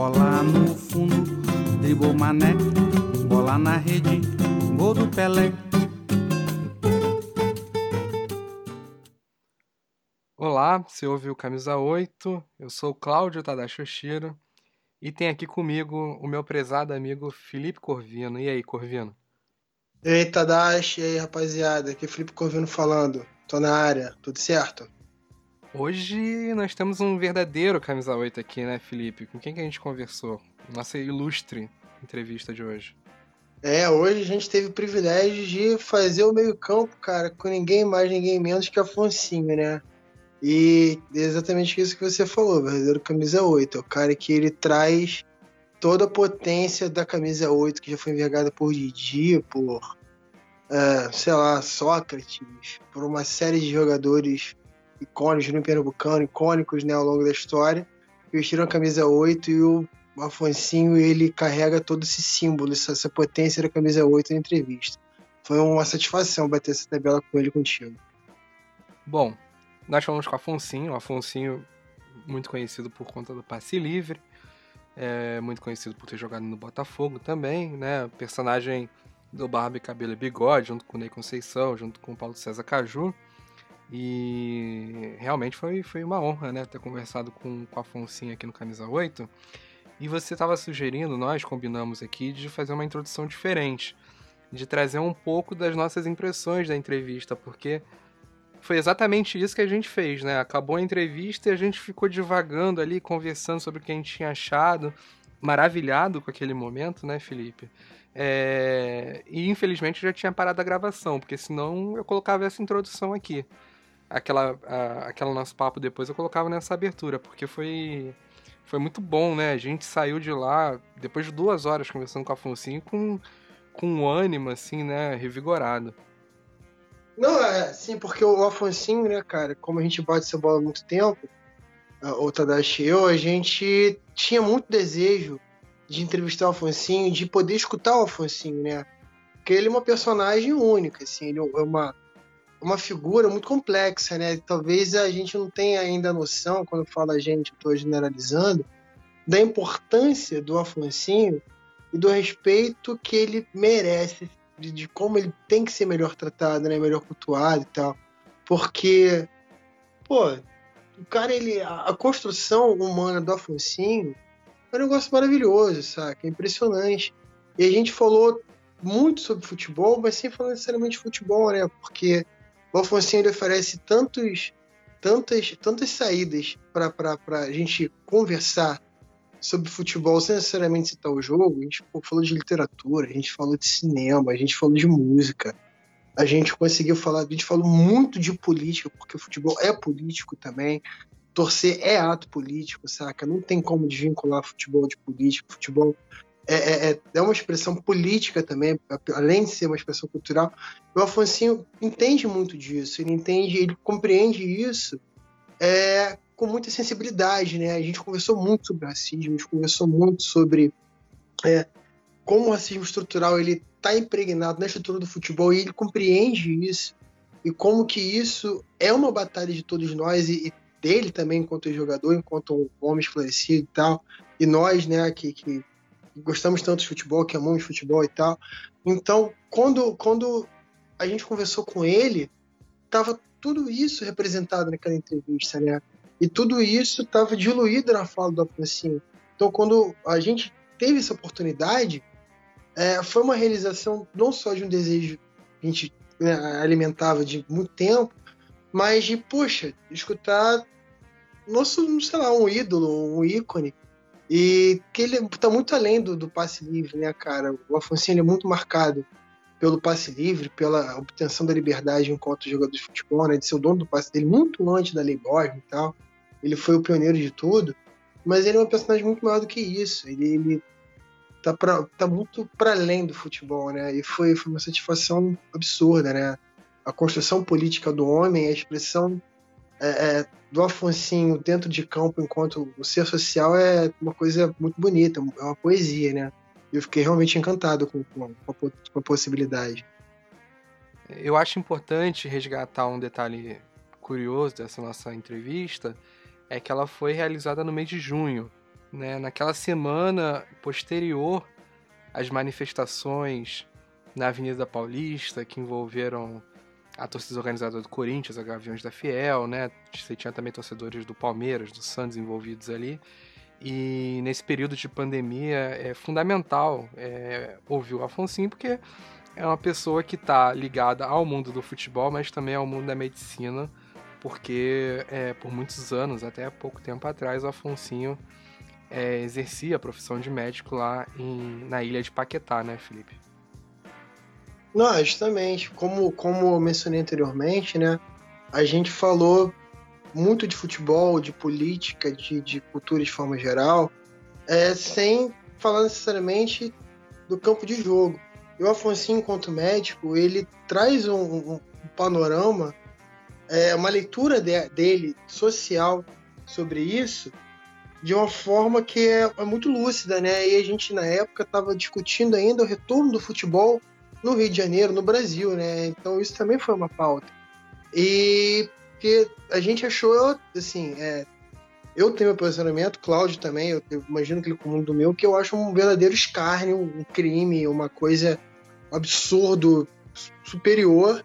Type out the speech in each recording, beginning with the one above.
Bola no fundo, dribou mané. Bola na rede, gol do Pelé. Olá, você ouviu Camisa 8, eu sou Cláudio Tadashi Oshiro e tem aqui comigo o meu prezado amigo Felipe Corvino. E aí, Corvino? E aí, Tadashi, e aí, rapaziada, aqui é Felipe Corvino falando, tô na área, tudo certo? Hoje nós temos um verdadeiro Camisa 8 aqui, né, Felipe? Com quem que a gente conversou? Nossa ilustre entrevista de hoje. É, hoje a gente teve o privilégio de fazer o meio-campo, cara, com ninguém mais, ninguém menos que Afonsinho, né? E é exatamente isso que você falou, verdadeiro camisa 8. É o cara que ele traz toda a potência da camisa 8, que já foi envergada por Didi, por, é, sei lá, Sócrates, por uma série de jogadores icônicos no Pernambucano, icônicos né, ao longo da história, vestiram a camisa 8 e o Afonsinho ele carrega todo esse símbolo, essa, essa potência da camisa 8 na entrevista. Foi uma satisfação bater essa tabela com ele contigo. Bom, nós falamos com o Afonsinho, o Afonsinho muito conhecido por conta do passe livre, é muito conhecido por ter jogado no Botafogo também, né? Personagem do Barba Cabelo e Bigode, junto com o Ney Conceição, junto com o Paulo César Caju. E realmente foi, foi uma honra, né? Ter conversado com, com o Afonsinho aqui no Camisa 8. E você estava sugerindo, nós combinamos aqui, de fazer uma introdução diferente, de trazer um pouco das nossas impressões da entrevista, porque foi exatamente isso que a gente fez, né? Acabou a entrevista e a gente ficou divagando ali, conversando sobre o que a gente tinha achado, maravilhado com aquele momento, né, Felipe? É... E infelizmente já tinha parado a gravação, porque senão eu colocava essa introdução aqui. Aquela, a, aquela nosso papo depois eu colocava nessa abertura, porque foi, foi muito bom, né? A gente saiu de lá, depois de duas horas conversando com a Afonso, com, com um ânimo, assim, né, revigorado. Não, é, sim, porque o Afonsinho, né, cara, como a gente bate essa bola há muito tempo, o Tadashi e eu, a gente tinha muito desejo de entrevistar o Afonsinho, de poder escutar o Afonsinho, né? Porque ele é uma personagem única, assim, ele é uma, uma figura muito complexa, né? Talvez a gente não tenha ainda noção, quando fala a gente, estou generalizando, da importância do Afonsinho e do respeito que ele merece de, de, como ele tem que ser melhor tratado, né? Melhor cultuado e tal. Porque, pô, o cara, ele. A, a construção humana do Afonsinho é um negócio maravilhoso, saca? É impressionante. E a gente falou muito sobre futebol, mas sem falar necessariamente de futebol, né? Porque o Afonsinho ele oferece tantos, tantas, tantas saídas para a gente conversar sobre futebol sem necessariamente citar o jogo, a gente falou de literatura, a gente falou de cinema, a gente falou de música, a gente conseguiu falar, a gente falou muito de política, porque o futebol é político também. Torcer é ato político, saca? Não tem como desvincular futebol de política. Futebol é, é, é, é uma expressão política também, além de ser uma expressão cultural. O Afonso entende muito disso, ele entende, ele compreende isso é, com muita sensibilidade, né? A gente conversou muito sobre racismo, a gente conversou muito sobre é, como o racismo estrutural ele está impregnado na estrutura do futebol e ele compreende isso e como que isso é uma batalha de todos nós e, e dele também enquanto jogador, enquanto um homem esclarecido e tal, e nós, né, que, que gostamos tanto de futebol, que amamos futebol e tal. Então, quando, quando a gente conversou com ele, tava tudo isso representado naquela entrevista, né? E tudo isso estava diluído na fala do Afonso. Então, quando a gente teve essa oportunidade, é, foi uma realização não só de um desejo que a gente né, alimentava de muito tempo, mas de, poxa, escutar nosso, sei lá, um ídolo, um ícone, e que ele está muito além do, do, passe livre, né, cara? O Afonso é muito marcado pelo passe livre, pela obtenção da liberdade enquanto jogador de futebol, né, de ser o dono do passe dele muito antes da Lei Borges e tal ele foi o pioneiro de tudo, mas ele é um personagem muito maior do que isso. Ele, ele tá, pra, tá muito para além do futebol, né? E foi, foi uma satisfação absurda, né? A construção política do homem, a expressão é, é, do Afonsinho dentro de campo enquanto o ser social é uma coisa muito bonita, é uma poesia, né? Eu fiquei realmente encantado com, com, a, com a possibilidade. Eu acho importante resgatar um detalhe curioso dessa nossa entrevista, é que ela foi realizada no mês de junho, né? Naquela semana posterior às manifestações na Avenida Paulista, que envolveram a torcida organizada do Corinthians, a Gaviões da Fiel, né? Você tinha também torcedores do Palmeiras, do Santos envolvidos ali. E nesse período de pandemia é fundamental é, ouvir o Afonso, porque é uma pessoa que está ligada ao mundo do futebol, mas também ao mundo da medicina, porque é, por muitos anos, até pouco tempo atrás, o Afonsinho é, exercia a profissão de médico lá em, na ilha de Paquetá, né, Felipe? Não, justamente. Como, como eu mencionei anteriormente, né, a gente falou muito de futebol, de política, de, de cultura de forma geral, é, sem falar necessariamente do campo de jogo. E o Afonso, enquanto médico, ele traz um, um, panorama, é, uma leitura de, dele social sobre isso, de uma forma que é, é muito lúcida, né? E a gente na época estava discutindo ainda o retorno do futebol no Rio de Janeiro, no Brasil, né? Então isso também foi uma pauta. E que a gente achou, assim, é, eu tenho meu posicionamento, Cláudio também, eu, eu imagino que ele comum do meu, que eu acho um verdadeiro escárnio, um crime, uma coisa absurdo, superior,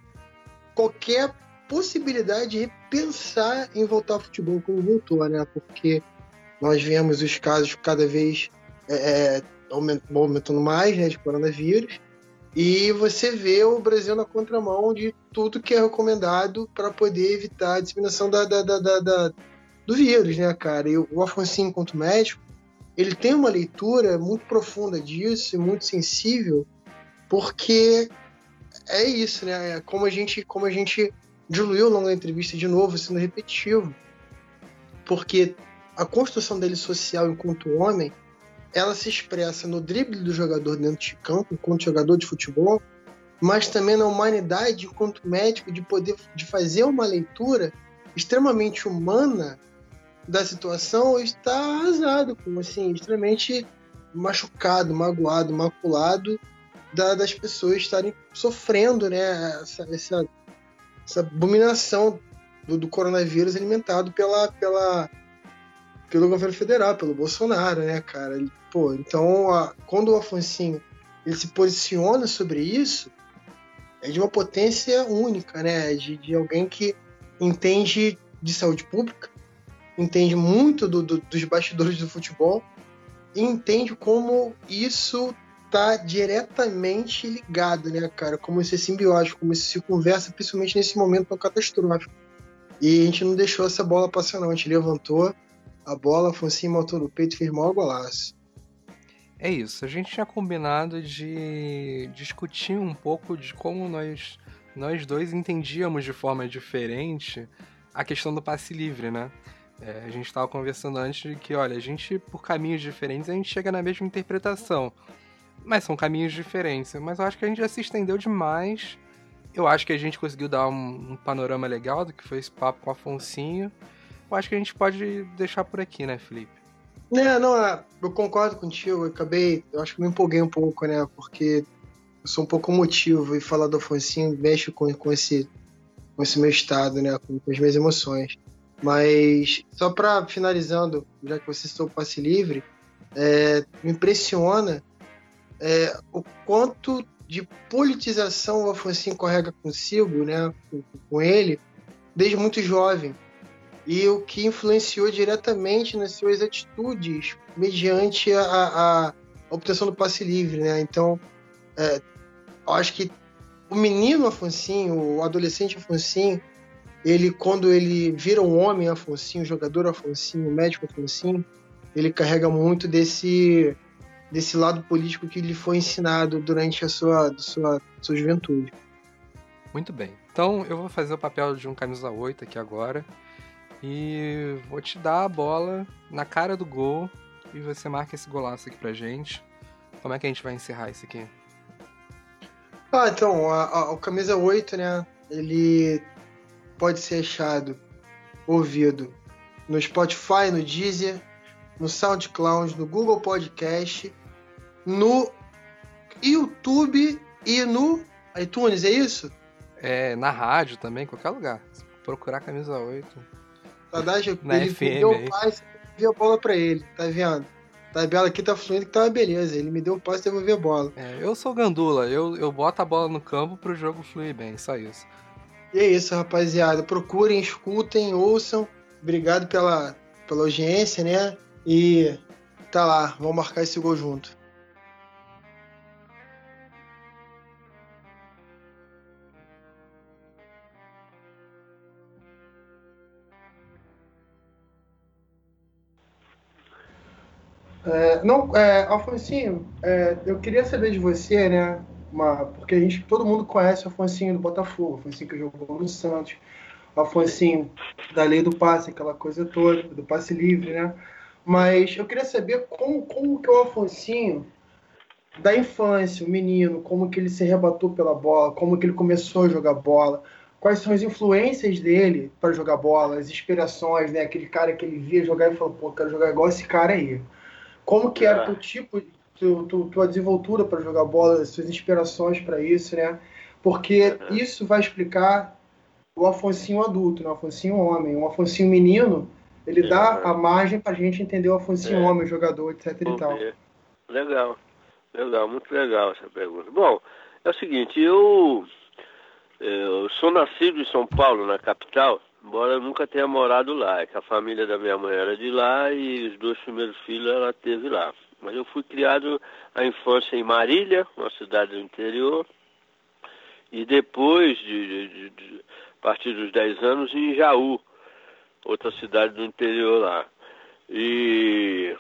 qualquer possibilidade de repensar em voltar ao futebol como voltou, né? Porque nós vemos os casos cada vez é, é aumentando mais, né, de coronavírus, e você vê o Brasil na contramão de tudo que é recomendado para poder evitar a disseminação da, da, da, da, do vírus, né, cara? E o Afonso, enquanto médico, ele tem uma leitura muito profunda disso, muito sensível, porque é isso, né? É como a gente, como a gente diluiu ao longo da entrevista de novo, sendo repetitivo, porque a construção dele social enquanto homem ela se expressa no drible do jogador dentro de campo, enquanto jogador de futebol, mas também na humanidade enquanto médico de poder de fazer uma leitura extremamente humana da situação está arrasado, como assim, extremamente machucado, magoado, maculado da, das pessoas estarem sofrendo, né, essa, essa, essa abominação do, do coronavírus alimentado pela, pela pelo governo federal, pelo Bolsonaro, né, cara? Pô, então, a, quando o Afonso ele se posiciona sobre isso, é de uma potência única, né? De, de alguém que entende de saúde pública, entende muito do, do, dos bastidores do futebol e entende como isso tá diretamente ligado, né, cara? Como isso é simbiótico, como isso se conversa, principalmente nesse momento tão catastrófico. E a gente não deixou essa bola passar, não. A gente levantou a bola, Foncinho matou no peito fez maior golaço. É isso, a gente tinha combinado de discutir um pouco de como nós, nós dois entendíamos de forma diferente a questão do passe livre, né? É, a gente estava conversando antes de que, olha, a gente, por caminhos diferentes, a gente chega na mesma interpretação. Mas são caminhos diferentes. Mas eu acho que a gente já se estendeu demais. Eu acho que a gente conseguiu dar um, um panorama legal do que foi esse papo com o Afonsinho eu acho que a gente pode deixar por aqui, né, Felipe? É, não, é, eu concordo contigo, eu acabei, eu acho que me empolguei um pouco, né, porque eu sou um pouco motivo e falar do Afonso mexe com, com, esse, com esse meu estado, né, com, com as minhas emoções. Mas, só para finalizando, já que você citou o passe livre, é, me impressiona é, o quanto de politização o Afonso carrega consigo, né, com ele, desde muito jovem e o que influenciou diretamente nas suas atitudes mediante a, a, obtenção do passe livre, né? Então, é, eu acho que o menino Afonsinho, o adolescente Afonsinho, ele quando ele vira um homem Afonsinho, jogador Afonsinho, médico Afonsinho, ele carrega muito desse desse lado político que lhe foi ensinado durante a sua, sua, sua juventude. Muito bem. Então eu vou fazer o papel de um camisa 8 aqui agora e vou te dar a bola na cara do gol e você marca esse golaço aqui pra gente. Como é que a gente vai encerrar isso aqui? Ah, então, a, a, o camisa 8, né? Ele pode ser achado, ouvido no Spotify, no Deezer, no SoundCloud, no Google Podcast, no YouTube e no iTunes, é isso? É, na rádio também, qualquer lugar. Procurar camisa 8. Tadashi, na ele FM me deu o passe, devolvi a bola pra ele, tá vendo? A tabela aqui tá fluindo que tá uma beleza. Ele me deu o passe e devolvi a bola. É, eu sou gandula, eu, eu boto a bola no campo pro jogo fluir bem, só isso. E é isso, rapaziada. Procurem, escutem, ouçam. Obrigado pela, pela audiência, né? E tá lá, vamos marcar esse gol junto. É, não, é, é, eu queria saber de você, né? Uma, porque a gente, todo mundo conhece o Alfonsinho do Botafogo, o que jogou no Santos, o Alfonsinho da lei do passe, aquela coisa toda, do passe livre, né? Mas eu queria saber como, como que o Alfonsinho da infância, o menino, como que ele se rebatou pela bola, como que ele começou a jogar bola, quais são as influências dele para jogar bola, as inspirações, né? Aquele cara que ele via jogar e falou, pô, quero jogar igual esse cara aí. Como que era é. o tipo, tu, tu, tua desenvoltura para jogar bola, as suas inspirações para isso, né? Porque uhum. isso vai explicar o Afonsinho adulto, né? o Afonsinho homem. O Afonsinho menino, ele uhum. dá a margem para a gente entender o Afonsinho é. homem, jogador, etc e tal. Legal, legal, muito legal essa pergunta. Bom, é o seguinte, eu, eu sou nascido em São Paulo, na capital, embora eu nunca tenha morado lá. É que a família da minha mãe era de lá e os dois primeiros filhos ela teve lá. Mas eu fui criado a infância em Marília, uma cidade do interior, e depois, de, de, de, a partir dos 10 anos, em Jaú, outra cidade do interior lá. E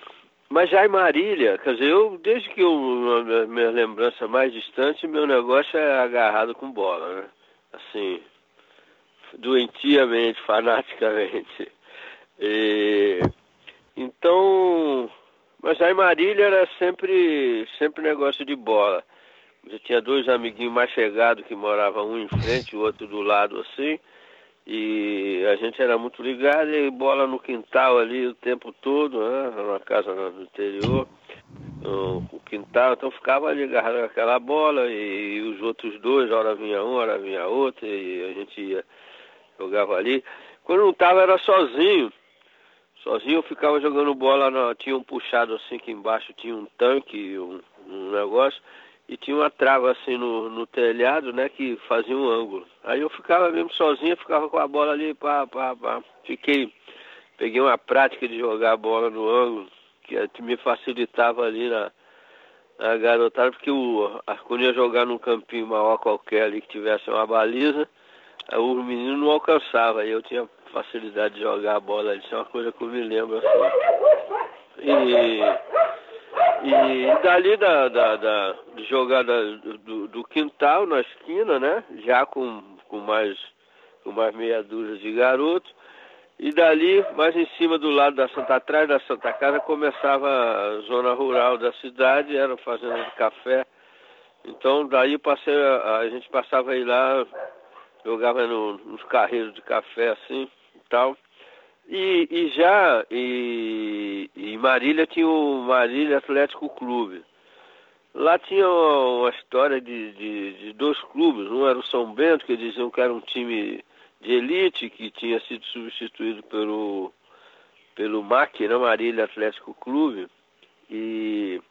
mas já em Marília, quer dizer, eu, desde que eu, minha lembrança mais distante, meu negócio é agarrado com bola, né? Assim, doentiamente, fanaticamente. E, então, mas aí Marília era sempre, sempre negócio de bola. Eu tinha dois amiguinhos mais chegados que moravam um em frente, o outro do lado assim. E a gente era muito ligado e bola no quintal ali o tempo todo, né? Numa casa no interior, no quintal, então ficava ali agarrado aquela bola e, e os outros dois, hora vinha um, hora vinha outro, e a gente ia jogava ali. Quando não tava era sozinho. Sozinho eu ficava jogando bola, tinha um puxado assim que embaixo tinha um tanque, um, um negócio, e tinha uma trava assim no, no, telhado, né, que fazia um ângulo. Aí eu ficava mesmo sozinho, ficava com a bola ali, pá, pá, pá. Fiquei, peguei uma prática de jogar a bola no ângulo, que me facilitava ali na, na garotada, porque o, ia jogar num campinho maior qualquer ali que tivesse uma baliza, o menino não alcançava, eu tinha facilidade de jogar a bola, isso é uma coisa que eu me lembro assim. E, e dali da, da, da de jogar da, do, do, quintal na esquina, né? Já com, com mais com mais meia dúzia de garotos. E dali, mais em cima do lado da Santa, atrás da Santa Casa, começava a zona rural da cidade, era fazenda de café. Então daí passei, a, a gente passava aí lá jogava no, nos carreiros de café assim e tal. E, e já e, em Marília tinha o Marília Atlético Clube. Lá tinha uma história de, de, de, dois clubes. Um era o São Bento, que diziam que era um time de elite, que tinha sido substituído pelo, pelo MAC, né, Marília Atlético Clube. E,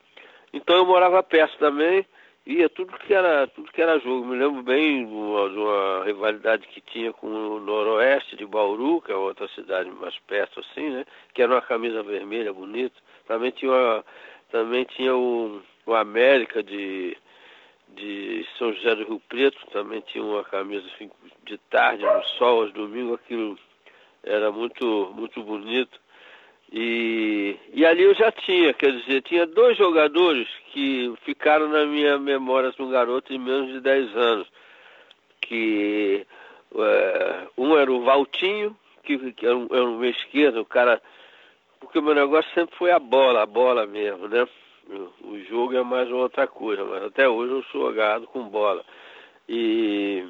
então eu morava perto também ia tudo que era tudo que era jogo. Me lembro bem de uma, de uma, rivalidade que tinha com o Noroeste de Bauru, que é outra cidade mais perto assim, né? Que era uma camisa vermelha bonita. Também tinha uma, também tinha o, o América de de São José do Rio Preto, também tinha uma camisa assim, de tarde, no sol, aos domingos, aquilo era muito muito bonito. E, e ali eu já tinha, quer dizer, tinha dois jogadores que ficaram na minha memória de um garoto de menos de 10 anos. Que é, um era o Valtinho, que, que era, um, era um esquerdo, o cara. Porque o meu negócio sempre foi a bola, a bola mesmo, né? O jogo é mais outra coisa, mas até hoje eu sou agarrado com bola. E,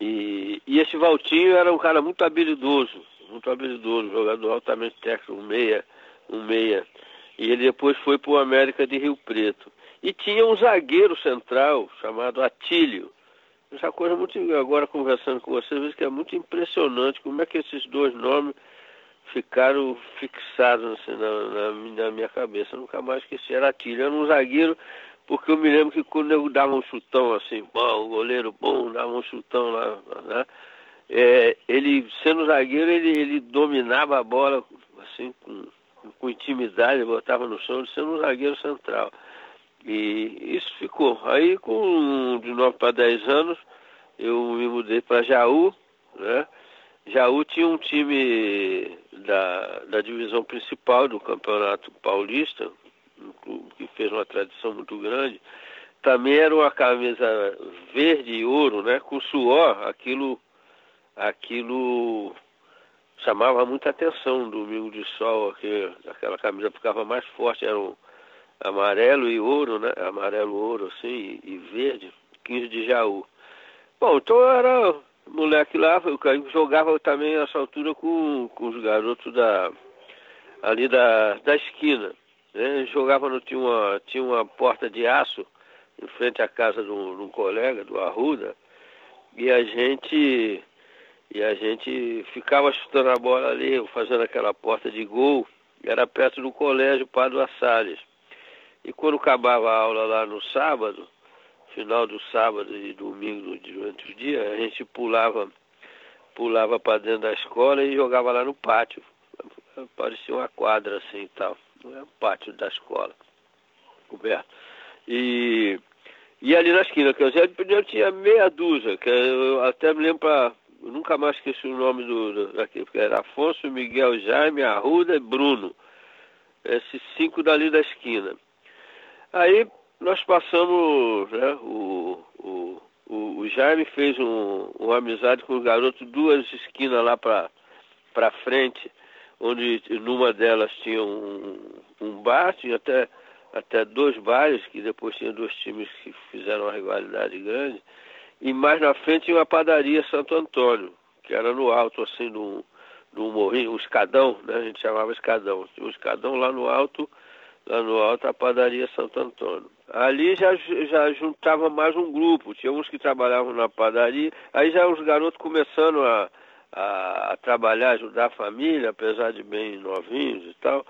e, e esse Valtinho era um cara muito habilidoso, muito habilidoso, jogador altamente técnico, um meia, um meia. E ele depois foi para o América de Rio Preto. E tinha um zagueiro central chamado Atílio. Essa coisa muito, agora conversando com vocês, vejo que é muito impressionante como é que esses dois nomes ficaram fixados assim, na, na, na, minha cabeça. Eu nunca mais esqueci. Era Atílio, era um zagueiro, porque eu me lembro que quando eu dava um chutão assim, bom, o goleiro bom, dava um chutão lá, né? É, ele, sendo zagueiro, ele, ele dominava a bola assim, com, com intimidade, botava no chão, sendo um zagueiro central. E isso ficou. Aí, com de 9 para 10 anos, eu me mudei para Jaú, né? Jaú tinha um time da, da divisão principal do Campeonato Paulista, um clube que fez uma tradição muito grande. Também era uma camisa verde e ouro, né? Com suor, aquilo, aquilo chamava muita atenção. Domingo de sol, aquele, aquela camisa ficava mais forte, era um amarelo e ouro, né? Amarelo, ouro, assim, e, e verde, 15 de Jaú. Bom, então era moleque lá, eu jogava também nessa altura com, com os garotos da, ali da, da esquina. Né? Jogava, no, tinha, uma, tinha uma porta de aço em frente à casa de um, de um colega, do Arruda, e a gente e a gente ficava chutando a bola ali, fazendo aquela porta de gol, era perto do colégio Padre Salles. E quando acabava a aula lá no sábado, final do sábado e domingo durante o dia, a gente pulava pulava para dentro da escola e jogava lá no pátio. Parecia uma quadra assim e tal. Não é o pátio da escola, coberto. E, e ali na esquina, que eu tinha meia dúzia, que eu até me lembro para nunca mais esqueci o nome do, daqui, porque era Afonso, Miguel, Jaime, Arruda e Bruno. Esses cinco dali da esquina. Aí nós passamos, né, o, o, o, o Jaime fez um, uma amizade com o garoto duas esquinas lá para frente, onde numa delas tinha um, um bar, tinha até, até dois bares, que depois tinha dois times que fizeram uma rivalidade grande, e mais na frente tinha uma padaria Santo Antônio, que era no alto, assim, do, do morrinho, um escadão, né? A gente chamava escadão. Tinha um escadão lá no alto, lá no alto a padaria Santo Antônio. Ali já, já juntava mais um grupo, tinha uns que trabalhavam na padaria, aí já os garotos começando a, a, a trabalhar, ajudar a família, apesar de bem novinhos e tal.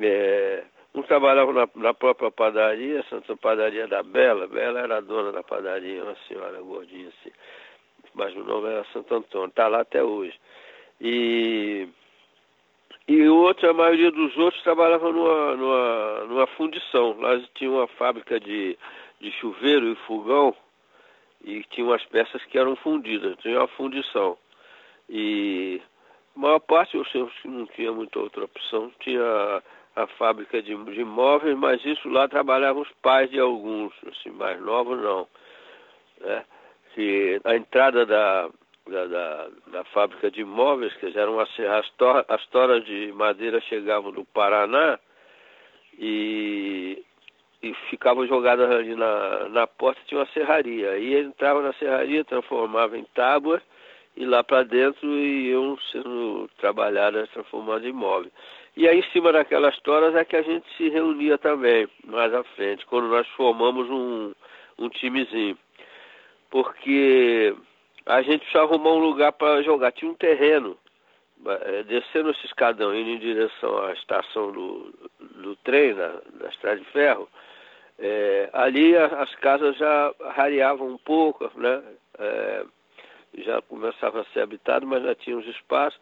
É, uns trabalhavam na, na, própria padaria, Santa Padaria da Bela, Bela era a dona da padaria, uma senhora gordinha assim, mas o nome era Santo Antônio, está lá até hoje. E e outro, a maioria dos outros trabalhava numa, numa, numa fundição. Lá tinha uma fábrica de, de chuveiro e fogão e tinha umas peças que eram fundidas, tinha uma fundição. E a maior parte, eu não tinha muita outra opção, tinha a, fábrica de, de móveis, mas isso lá trabalhavam os pais de alguns, assim, mais novos não. Né? Que a entrada da, da, da, da, fábrica de imóveis, que eram as, as, as toras de madeira chegavam do Paraná e, e ficavam jogadas ali na, na porta, tinha uma serraria. Aí entrava na serraria, transformava em tábuas e lá para dentro iam sendo trabalhadas, transformadas em imóveis. E aí em cima daquelas toras é que a gente se reunia também, mais à frente, quando nós formamos um, um timezinho. Porque a gente precisava arrumar um lugar para jogar. Tinha um terreno, é, descendo esse escadão, indo em direção à estação do, do trem, da, da estrada de ferro, é, ali as casas já rareavam um pouco, né? É, já começava a ser habitado, mas já tinha os espaços.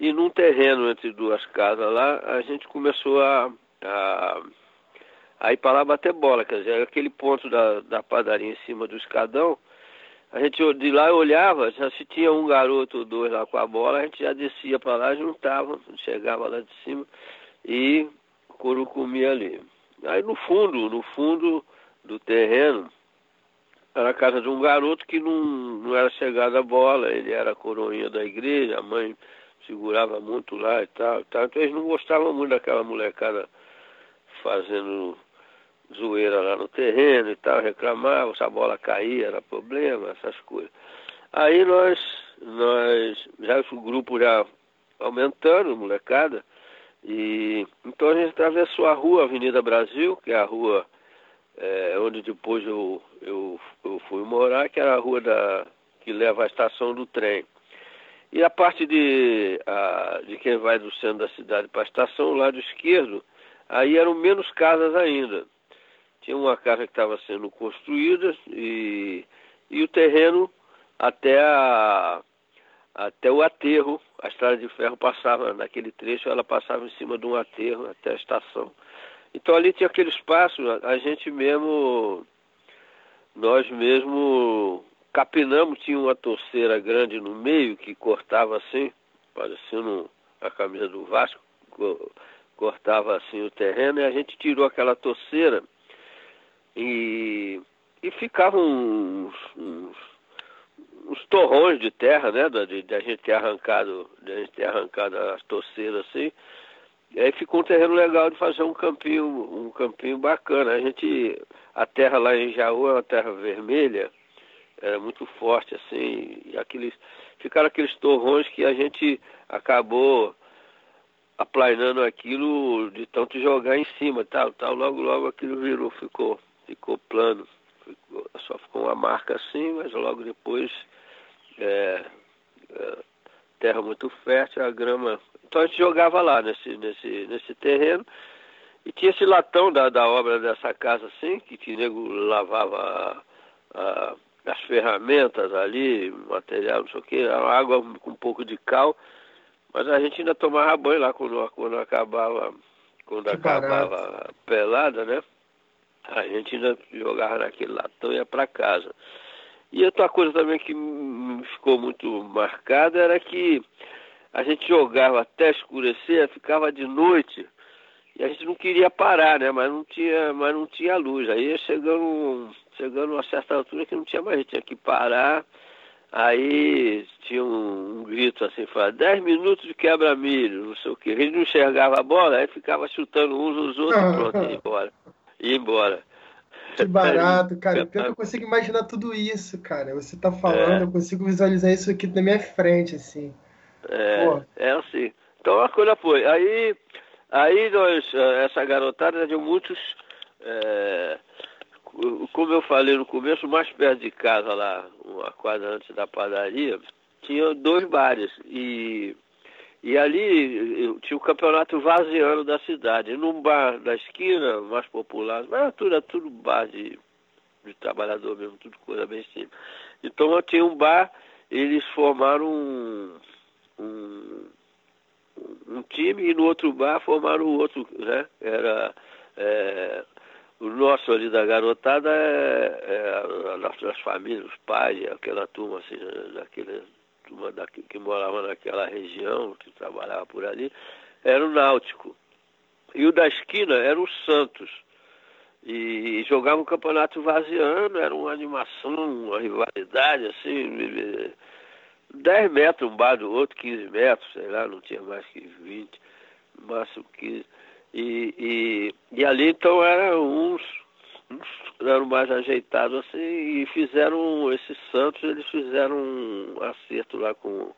E num terreno entre duas casas lá, a gente começou a, a, a ir para lá bater bola. Quer dizer, aquele ponto da, da padaria em cima do escadão, a gente de lá olhava, já se tinha um garoto ou dois lá com a bola, a gente já descia para lá, juntava, chegava lá de cima e couro comia ali. Aí no fundo, no fundo do terreno, era a casa de um garoto que não, não era chegado à bola, ele era coroinha da igreja, a mãe segurava muito lá e tal, e tal. Então eles não gostavam muito daquela molecada fazendo zoeira lá no terreno e tal, reclamavam, se a bola caía, era problema, essas coisas. Aí nós, nós, já o grupo já aumentando, molecada, e então a gente atravessou a rua Avenida Brasil, que é a rua é, onde depois eu, eu, eu fui morar, que era a rua da, que leva à estação do trem. E a parte de, a, de quem vai do centro da cidade para a estação, o lado esquerdo, aí eram menos casas ainda. Tinha uma casa que estava sendo construída e, e o terreno até, a, até o aterro, a estrada de ferro passava naquele trecho, ela passava em cima de um aterro até a estação. Então ali tinha aquele espaço, a gente mesmo, nós mesmo capinamos, tinha uma torceira grande no meio que cortava assim, parecendo a camisa do Vasco, cortava assim o terreno e a gente tirou aquela torceira e, e ficavam uns, uns, uns torrões de terra, né, de, de, a gente ter arrancado, de a gente ter arrancado as torceiras assim, e aí ficou um terreno legal de fazer um campinho, um campinho bacana. A gente, a terra lá em Jaú é uma terra vermelha, era muito forte assim, e aqueles, ficaram aqueles torrões que a gente acabou aplainando aquilo de tanto jogar em cima, tal, tal, logo, logo aquilo virou, ficou, ficou plano, ficou, só ficou uma marca assim, mas logo depois é, é, terra muito fértil, a grama. Então a gente jogava lá nesse, nesse, nesse terreno. E tinha esse latão da, da obra dessa casa assim, que o nego lavava a, as ferramentas ali, material, não sei o que, água com um pouco de cal. Mas a gente ainda tomava banho lá quando, quando acabava, quando que acabava barato. a pelada, né? A gente ainda jogava naquele latão e ia para casa. E outra coisa também que ficou muito marcada era que a gente jogava até escurecer, ficava de noite e a gente não queria parar, né? Mas não tinha, mas não tinha luz. Aí chegando, chegando a uma certa altura que não tinha mais, tinha que parar. Aí tinha um, um grito assim, fala, 10 minutos de quebra-milho, não sei o que. A gente não enxergava a bola, aí ficava chutando uns nos outros, pronto, ia embora. Ia embora. Que barato, cara. Pior que eu consigo imaginar tudo isso, cara. Você tá falando, é. eu consigo visualizar isso aqui na minha frente, assim. É, Pô. é assim. Então a coisa foi. Aí, aí nós, eh, essa garotada de muitos, é, como eu falei no começo, mais perto de casa lá, uma quadra antes da padaria, tinha dois bares. E e ali tinha o campeonato vaziano da cidade. Num bar da esquina, mais popular, mas era tudo, era tudo bar de, de trabalhador mesmo, tudo coisa bem simples. Então eu tinha um bar, eles formaram um, um, um time e no outro bar formaram o outro, né? Era é, o nosso ali da garotada é, é as famílias, os pais, aquela turma assim, daquele turma daqui, que morava naquela região, que trabalhava por ali, era o Náutico. E o da esquina era o Santos. E, e jogava um campeonato vaziano, era uma animação, uma rivalidade, assim, 10 metros um bar do outro, 15 metros, sei lá, não tinha mais que 20, no máximo 15. E, e, e ali então eram uns eram mais ajeitados assim e fizeram esses Santos eles fizeram um acerto lá com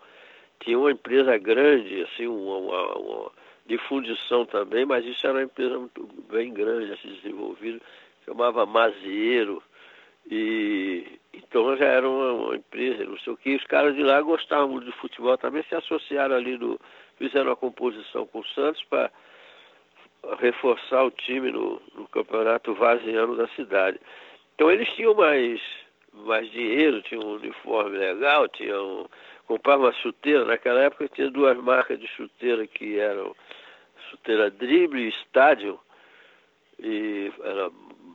tinha uma empresa grande assim uma, uma, uma de fundição também mas isso era uma empresa muito bem grande assim desenvolvida chamava Mazieiro e então já era uma, uma, empresa não sei o que os caras de lá gostavam de futebol também se associaram ali no fizeram uma composição com o Santos para reforçar o time no, no campeonato vaziano da cidade. Então eles tinham mais, mais dinheiro, tinham um uniforme legal, tinham compravam uma chuteira. Naquela época tinha duas marcas de chuteira que eram chuteira drible e estádio, e era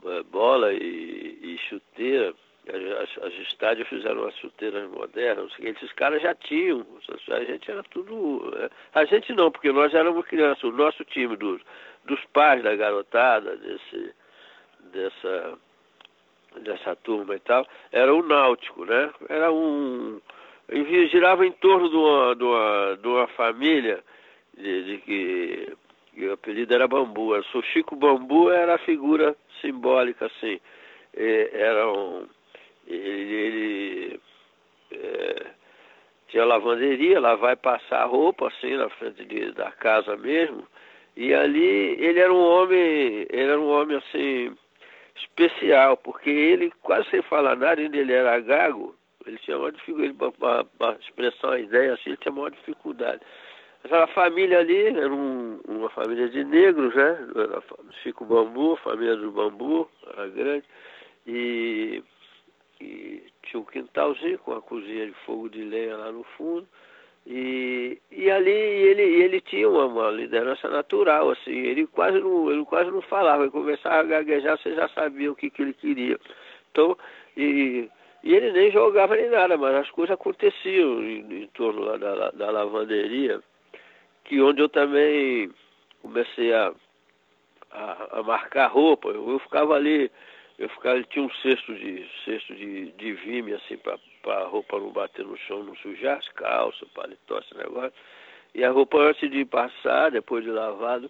é, bola e, e chuteira. As, as estádios fizeram as chuteiras modernas, esses caras já tinham, a gente era tudo. É, a gente não, porque nós éramos crianças, o nosso time dos, dos pais da garotada, desse, dessa, dessa turma e tal, era o náutico, né? Era um. girava em torno de uma, de uma, de uma família de, de que E o apelido era Bambu. O Chico Bambu era a figura simbólica, assim. era um, ele, ele é, tinha lavanderia, lá vai passar roupa, assim, na frente de, da casa mesmo. E ali ele era um homem, ele era um homem assim especial, porque ele quase sem falar nada, ainda ele era gago, ele tinha uma dificuldade, uma, uma expressão, a ideia assim, ele tinha maior dificuldade. Aquela família ali era um, uma família de negros, né? Chico Bambu, família do Bambu, era grande, e, e tinha um quintalzinho com a cozinha de fogo de lenha lá no fundo. E, e ali ele, ele tinha uma, uma, liderança natural, assim, ele quase não, ele quase não falava, ele começava a gaguejar, você já sabia o que, que ele queria. Então, e, e ele nem jogava nem nada, mas as coisas aconteciam em, em torno lá da, da lavanderia, que onde eu também comecei a, a, a marcar roupa, eu, eu ficava ali eu ficava, tinha um cesto de cesto de, de vime assim para a roupa não bater no chão, não sujar as calças, paletó, esse negócio. E a roupa antes de passar, depois de lavado,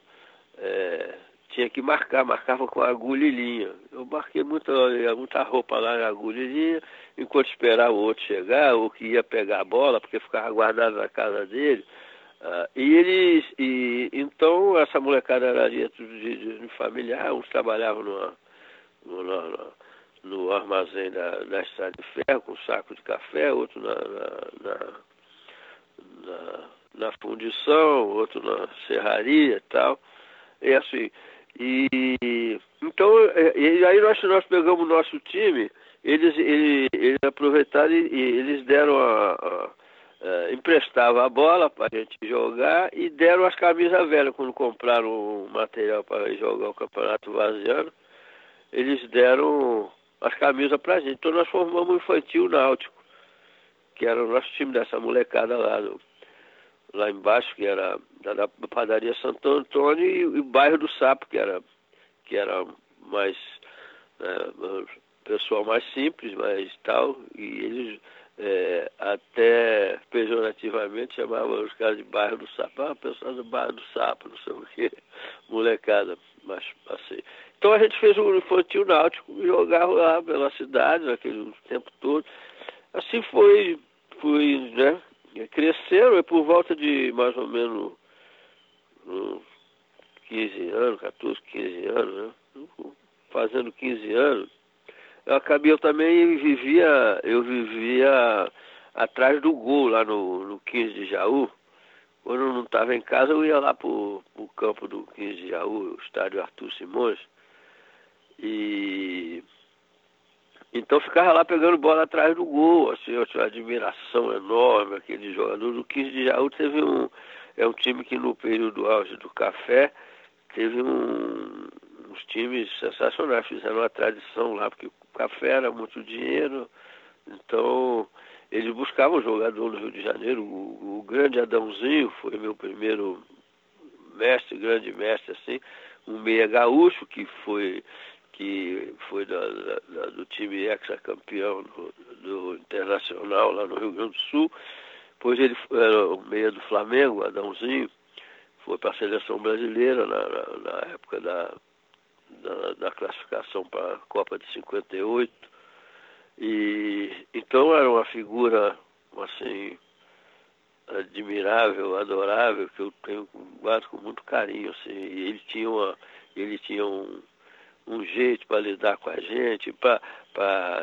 é, tinha que marcar, marcava com agulha e linha. Eu marquei muita, muita roupa lá na agulha e linha, enquanto esperava o outro chegar, ou que ia pegar a bola, porque ficava guardado na casa dele. Uh, e eles, e, então essa molecada era de, de, de familiar, uns trabalhavam numa no, no, no armazém da, da estrada de ferro, com um saco de café, outro na, na, na, na fundição, outro na serraria e tal. E assim, e então, e aí nós, nós pegamos o nosso time, eles, eles, eles aproveitaram e, e eles deram a, a, emprestava a bola para a gente jogar e deram as camisas velhas quando compraram o material para jogar o campeonato vaziano eles deram as camisas pra gente. Então nós formamos o Infantil Náutico, que era o nosso time dessa molecada lá, do, lá embaixo, que era da, da padaria Santo Antônio e, o bairro do Sapo, que era, que era mais né, pessoal mais simples, mais tal, e eles é, até pejorativamente chamavam os caras de bairro do Sapo, ah, pessoal do bairro do Sapo, não sei o que, molecada, mas assim. Então a gente fez o infantil náutico e jogava lá pela cidade naquele tempo todo. Assim foi, foi né, crescendo, e por volta de mais ou menos 15 anos, 14, 15 anos, né, fazendo 15 anos, eu acabei, eu também vivia, eu vivia atrás do gol lá no, no 15 de Jaú. Quando eu não estava em casa, eu ia lá pro, pro campo do 15 de Jaú, o estádio Arthur Simões. E então ficava lá pegando bola atrás do gol, assim, eu tinha uma admiração enorme, aquele jogador do 15 de Jaú teve um. É um time que no período auge do café teve um, uns times sensacionais, fizeram uma tradição lá, porque o café era muito dinheiro, então eles buscavam jogador no Rio de Janeiro, o, o grande Adãozinho foi meu primeiro mestre, grande mestre assim, um meia gaúcho que foi que foi da, da, do time ex-campeão do, do, Internacional lá no Rio Grande do Sul. Depois ele era o meia do Flamengo, Adãozinho, foi para a seleção brasileira na, na, na época da, da, da classificação para a Copa de 58. E então era uma figura assim admirável, adorável, que eu tenho guardo com muito carinho, assim. E ele tinha uma, ele tinha um, um jeito para lidar com a gente.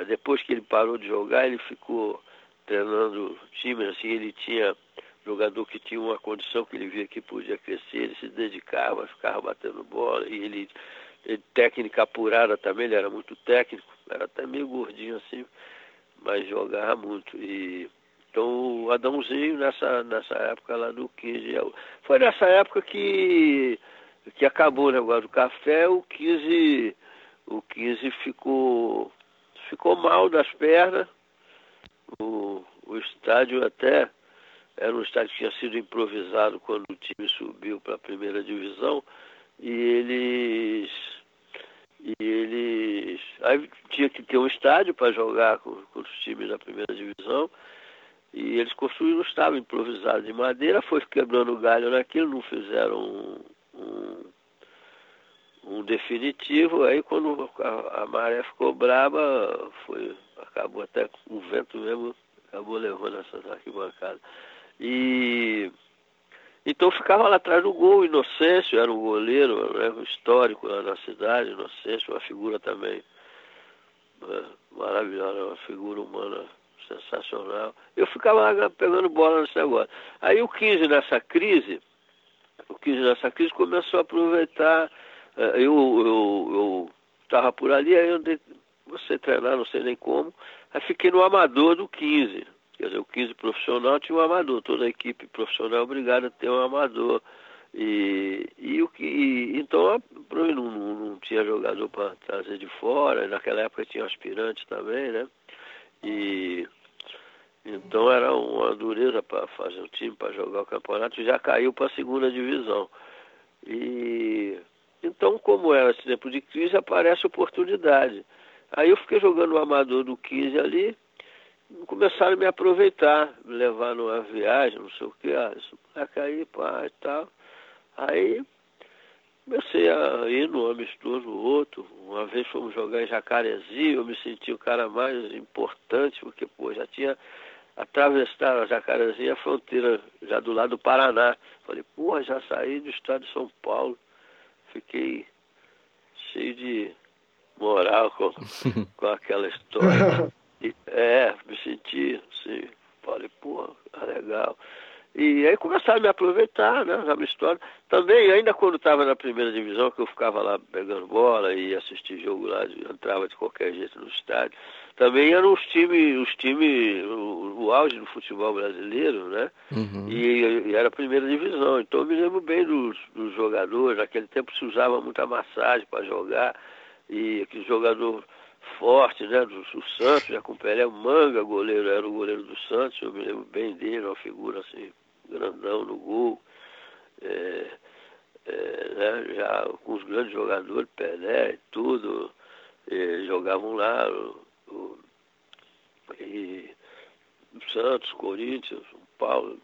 Depois que ele parou de jogar, ele ficou treinando time, assim, ele tinha jogador que tinha uma condição que ele via que podia crescer, ele se dedicava, ficava batendo bola, e ele técnica apurada também, ele era muito técnico, era até meio gordinho assim, mas jogava muito. E então o Adãozinho nessa, nessa época lá do 15. Foi nessa época que que acabou o negócio do café, o 15, o 15 ficou, ficou mal das pernas. O, o estádio até era um estádio que tinha sido improvisado quando o time subiu para a primeira divisão e eles e eles aí tinha que ter um estádio para jogar com, com, os times da primeira divisão e eles construíram um estádio improvisado de madeira foi quebrando galho naquilo não fizeram um, um um definitivo, aí quando a, a maré ficou braba, foi, acabou até o vento mesmo, acabou levando essas arquibancadas. E então ficava lá atrás do gol, Inocêncio era um goleiro né, histórico lá na cidade, Inocêncio, uma figura também né, maravilhosa, uma figura humana sensacional. Eu ficava lá pegando bola nesse negócio. Aí o 15 nessa crise, o 15 nessa crise começou a aproveitar, eh, eu estava por ali, aí eu dei, você treinar, não sei nem como, aí fiquei no amador do 15. Quer dizer, o 15 profissional tinha um amador, toda a equipe profissional é obrigada a ter um amador. E, e o que então não, não, não tinha jogador para trazer de fora, naquela época tinha aspirante também, né? E então era uma dureza para fazer um time para jogar o campeonato, já caiu para a segunda divisão. E então, como era esse tempo de crise, aparece oportunidade. Aí eu fiquei jogando o amador do 15 ali, começaram a me aproveitar, me levar numa viagem, não sei o que, ah, isso vai cair, pá, e tal. Aí comecei a ir no amistoso outro. Uma vez fomos jogar em Jacarezinho, eu me senti o cara mais importante, porque, pô, já tinha atravessado a Jacarezinho, a fronteira já do lado do Paraná. Falei, porra, já saí do estado de São Paulo. Fiquei cheio de moral com, com aquela história. E, é, me senti assim, falei, pô, tá legal. E aí começaram a me aproveitar, né, na minha história. Também, ainda quando estava na primeira divisão, que eu ficava lá pegando bola e assistir jogo lá, entrava de qualquer jeito no estádio. Também eram os times, os times, o, o auge do futebol brasileiro, né? Uhum. E, e, era a primeira divisão. Então eu me lembro bem dos, dos jogadores. Naquele tempo se usava muita massagem para jogar. E aquele jogador forte, né? Do, do Santos, já com Pelé Manga, goleiro, era o goleiro do Santos, eu me lembro bem dele, uma figura assim, grandão no gol. É, é, né, já com os grandes jogadores, Pelé e tudo, e jogavam lá, o, o, e, Santos, Corinthians, São Paulo.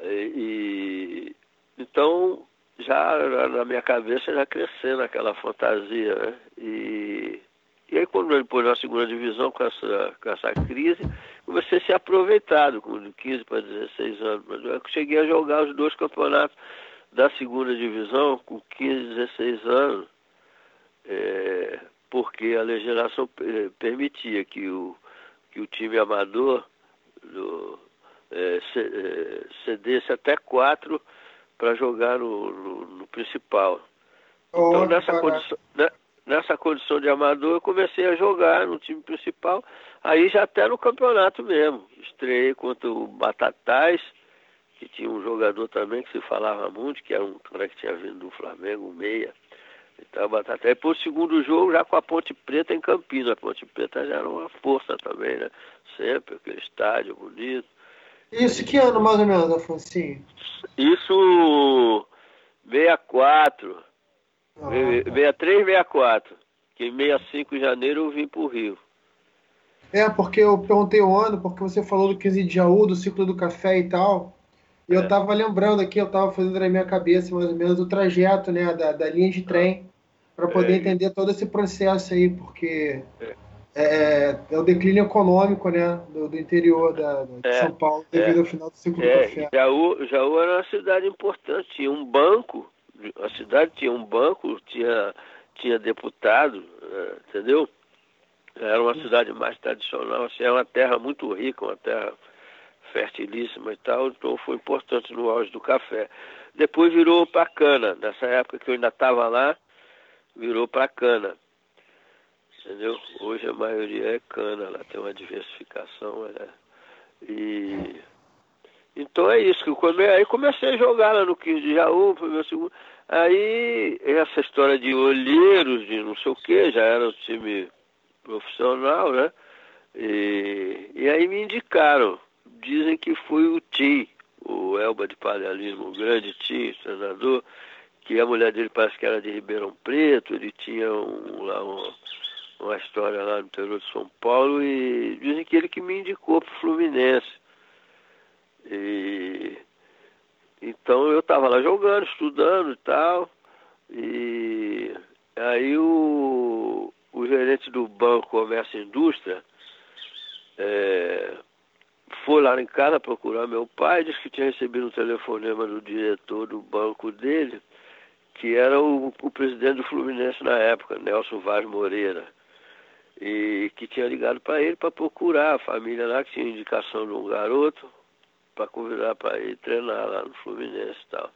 E, e, então já na minha cabeça já crescendo aquela fantasia, né? E e aí quando ele pôs na segunda divisão com essa, com essa crise, comecei a ser aproveitado, com 15 para 16 anos. Mas eu cheguei a jogar os dois campeonatos da segunda divisão com 15, 16 anos, é, porque a legislação permitia que o, que o time amador do, é, é cedesse até quatro para jogar no, no, no principal. Então, nessa condição, né, nessa condição de amador, eu comecei a jogar no time principal, aí já até no campeonato mesmo. Estreiei contra o Batatais, que tinha um jogador também que se falava muito, que era um cara que tinha vindo do Flamengo, meia. Então, Batatais. Depois, o segundo jogo, já com a Ponte Preta em Campinas. A Ponte Preta já era uma força também, né? Sempre, aquele estádio bonito. Isso que ano, mais ou menos, Afonso? Isso, 64. Ah, 63, 64. Que em 65 de janeiro eu vim para o Rio. É, porque eu perguntei o ano, porque você falou do 15 de Jaú, do ciclo do café e tal. E é. eu tava lembrando aqui, eu tava fazendo na minha cabeça mais ou menos o trajeto, né, da, da linha de trem, para poder é. entender todo esse processo aí, porque é, é, é o declínio econômico, né, do, do interior da, de é. São Paulo, devido ao final do ciclo do café. Jaú, Jaú era uma cidade importante, tinha um banco a cidade tinha um banco, tinha, tinha deputado, é, entendeu? Era uma cidade mais tradicional, assim, é uma terra muito rica, uma terra fertilíssima e tal, então foi importante no auge do café. Depois virou para cana, nessa época que eu ainda estava lá, virou para cana. Entendeu? Hoje a maioria é cana, lá tem uma diversificação, né? E então é isso, quando aí comecei a jogar lá no 15 de Jaú, foi meu segundo. Aí essa história de olheiros, de não sei o que, já era um time profissional, né? E, e aí me indicaram. Dizem que foi o Tim, o Elba de Palhalismo, o grande Tim, treinador, que a mulher dele parece que era de Ribeirão Preto, ele tinha um, lá uma, uma história lá no interior de São Paulo e dizem que ele que me indicou para o Fluminense. E então eu estava lá jogando, estudando e tal. E Aí o, o gerente do Banco Comércio e Indústria é, foi lá em casa procurar meu pai, disse que tinha recebido um telefonema do diretor do banco dele, que era o, o presidente do Fluminense na época, Nelson Vaz Moreira, e que tinha ligado para ele para procurar a família lá, que tinha indicação de um garoto, para convidar para ir treinar lá no Fluminense e tal.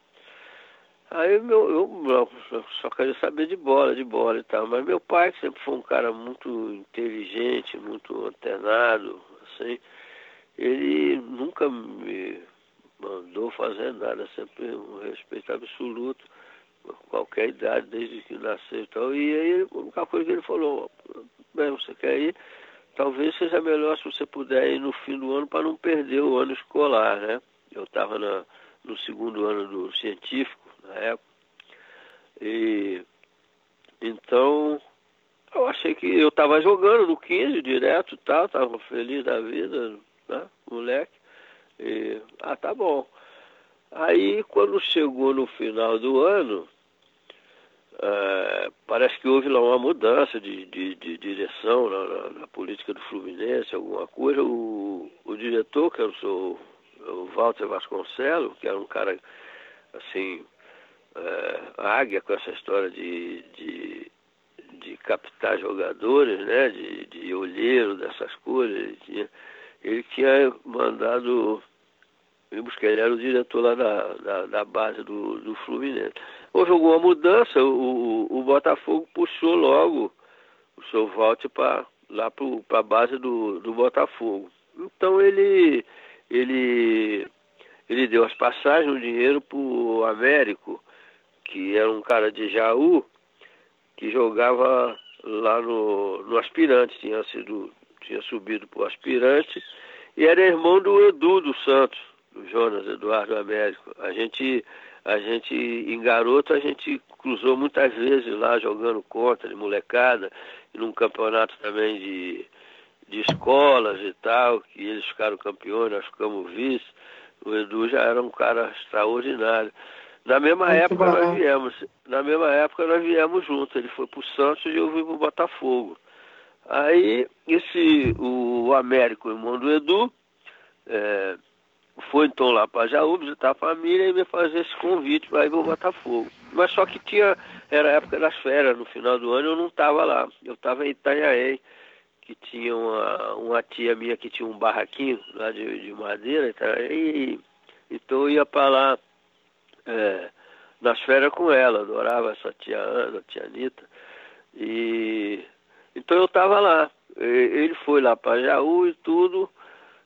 Aí meu, eu, só queria saber de bola, de bola e tal. Mas meu pai, sempre foi um cara muito inteligente, muito antenado, assim, ele nunca me mandou fazer nada, sempre um respeito absoluto, qualquer idade, desde que nasceu e tal. E aí a única coisa que ele falou, bem, você quer ir? Talvez seja melhor se você puder ir no fim do ano para não perder o ano escolar, né? Eu estava no segundo ano do científico na época. E então eu achei que eu estava jogando no 15 direto tal, estava feliz da vida, né, moleque. E, ah, tá bom. Aí quando chegou no final do ano, é, parece que houve lá uma mudança de, de, de direção na, na, na, política do Fluminense, alguma coisa. O, o diretor, que era o, o Walter Vasconcelos, que era um cara assim é, águia com essa história de, de, de captar jogadores, né? De, de olheiro, dessas coisas. Ele tinha, ele tinha mandado me buscar, ele era o diretor lá da, da, da base do, do Fluminense. Houve alguma mudança, o, o, o Botafogo puxou logo o seu volte para lá para a base do, do Botafogo. Então ele, ele, ele deu as passagens, o dinheiro para o Américo, que era um cara de Jaú, que jogava lá no, no aspirante, tinha sido, tinha subido para o aspirante, e era irmão do Edu dos Santos, do Jonas Eduardo Américo. A gente, a gente, em garoto, a gente cruzou muitas vezes lá jogando contra, de molecada, e num campeonato também de, de escolas e tal, que eles ficaram campeões, nós ficamos vice. O Edu já era um cara extraordinário. Na mesma Muito época bom. nós viemos, na mesma época nós viemos juntos. Ele foi para o Santos e eu vim para o Botafogo. Aí esse o Américo, irmão do Edu, é, foi então lá para Jaú visitar a família e me fazer esse convite para ir para o Botafogo. Mas só que tinha, era a época das férias, no final do ano eu não estava lá. Eu estava em Itanhaém, que tinha uma, uma tia minha que tinha um barraquinho lá de, de madeira, e, então eu ia para lá é, nas férias com ela, adorava essa tia Ana, tia Anitta. E então eu estava lá. Ele foi lá para Jaú e tudo,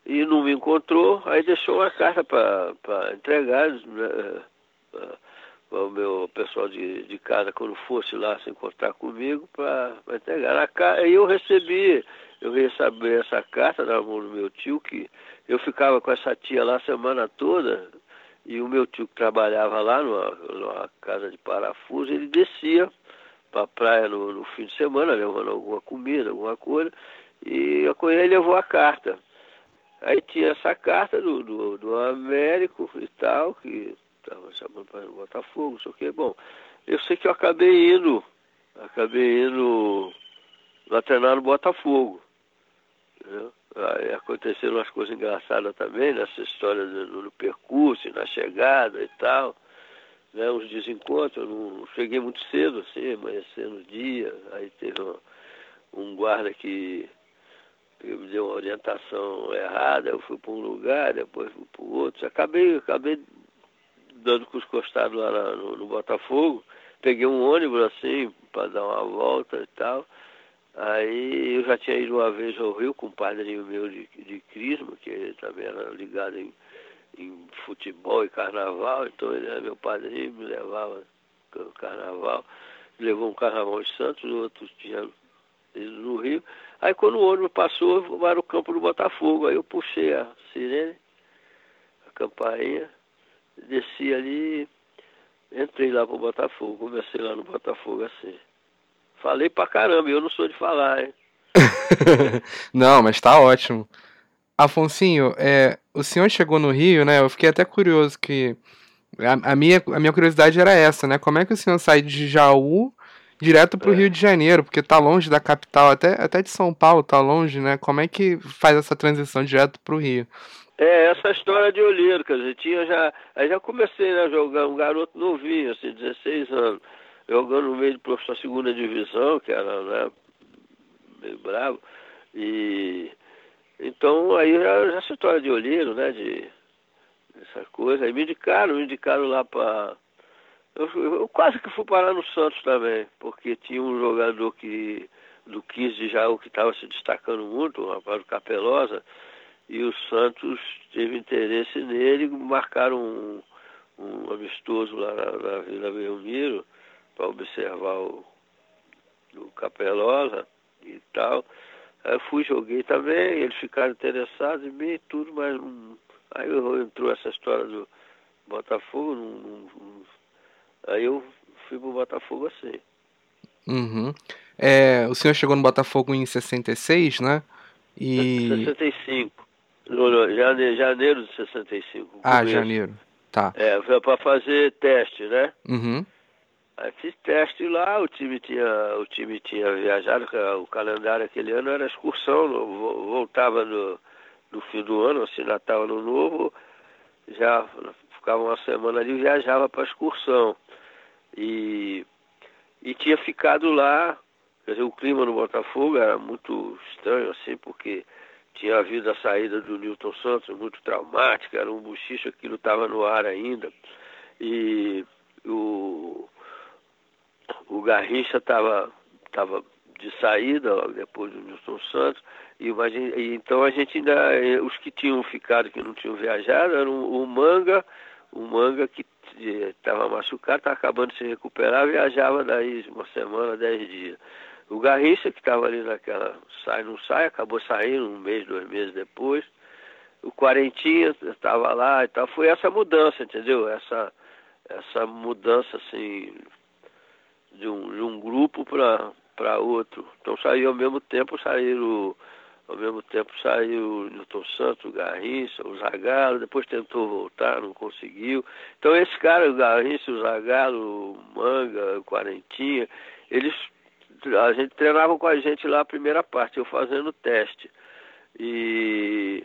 e não me encontrou, aí deixou uma carta para entregar né, para o meu pessoal de, de casa quando fosse lá se encontrar comigo para entregar. Aí eu recebi, eu recebi essa carta na mão do meu tio, que eu ficava com essa tia lá a semana toda, e o meu tio que trabalhava lá numa, numa casa de parafuso, ele descia para a praia no, no, fim de semana, levando alguma comida, alguma coisa, e a ele levou a carta. Aí tinha essa carta do, do, do Américo e tal, que estava chamando para Botafogo, não sei o. Bom, eu sei que eu acabei indo, acabei indo lá treinar no Botafogo. Entendeu? Aí aconteceram umas coisas engraçadas também nessa história do, no percurso, na chegada e tal. Né, uns desencontros, eu não cheguei muito cedo, assim, amanhecendo o dia, aí teve um, um guarda que, que, me deu uma orientação errada, eu fui para um lugar, depois fui para o outro, acabei, acabei dando com os costados lá no, no Botafogo, peguei um ônibus assim para dar uma volta e tal. Aí eu já tinha ido uma vez ao Rio com um padrinho meu de, de Crisma, que ele também era ligado em, em futebol e carnaval, então ele era meu padrinho, me levava carnaval, levou um carnaval de Santos, o outro tinha no Rio. Aí quando o ônibus passou, para o campo do Botafogo, aí eu puxei a sirene, a campainha, desci ali, entrei lá pro Botafogo, comecei lá no Botafogo assim. Falei pra caramba, eu não sou de falar, hein? não, mas tá ótimo. Afonsinho, é, o senhor chegou no Rio, né? Eu fiquei até curioso que. A, a, minha, a minha curiosidade era essa, né? Como é que o senhor sai de Jaú direto para o é. Rio de Janeiro, porque tá longe da capital, até, até de São Paulo tá longe, né? Como é que faz essa transição direto para o Rio? É, essa história de olheiro, quer dizer, tinha já. Aí já comecei né, jogar um garoto novinho, assim, 16 anos, jogando no meio de professor segunda divisão, que era né, meio bravo. E então aí já, já essa história de olheiro, né? De essa coisa. Aí me indicaram, me indicaram lá para. Eu, eu, quase que fui parar no Santos também, porque tinha um jogador que do 15 de Jaú que estava se destacando muito, o rapaz do Capelosa e o Santos teve interesse nele, marcaram um, um amistoso lá na, na Vila Belmiro para observar o, Capelosa e tal. Aí eu fui, joguei também, eles ficaram interessados em mim e tudo, mas aí entrou essa história do Botafogo, um, um, aí eu fui pro Botafogo assim. Uhum. É, o senhor chegou no Botafogo em 66, né? E... 65. No, no, janeiro, janeiro de 65. Ah, começo. janeiro. Tá. É, foi para fazer teste, né? Uhum. Aí fiz teste lá, o time tinha, o time tinha viajado, o calendário aquele ano era excursão, voltava no, no fim do ano, assim, Natal, Ano Novo, já ficava uma semana ali e viajava para excursão. E, e tinha ficado lá, quer dizer, o clima no Botafogo era muito estranho, assim, porque tinha havido a saída do Newton Santos, muito traumática, era um bochicho, aquilo estava no ar ainda. E o, o Garrincha estava tava de saída logo depois do Newton Santos. E, e, então a gente ainda, os que tinham ficado, que não tinham viajado, eram o Manga, o Manga que estava machucado, estava acabando de se recuperar, viajava daí uma semana, dez dias. O Garrincha, que estava ali naquela sai, não sai, acabou saindo um mês, dois meses depois. O Quarentinha estava lá e tal. Foi essa mudança, entendeu? Essa, essa mudança, assim, de um, de um grupo para outro. Então saiu ao mesmo tempo, saíram ao mesmo tempo saiu Newton Santos, o Garrincha, o Zagalo, depois tentou voltar, não conseguiu. Então esse cara, o Garrincha, o Zagalo, o Manga, o Quarentinha, eles a gente treinava com a gente lá a primeira parte, eu fazendo teste. E,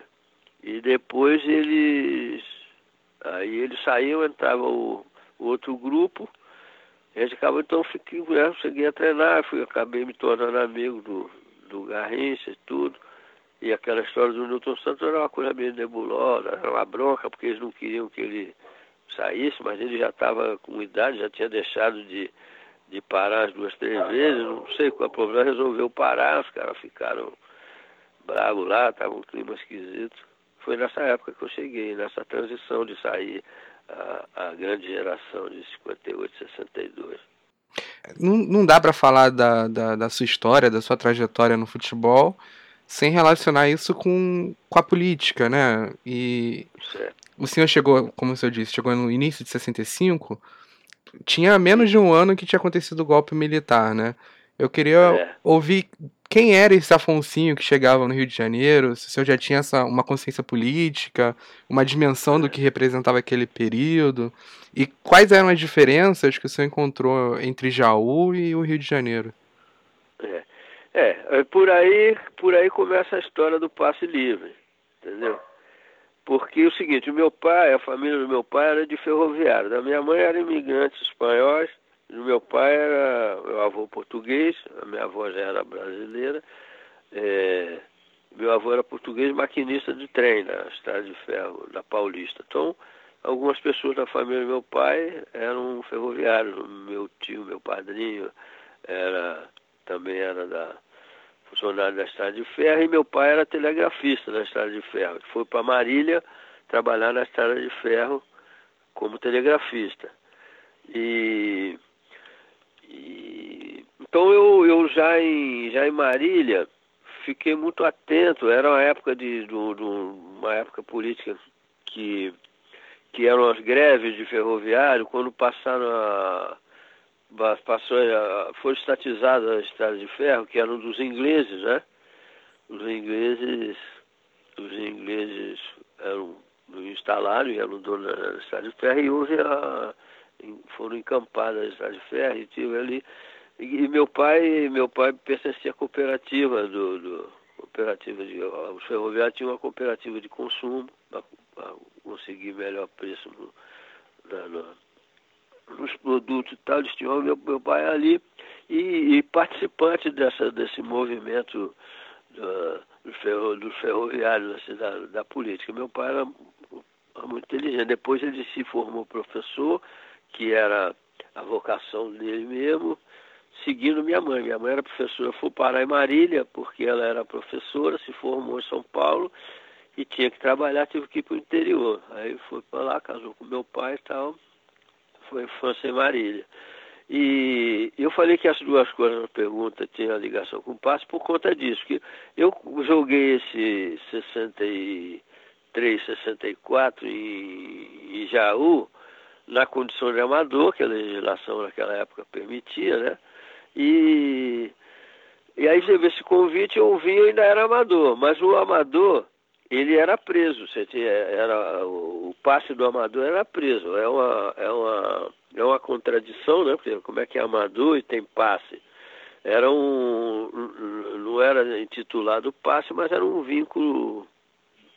e depois eles. Aí eles saíam, entrava o, o outro grupo. A gente acabou então fiquei, né, cheguei a treinar, fui, acabei me tornando amigo do, do Garrincha e tudo. E aquela história do Newton Santos era uma coisa meio nebulosa, era uma bronca, porque eles não queriam que ele saísse, mas ele já estava com idade, já tinha deixado de, de parar as duas, três vezes, não sei qual é o problema, resolveu parar, os caras ficaram bravos lá, tava um clima esquisito. Foi nessa época que eu cheguei, nessa transição de sair a, a grande geração de 58, 62. Não, não dá para falar da, da, da, sua história, da sua trajetória no futebol, sem relacionar isso com, com a política, né? E o senhor chegou, como o senhor disse, chegou no início de 65, tinha menos de um ano que tinha acontecido o golpe militar, né? Eu queria é. ouvir quem era esse Afonsinho que chegava no Rio de Janeiro, se o senhor já tinha essa, uma consciência política, uma dimensão do que representava aquele período, e quais eram as diferenças que o senhor encontrou entre Jaú e o Rio de Janeiro? É, é, por aí, por aí começa a história do passe livre, entendeu? Porque é o seguinte, o meu pai, a família do meu pai era de ferroviário, da minha mãe eram imigrantes espanhóis, o meu pai era meu avô português, a minha avó já era brasileira, é, meu avô era português maquinista de trem na estrada de ferro da Paulista. Então, algumas pessoas da família do meu pai eram ferroviários, meu tio, meu padrinho, era também era da funcionário da Estrada de Ferro, e meu pai era telegrafista da Estrada de Ferro. Foi para Marília trabalhar na Estrada de Ferro como telegrafista. E, e então eu, eu já, em, já em Marília fiquei muito atento, era uma época de, de, de uma época política que, que eram as greves de ferroviário, quando passaram a passou, foi estatizada a estrada de ferro, que era um dos ingleses, né? Os ingleses, os ingleses eram instalaram e eram donos da estrada de ferro e houve a, foram encampadas a estrada de ferro e tive ali e meu pai, meu pai pertencia à cooperativa do, do cooperativa de os ferroviários tinham uma cooperativa de consumo para conseguir melhor preço no, na, no, nos produtos e tal, eles tinham meu, meu pai ali e, e participante dessa, desse movimento do, do, ferro, do ferroviário assim, da, da política. Meu pai era muito inteligente. Depois ele se formou professor, que era a vocação dele mesmo, seguindo minha mãe. Minha mãe era professora, foi parar em Marília, porque ela era professora, se formou em São Paulo e tinha que trabalhar, tive que ir para o interior. Aí foi para lá, casou com meu pai e tal, foi infância em Marília. E eu falei que as duas coisas na pergunta tinham ligação com o passe por conta disso, que eu joguei esse 63, 64 em, Jaú na condição de amador, que a legislação naquela época permitia, né? E, e aí teve esse convite, eu vim, eu ainda era amador, mas o amador, ele era preso, tinha, era, o, o passe do amador era preso, é uma, é uma, é uma contradição, né? Porque como é que é amador e tem passe? Era um, não era intitulado passe, mas era um vínculo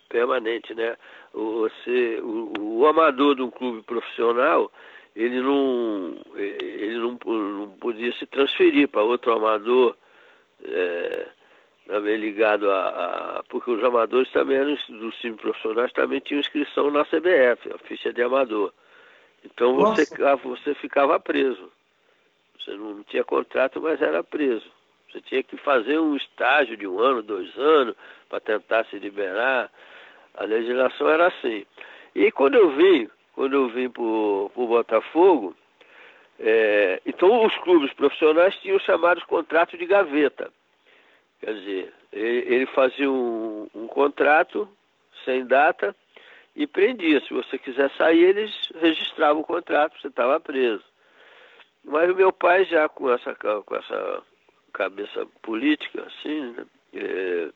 permanente, né? Você, o, o amador de um clube profissional, ele não, ele não, não podia se transferir para outro amador é, também ligado a, a, Porque os amadores também eram, dos times profissionais também tinham inscrição na CBF, a ficha de amador. Então você, você ficava preso. Você não tinha contrato, mas era preso. Você tinha que fazer um estágio de um ano, dois anos, para tentar se liberar. A legislação era assim. E quando eu vim, quando eu vim para o Botafogo, é, então os clubes profissionais tinham chamados contratos de gaveta. Quer dizer, ele, fazia um, um, contrato sem data e prendia. Se você quiser sair, eles registravam o contrato, você estava preso. Mas o meu pai já com essa, com essa cabeça política, assim, né, é,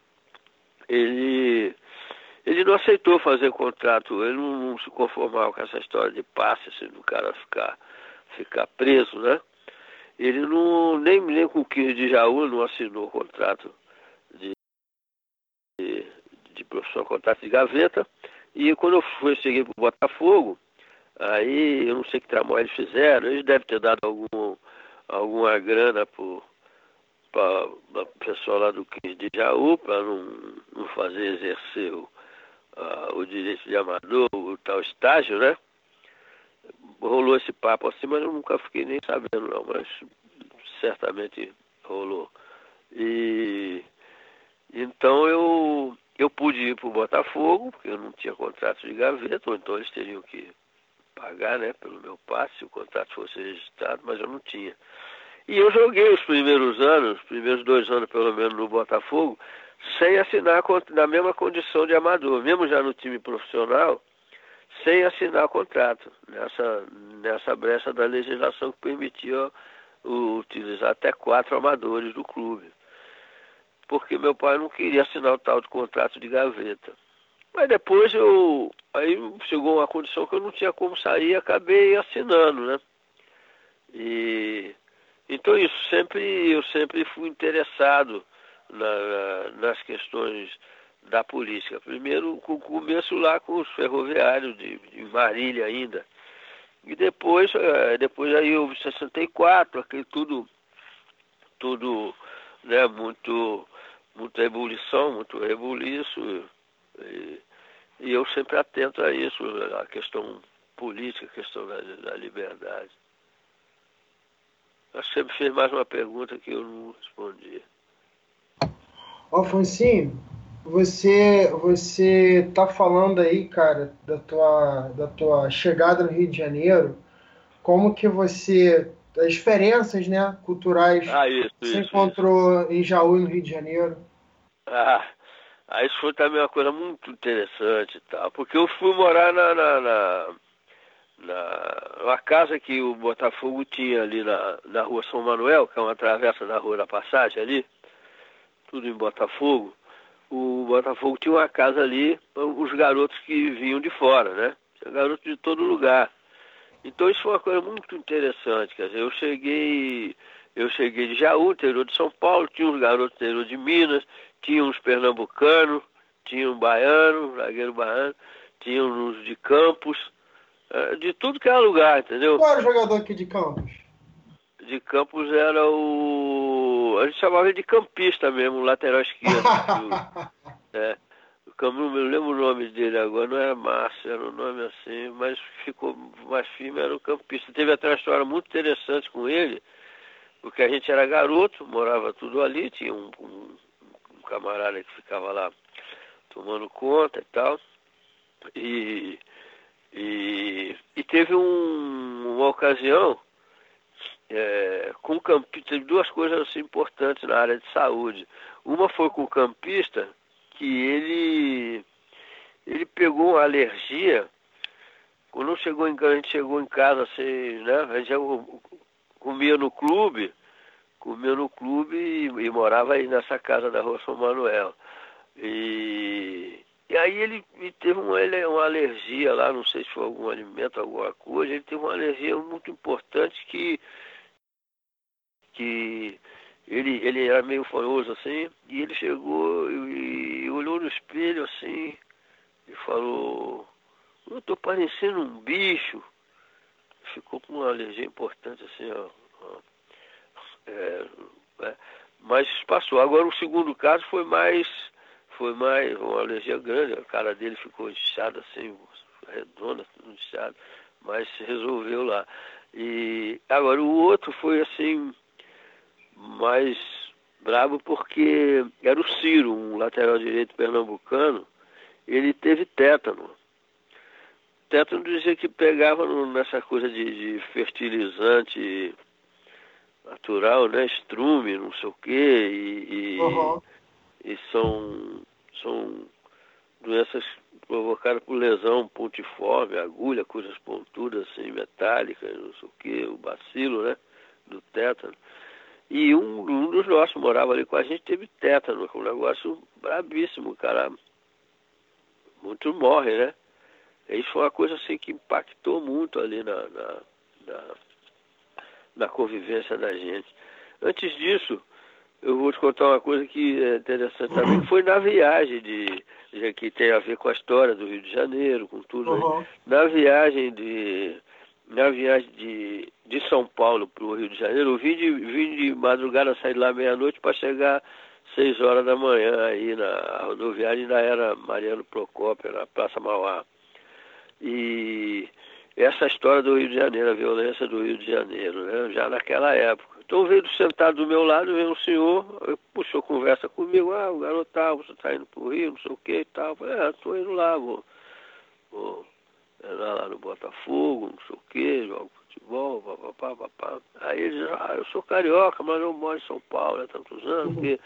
ele ele não aceitou fazer contrato, ele não, não, se conformava com essa história de passe, assim, do cara ficar, ficar preso, né? Ele não, nem, nem com o 15 de Jaú não assinou contrato de, de, de profissão, contrato de gaveta. E quando eu fui seguir para o Botafogo, aí eu não sei que tramóia eles fizeram, eles devem ter dado algum, alguma grana para o pessoal lá do 15 de Jaú, para não, não fazer exercer o, uh, o direito de amador, o tal estágio, né? Rolou esse papo assim, mas eu nunca fiquei nem sabendo não, mas certamente rolou. E então eu eu pude ir para o Botafogo, porque eu não tinha contrato de gaveta, ou então eles teriam que pagar, né, pelo meu passe, se o contrato fosse registrado, mas eu não tinha. E eu joguei os primeiros anos, os primeiros dois anos pelo menos no Botafogo, sem assinar na mesma condição de amador, mesmo já no time profissional, sem assinar contrato, nessa, nessa brecha da legislação que permitia utilizar até quatro amadores do clube. Porque meu pai não queria assinar o tal de contrato de gaveta. Mas depois eu. Aí chegou uma condição que eu não tinha como sair e acabei assinando, né? E então isso sempre eu sempre fui interessado na, nas questões da política. Primeiro, com o começo lá com os ferroviários de, de Marília ainda. E depois, é, depois aí houve 64, aquele tudo, tudo né, muito, muita ebulição, muito rebuliço. E, e eu sempre atento a isso, a questão política, a questão da, da liberdade. Você sempre fez mais uma pergunta que eu não respondi. Alfonsinho, você você tá falando aí, cara, da tua da tua chegada no Rio de Janeiro, como que você as diferenças, né, culturais ah, isso, você isso, encontrou isso. em Jaú no Rio de Janeiro? Ah, ah, isso foi também uma coisa muito interessante, tá? Porque eu fui morar na, na, na, na uma casa que o Botafogo tinha ali na, na rua São Manuel, que é uma travessa da Rua da Passagem ali, tudo em Botafogo, o Botafogo tinha uma casa ali para os garotos que vinham de fora, né? Tinha garotos de todo lugar. Então isso foi uma coisa muito interessante, quer dizer, eu cheguei, eu cheguei de Jaú, interior de São Paulo, tinha uns garotos interior de Minas, tinha uns pernambucanos, tinha um baiano, zagueiro baiano, tinha uns de Campos, é, de tudo que era lugar, entendeu? Qual era o jogador aqui de Campos? De Campos era o. A gente chamava ele de campista mesmo, lateral esquerdo. é. Eu não me lembro o nome dele agora, não era Márcio, era um nome assim, mas ficou mais firme, era o campista. Teve até uma história muito interessante com ele, porque a gente era garoto, morava tudo ali, tinha um, um, um camarada que ficava lá tomando conta e tal. E, e, e teve um, uma ocasião é, com campista, duas coisas assim, importantes na área de saúde. Uma foi com o campista, que ele, ele pegou uma alergia. Quando chegou em, a gente chegou em casa assim, né? A gente comia no clube, comia no clube e, e morava aí nessa casa da Rua São Manuel. E, e aí ele, ele teve uma, uma alergia lá, não sei se foi algum alimento, alguma coisa, ele teve uma alergia muito importante que, que ele, ele era meio fanhoso assim, e ele chegou e, e olhou no espelho assim e falou, eu tô parecendo um bicho. Ficou com uma alergia importante assim, ó. é, é, mas passou. Agora o segundo caso foi mais foi mais uma alergia grande, a cara dele ficou inchada assim, redonda, tudo inchado, mas resolveu lá. E agora o outro foi assim, mais bravo porque era o Ciro, um lateral direito pernambucano, ele teve tétano. Tétano dizia que pegava nessa coisa de, de, fertilizante natural, né? Estrume, não sei o quê, e, e uhum e são, são doenças provocadas por lesão pontiforme, agulha, coisas pontudas assim, metálicas, não sei o que, o bacilo, né? Do tétano. E um, um dos nossos morava ali com a gente, teve tétano, é um negócio brabíssimo, cara muito morre, né? Isso foi uma coisa assim que impactou muito ali na, na, na, na convivência da gente. Antes disso, eu vou te contar uma coisa que é interessante também, que foi na viagem de, que tem a ver com a história do Rio de Janeiro, com tudo. Uhum. Na viagem de na viagem de, de São Paulo para o Rio de Janeiro, eu vim de, vim de madrugada, sair lá meia-noite para chegar seis horas da manhã aí na rodoviária, ainda era Mariano Procópio, na Praça Mauá. E essa história do Rio de Janeiro, a violência do Rio de Janeiro, né, já naquela época. Então veio sentado do meu lado, veio um senhor, puxou conversa comigo, ah, o garoto tá, você está indo para o Rio, não sei o que e tal. Eu falei, é, estou indo lá, vou, vou lá no Botafogo, não sei o que, jogo futebol, papapá, papá. Aí ele diz, ah, eu sou carioca, mas eu moro em São Paulo há tantos anos, porque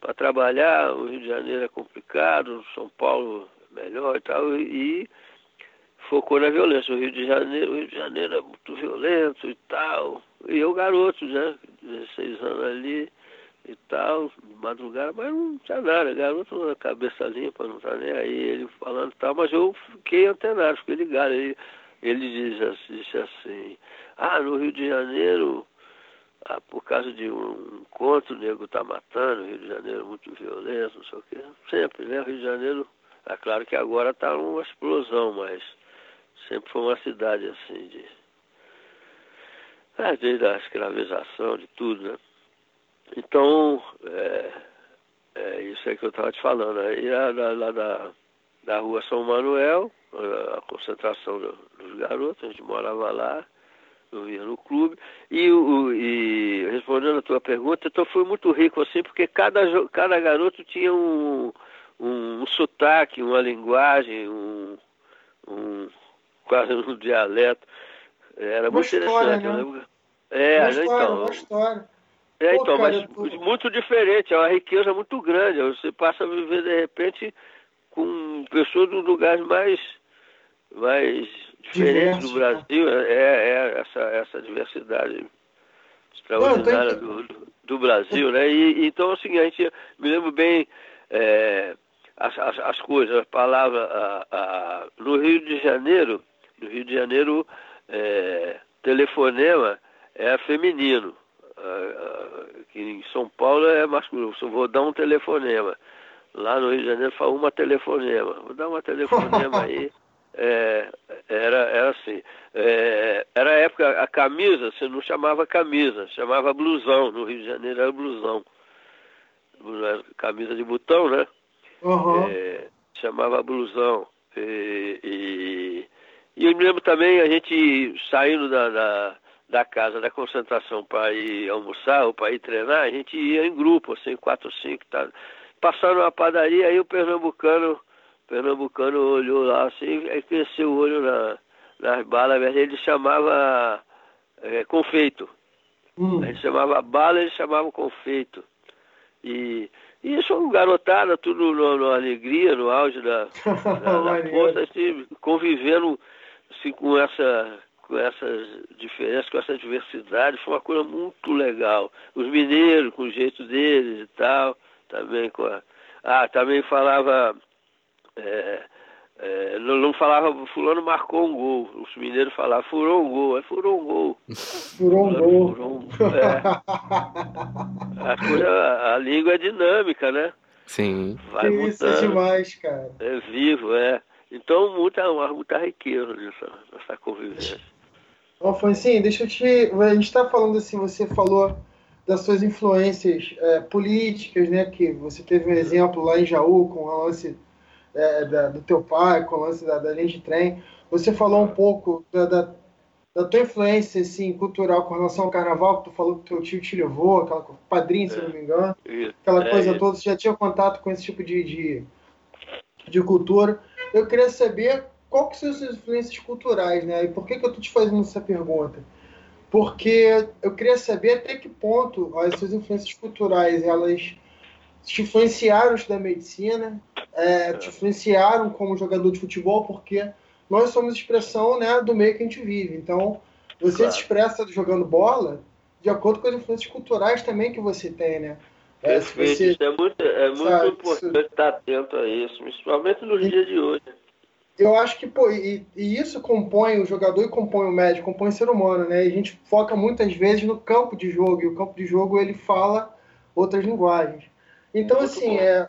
para trabalhar o Rio de Janeiro é complicado, São Paulo é melhor e tal, e focou na violência. O Rio de Janeiro, o Rio de Janeiro é muito violento e tal. E eu garoto, né? 16 anos ali e tal, de madrugada, mas não tinha nada, garoto na cabeça limpa, não tá nem aí, ele falando e tal, mas eu fiquei antenado, fiquei ligado. Ele, ele diz assim, disse assim, ah, no Rio de Janeiro, ah, por causa de um encontro, o nego tá matando, Rio de Janeiro é muito violento, não sei o quê. Sempre, né? Rio de Janeiro, é claro que agora tá uma explosão, mas sempre foi uma cidade assim de é, desde a escravização, de tudo, né? Então, é, é isso aí que eu estava te falando. Aí lá, lá da, da rua São Manuel, a concentração dos garotos, a gente morava lá, eu ia no clube. E, o, e respondendo a tua pergunta, então foi muito rico assim, porque cada, cada garoto tinha um, um, um sotaque, uma linguagem, um, um quase um dialeto. Era uma muito história, interessante. Né? É, uma história, então. Uma história. É, Pô, então, cara, mas muito diferente, é uma riqueza muito grande. Você passa a viver de repente com pessoas de lugares mais, mais diferentes do né? Brasil. É, é, essa, essa diversidade extraordinária Não, do, do, Brasil, né? E, então, assim, a gente me lembro bem é, as, as, as, coisas, as palavras. A, a, no Rio de Janeiro, no Rio de Janeiro, é, telefonema é feminino. Aqui em São Paulo é masculino. Vou dar um telefonema. Lá no Rio de Janeiro fala uma telefonema. Vou dar uma telefonema aí. É, era, era assim. É, era a época, a camisa, você não chamava camisa, chamava blusão. No Rio de Janeiro era blusão. Camisa de botão, né? Uhum. É, chamava blusão. E, e, e, eu me lembro também a gente saindo da, da, da casa da concentração para ir almoçar ou para ir treinar, a gente ia em grupo, assim, quatro ou cinco, tá? Passando uma padaria, aí o pernambucano pernambucano olhou lá assim, aí cresceu o olho na, nas balas, ele chamava é, confeito. Hum. A gente chamava bala, ele chamava confeito. E, e isso um garotada, tudo no, no alegria, no auge da, da, da força, assim, convivendo assim, com essa com essas diferenças, com essa diversidade, foi uma coisa muito legal. Os mineiros, com o jeito deles e tal, também com a... Ah, também falava é, é, não, não, falava, fulano marcou um gol. Os mineiros falavam, furou um gol, é furou um gol. Furou um gol. Furou um, é. a, coisa, a língua é dinâmica, né? Sim. Vai que Isso é demais, cara. É vivo, é. Então, muita, muita riqueza nessa, nessa convivência. Afonso, deixa eu te. A gente está falando assim, você falou das suas influências é, políticas, né? Que você teve um exemplo lá em Jaú com o lance é, da, do teu pai, com o lance da, da linha de trem. Você falou um pouco da, da, da, tua influência assim, cultural com relação ao carnaval, que tu falou que teu tio te levou, aquela padrinho, se não me engano, aquela é, coisa é. toda. Você já tinha contato com esse tipo de, de, de cultura. Eu queria saber qual que são as suas influências culturais, né? E por que, que eu tô te fazendo essa pergunta? Porque eu queria saber até que ponto as suas influências culturais elas te influenciaram da medicina, é, te influenciaram como jogador de futebol, porque nós somos expressão né, do meio que a gente vive. Então, você claro. se expressa jogando bola de acordo com as influências culturais também que você tem, né? É, Perfeito, você, isso é muito, é muito sabe, importante isso... estar atento a isso, principalmente nos e, dias de hoje. Eu acho que, pô, e, e, isso compõe o jogador e compõe o médico, compõe o ser humano, né? E a gente foca muitas vezes no campo de jogo, e o campo de jogo ele fala outras linguagens. Então, muito assim, bom. é,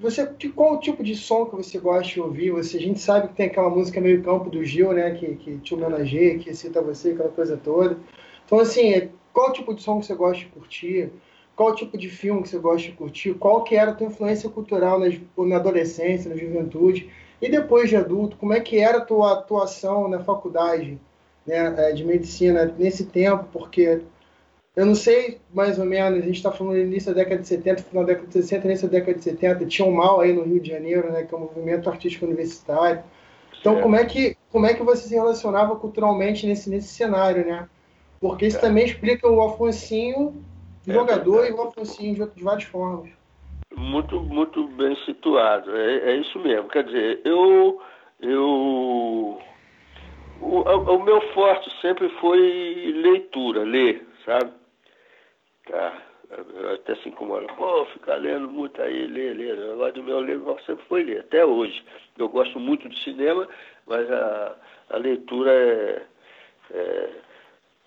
você, de qual tipo de som que você gosta de ouvir? Você, a gente sabe que tem aquela música meio campo do Gil, né? Que, que te homenageia, que cita você, aquela coisa toda. Então, assim, qual tipo de som que você gosta de curtir? Qual tipo de filme que você gosta de curtir? Qual que era a tua influência cultural na, na adolescência, na juventude? E depois de adulto, como é que era a tua atuação na faculdade né, é, de medicina nesse tempo? Porque eu não sei, mais ou menos, a gente está falando no início da década de 70, final da década de 60, início da década de 70, tinha um mal aí no Rio de Janeiro, né, que é o movimento artístico universitário. Então, como é que como é que você se relacionava culturalmente nesse nesse cenário, né? Porque isso é. também explica o Alfonsinho é jogador é e o Alfonsinho de, de várias formas. Muito muito bem situado, é, é isso mesmo. Quer dizer, eu eu o, o meu forte sempre foi leitura, ler, sabe? Tá. Até se incomoda. Pô, ficar lendo muito aí, ler, ler. O negócio do meu livro sempre foi ler, até hoje. Eu gosto muito de cinema, mas a, a leitura é, é,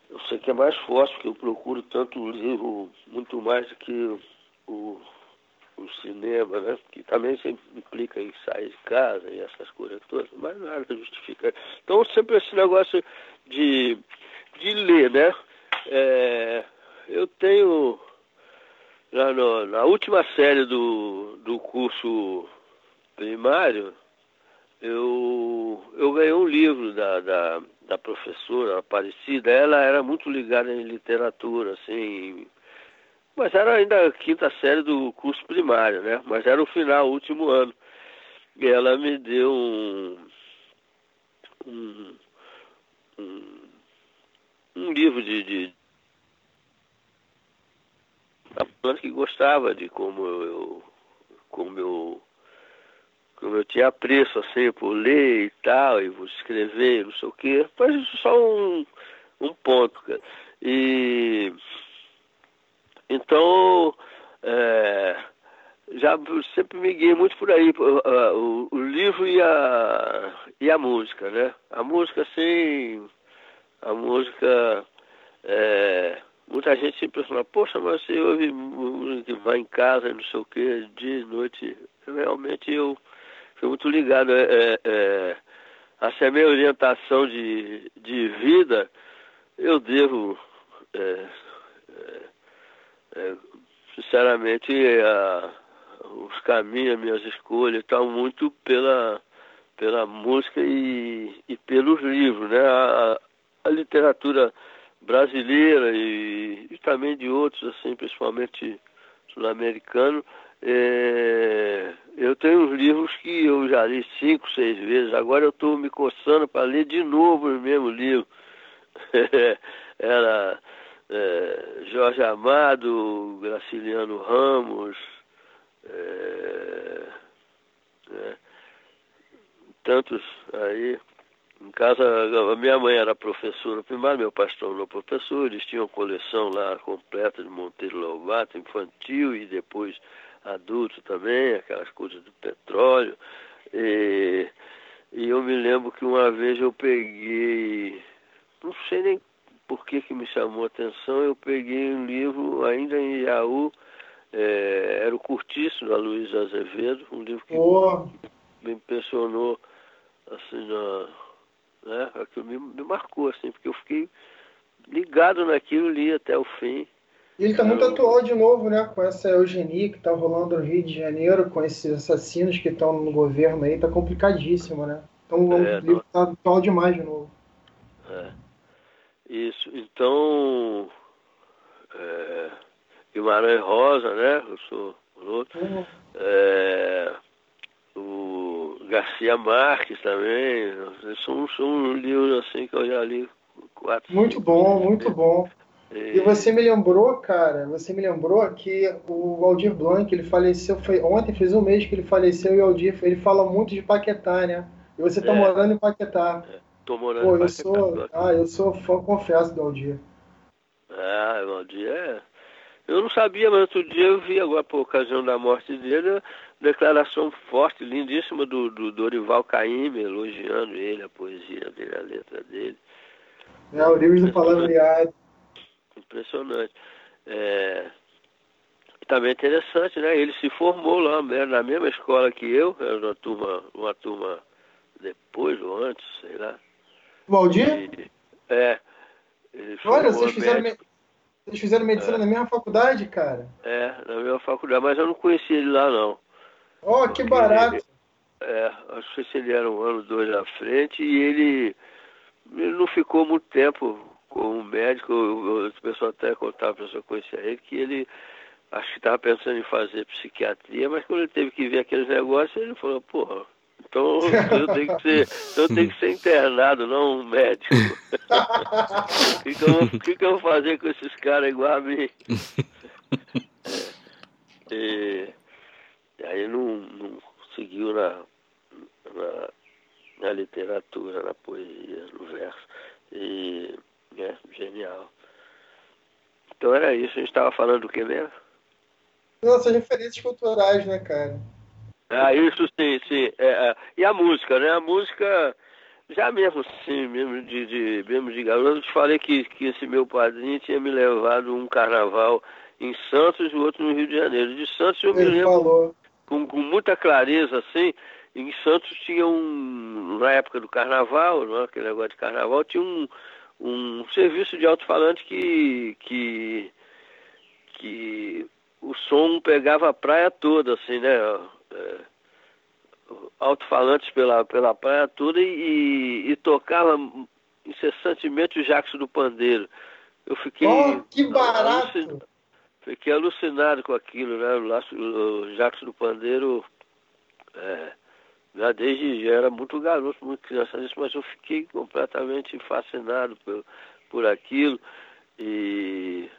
Eu sei que é mais forte, porque eu procuro tanto livro, muito mais do que cinema, né? Que também sempre implica em sair de casa e essas coisas todas, mas nada justifica. Então sempre esse negócio de, de ler, né? É, eu tenho na, na última série do, do curso primário, eu, eu ganhei um livro da, da, da professora Aparecida. Ela era muito ligada em literatura, assim, mas era ainda a quinta série do curso primário, né? Mas era o final, o último ano. E ela me deu um, um, um, livro de, de que gostava de como eu, como eu, como eu tinha apreço assim por ler e tal, e vou escrever, não sei o quê. Mas isso só um, um ponto, cara. E então é, já sempre me guiei muito por aí, o, o, livro e a, e a música, né? A música, assim, a música é, muita gente sempre fala, poxa, mas você ouve que vai em casa, não sei o que, dia e noite. Realmente eu fui muito ligado. É, é, é a minha orientação de, de vida, eu devo, é, é sinceramente, a, os caminhos, as minhas escolhas estão muito pela, pela música e, e pelos livros, né? A, a literatura brasileira e, e, também de outros, assim, principalmente sul-americano. É, eu tenho uns livros que eu já li cinco, seis vezes. Agora eu estou me coçando para ler de novo o mesmo livro. Era é, Jorge Amado, Graciliano Ramos, é, é, tantos aí. Em casa, a minha mãe era professora primária, meu pai se tornou professor, eles tinham coleção lá completa de Monteiro Lobato, infantil e depois adulto também, aquelas coisas do petróleo. E, e eu me lembro que uma vez eu peguei, não sei nem por que, que me chamou a atenção, eu peguei um livro ainda em Iaú, é, era o Curtiço, da Luiz Azevedo, um livro que oh. me impressionou assim na né? Aquilo me, me marcou, assim, porque eu fiquei ligado naquilo, li até o fim. E ele está muito atual de novo, né? Com essa eugenia que está rolando no Rio de Janeiro, com esses assassinos que estão no governo aí, tá complicadíssimo, né? Então o é, livro está atual demais de novo. É. Isso. Então. É, Guimarães Rosa, né? Eu sou outro. Uhum. É, o Garcia Marques também. São, são livros assim que eu já li quatro. Muito bom, muito bom. E... e você me lembrou, cara, você me lembrou que o Aldir Blanc, ele faleceu, foi ontem, fez um mês que ele faleceu e o Aldir, ele fala muito de Paquetá, né? E você tá é. morando em Paquetá. É. Morando Pô. Eu sou, ah, eu sou fã, confesso, do Aldir. Ah, o Aldir é... Eu não sabia, mas outro dia eu vi agora por ocasião da morte dele, declaração forte, lindíssima do, do Dorival Caymmi, elogiando ele, a poesia dele, a letra dele. É, o livro do Palavreado. Impressionante. É, também interessante, né? Ele se formou lá né, na mesma escola que eu, era uma turma, uma turma depois ou antes, sei lá. Valdir? é. Olha, vocês fizeram, me... vocês fizeram medicina é. na mesma faculdade, cara? É, na mesma faculdade, mas eu não conheci ele lá não. Oh, que barato! Ele, é, acho que ele era um ano, dois à frente, e ele, ele não ficou muito tempo como médico. O pessoal até contava, a pessoa conhecia ele, que ele acho que estava pensando em fazer psiquiatria, mas quando ele teve que ver aqueles negócios, ele falou, porra, então eu tenho que ser, então eu tenho que ser internado, não um médico. O que, que, eu, que, que eu vou fazer com esses caras igual a mim? É. E, aí não, não seguiu na, na, na, literatura, na poesia, no verso. E é genial. Então era isso, a gente estava falando do que mesmo? Nossas referências culturais, né, cara? Ah, isso sim, sim. É, é, e a música, né? A música, já mesmo assim, mesmo de, de, mesmo de garoto, eu te falei que, que esse meu padrinho tinha me levado um carnaval em Santos e o outro no Rio de Janeiro. De Santos eu Ele me lembro. Com, com muita clareza, assim, em Santos tinha um, na época do carnaval, não é? aquele negócio de carnaval, tinha um, um serviço de alto-falante que, que, que o som pegava a praia toda, assim, né? É, alto-falantes pela, pela praia toda e, e, e, tocava incessantemente o Jackson do Pandeiro. Eu fiquei. Oh, que barato! Fiquei alucinado com aquilo, né? O, o Jacques do Pandeiro, é, já desde já era muito garoto, muito criança nisso, mas eu fiquei completamente fascinado por, por aquilo. E.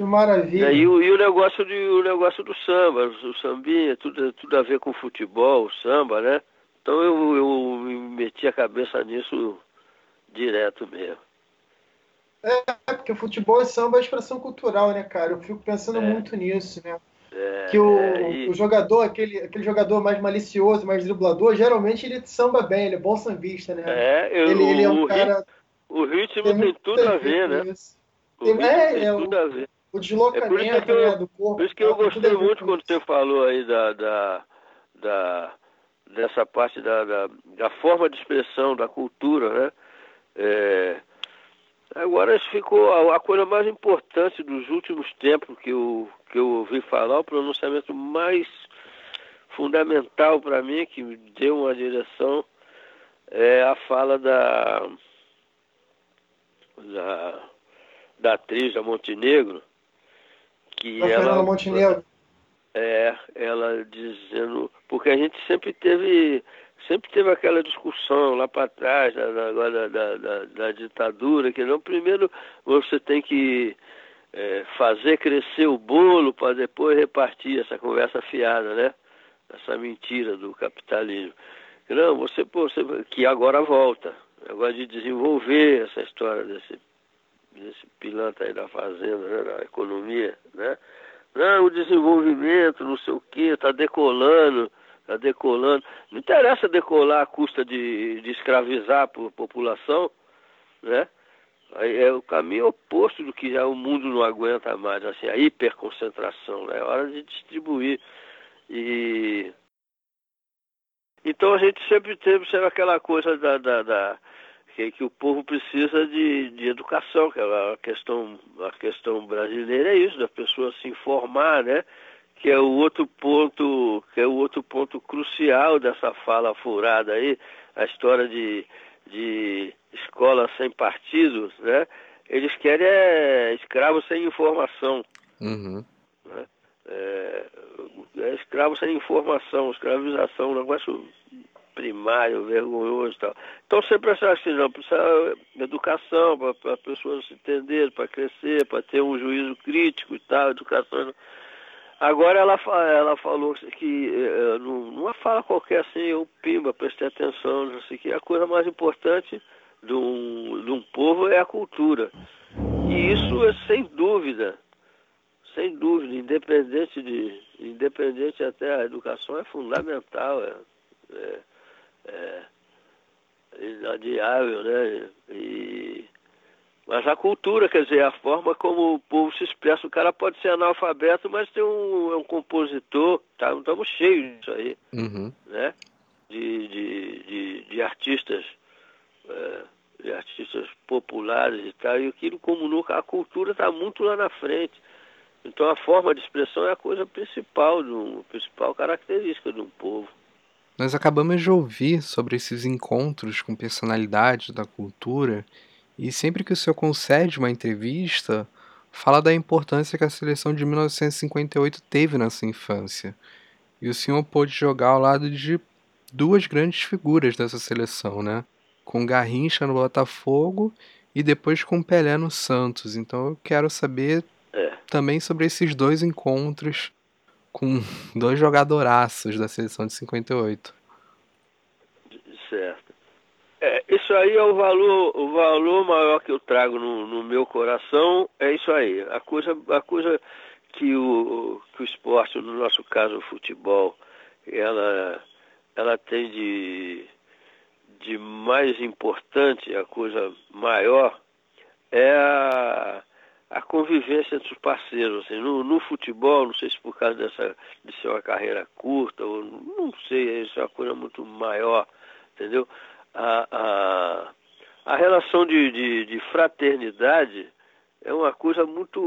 Que maravilha! E, e, o, e o, negócio de, o negócio do samba, o sambinha, tudo, tudo a ver com futebol, o samba, né? Então eu, eu meti a cabeça nisso direto mesmo. É, porque o futebol e samba é expressão cultural, né, cara? Eu fico pensando é. muito nisso, né? É, que o, é, e... o, jogador, aquele, aquele jogador mais malicioso, mais driblador, geralmente ele samba bem, ele é bom sambista, né? É, eu, ele, ele é um o, cara. O ritmo tem, tem tudo a ver, né? Isso. Tem, é, é, tudo o, a ver. O deslocamento é eu, né, do corpo. Por isso que eu gostei muito quando você falou aí da, da, da dessa parte da, da, da, forma de expressão, da cultura, né? É, agora isso ficou a, a, coisa mais importante dos últimos tempos que eu, que eu ouvi falar, o pronunciamento mais fundamental para mim, que me deu uma direção, é a fala da, da, da atriz da Montenegro, que ela... Montenegro. É, ela dizendo, porque a gente sempre teve, sempre teve aquela discussão lá para trás da, da, da, da, da ditadura, que não primeiro você tem que é, fazer crescer o bolo para depois repartir essa conversa fiada, né? Essa mentira do capitalismo. Não, você, pô, você que agora volta, agora de desenvolver essa história desse, desse pilantra aí da fazenda, né, da economia, né? Não, o desenvolvimento, não sei o que, está decolando, está decolando. Não interessa decolar à custa de, de escravizar a população, né? É o caminho oposto do que já o mundo não aguenta mais, assim, a hiperconcentração, né? É hora de distribuir. E então a gente sempre teve sempre aquela coisa da, da, da que, que, o povo precisa de, de educação, que é a questão, a questão brasileira é isso, da pessoa se informar, né? Que é o outro ponto, que é o outro ponto crucial dessa fala furada aí, a história de, de escola sem partidos, né? Eles querem é, escravos sem informação. Uhum. Né? É, é escravo sem informação, escravização, um negócio primário, vergonhoso e tal. Então sempre achar assim, não, precisa educação para as pessoas se entenderem, para crescer, para ter um juízo crítico e tal, educação. Agora ela, ela falou que eh, numa fala qualquer assim, eu pimba, prestei atenção, não sei que a coisa mais importante de um, de um povo é a cultura. E isso é sem dúvida, sem dúvida, independente de, independente até a educação é fundamental, é, é, é inadiável, né? E, mas a cultura, quer dizer, a forma como o povo se expressa, o cara pode ser analfabeto, mas tem um, é um compositor, tá? Estamos cheios disso aí, uhum. né? De, de, de, de artistas, é, de artistas populares e tal, e aquilo comunica, a cultura está muito lá na frente. Então a forma de expressão é a coisa principal, a principal característica de um povo. Nós acabamos de ouvir sobre esses encontros com personalidades da cultura e sempre que o senhor concede uma entrevista, fala da importância que a seleção de 1958 teve na sua infância. E o senhor pôde jogar ao lado de duas grandes figuras dessa seleção, né? Com Garrincha no Botafogo e depois com Pelé no Santos. Então eu quero saber é. também sobre esses dois encontros com dois jogadoraços da seleção de 58. Certo. É, isso aí é o valor, o valor maior que eu trago no, no, meu coração, é isso aí. A coisa, a coisa que o, que o esporte, no nosso caso o futebol, ela, ela tem de, de mais importante, a coisa maior, é a, a convivência entre os parceiros. Assim, no, no, futebol, não sei se por causa dessa, de ser uma carreira curta, ou não sei, isso é uma coisa muito maior, entendeu? A, a, a relação de, de, de fraternidade é uma coisa muito,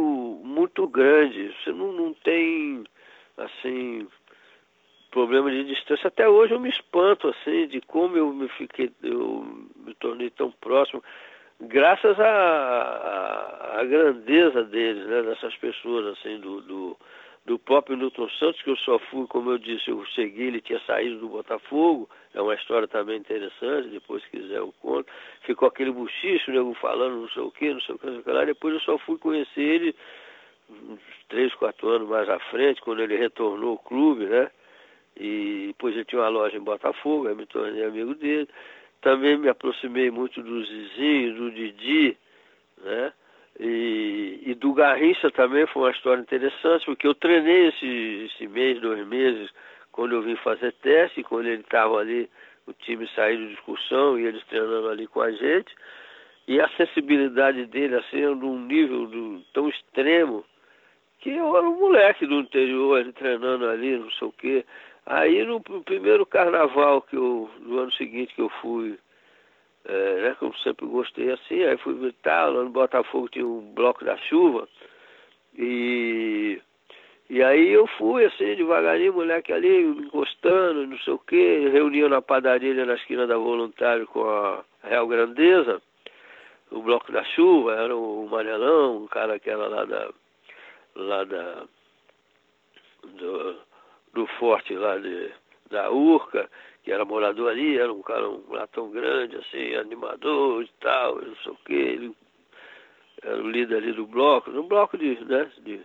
muito grande. Você não, não tem, assim, problema de distância. Até hoje eu me espanto, assim, de como eu me fiquei, eu me tornei tão próximo graças à, grandeza deles, né, dessas pessoas, assim, do, do, do, próprio Newton Santos, que eu só fui, como eu disse, eu cheguei, ele tinha saído do Botafogo, é uma história também interessante, depois se quiser eu conto. Ficou aquele buchicho, nego falando não sei o que, não sei o que, não sei o que lá, depois eu só fui conhecer ele uns três, quatro anos mais à frente, quando ele retornou ao clube, né? E depois ele tinha uma loja em Botafogo, aí me tornei amigo dele. Também me aproximei muito do Zizinho, do Didi, né? E, e, do Garrincha também foi uma história interessante, porque eu treinei esse, esse mês, dois meses, quando eu vim fazer teste, quando ele estava ali, o time saiu de discussão e eles treinando ali com a gente. e a sensibilidade dele, assim, num nível do, tão extremo, que eu era um moleque do interior, ele treinando ali, não sei o quê. Aí no, primeiro carnaval que eu, no ano seguinte que eu fui, é, né, eu sempre gostei assim, aí fui visitar, lá no Botafogo tinha um bloco da chuva, e, e aí eu fui assim, devagarinho, moleque ali, encostando, não sei o quê, reunia na padaria na esquina da Voluntário com a Real Grandeza, o bloco da chuva, era o Manelão, um cara que era lá da. lá da. do, do forte lá de, da Urca, que era morador ali, era um cara um latão grande, assim, animador e tal, não sei o que, ele era o líder ali do bloco, no bloco de, né, de,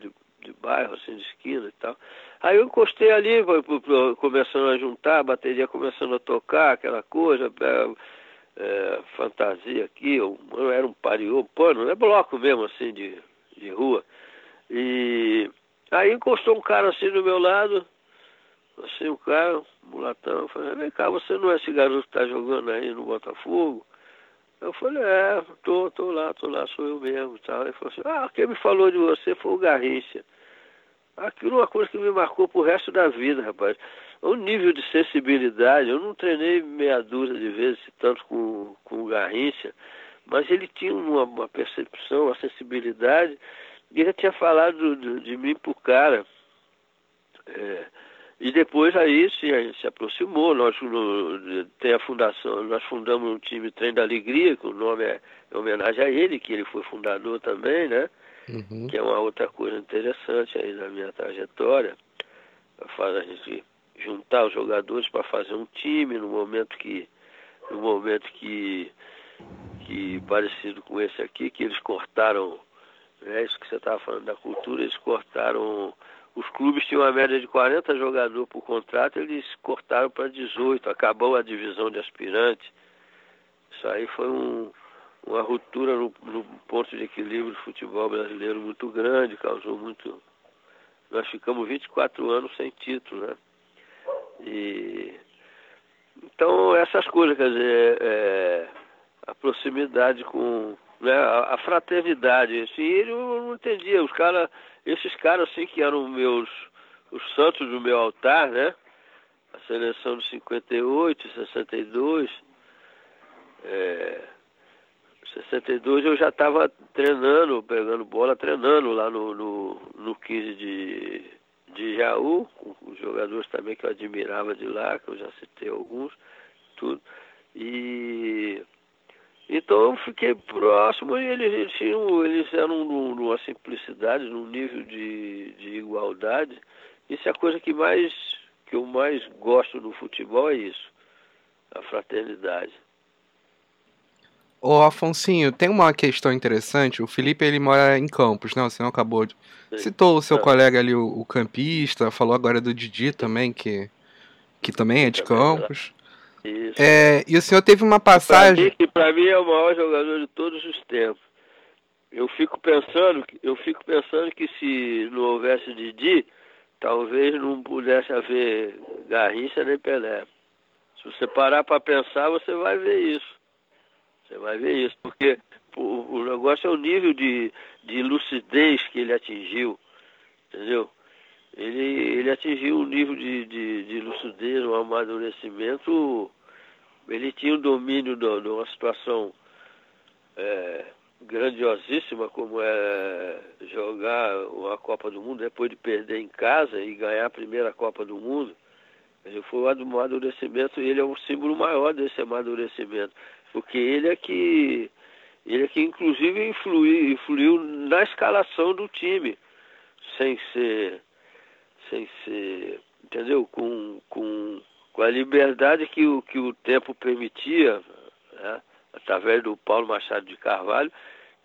de, de bairro, assim, de esquina e tal. Aí eu encostei ali, começando a juntar, a bateria começando a tocar, aquela coisa, é, fantasia aqui, eu, eu era um pariô, pano, é bloco mesmo assim de, de rua. E aí encostou um cara assim do meu lado, assim o cara, mulatão, eu falei, vem cá, você não é esse garoto que tá jogando aí no Botafogo? Eu falei, é, tô, tô lá, tô lá, sou eu mesmo. Tal. Ele falou assim, ah, quem me falou de você foi o Garrincha. Aquilo é uma coisa que me marcou pro resto da vida, rapaz o nível de sensibilidade, eu não treinei meia dúzia de vezes, tanto com, com o Garrincha, mas ele tinha uma, uma percepção, uma sensibilidade, ele tinha falado de, de mim pro cara. É, e depois aí se, se aproximou, nós no, tem a fundação, nós fundamos um time Trem da Alegria, que o nome é em homenagem a ele, que ele foi fundador também, né? Uhum. Que é uma outra coisa interessante aí na minha trajetória. Faz a gente juntar os jogadores para fazer um time no momento que no momento que que parecido com esse aqui que eles cortaram é isso que você estava falando da cultura eles cortaram os clubes tinham uma média de 40 jogadores por contrato eles cortaram para 18 acabou a divisão de aspirantes. Isso aí foi um, uma ruptura no, no ponto de equilíbrio do futebol brasileiro muito grande causou muito nós ficamos 24 anos sem título né? E, então, essas coisas, quer dizer, é, a proximidade com né, a, a fraternidade. Assim, eu não entendia. Os cara, esses caras assim que eram meus os santos do meu altar, né? A seleção de 58, 62. É, 62 eu já estava treinando, pegando bola, treinando lá no, no, no 15 de de Jaú, com os jogadores também que eu admirava de lá, que eu já citei alguns, tudo. E então eu fiquei próximo e eles, eles, tinham, eles eram numa simplicidade, num nível de, de igualdade. Isso é a coisa que mais que eu mais gosto no futebol é isso, a fraternidade. Ô Afonsinho, tem uma questão interessante. O Felipe ele mora em Campos, né? Você não acabou de. Citou o seu colega ali, o, o, campista, falou agora do Didi também, que, que também é de Campos. Isso. É, e o senhor teve uma passagem. Que para mim é o maior jogador de todos os tempos. Eu fico pensando, eu fico pensando que se não houvesse Didi, talvez não pudesse haver Garrincha nem Pelé. Se você parar para pensar, você vai ver isso. Você vai ver isso, porque o, o negócio é o nível de, de lucidez que ele atingiu, entendeu? Ele, ele atingiu um nível de, de, de lucidez, um amadurecimento. Ele tinha o um domínio de, uma situação é, grandiosíssima, como é jogar uma Copa do Mundo depois de perder em casa e ganhar a primeira Copa do Mundo. Ele foi o amadurecimento, ele é um símbolo maior desse amadurecimento porque ele é que ele é que inclusive influiu, influiu na escalação do time, sem ser sem ser, entendeu? Com, com, com a liberdade que o, que o tempo permitia, né? através do Paulo Machado de Carvalho,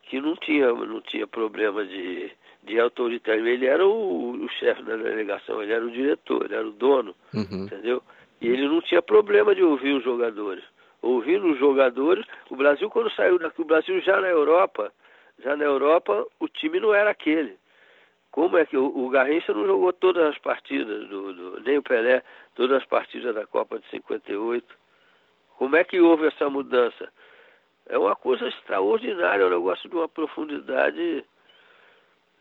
que não tinha, não tinha problema de, de autoritarismo. Ele era o, o chefe da delegação, ele era o diretor, ele era o dono, uhum. entendeu? E ele não tinha problema de ouvir os jogadores ouvindo os jogadores. O Brasil, quando saiu daqui, o Brasil já na Europa, já na Europa, o time não era aquele. Como é que o, o Garrincha não jogou todas as partidas, do, do, nem o Pelé, todas as partidas da Copa de 58? Como é que houve essa mudança? É uma coisa extraordinária, é um negócio de uma profundidade,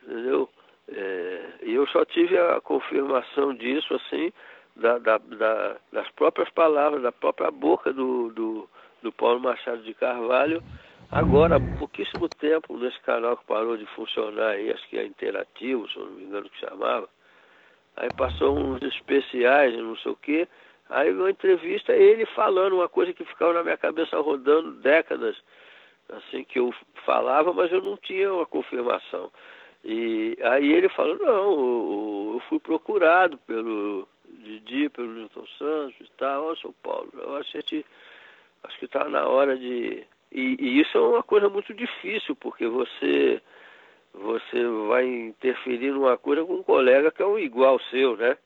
entendeu? É, e eu só tive a confirmação disso, assim, da, da, da, das próprias palavras, da própria boca do, do, do Paulo Machado de Carvalho, agora, há pouquíssimo tempo, nesse canal que parou de funcionar aí, acho que é interativo, se eu não me engano que chamava, aí passou uns especiais, não sei o quê, aí uma entrevista, ele falando uma coisa que ficava na minha cabeça rodando décadas, assim, que eu falava, mas eu não tinha uma confirmação. E aí ele falou, não, eu fui procurado pelo Didi, pelo Newton Santos e tal, ó, São Paulo, eu acho que acho que está na hora de. E, e, isso é uma coisa muito difícil, porque você você vai interferir numa coisa com um colega que é um igual seu, né?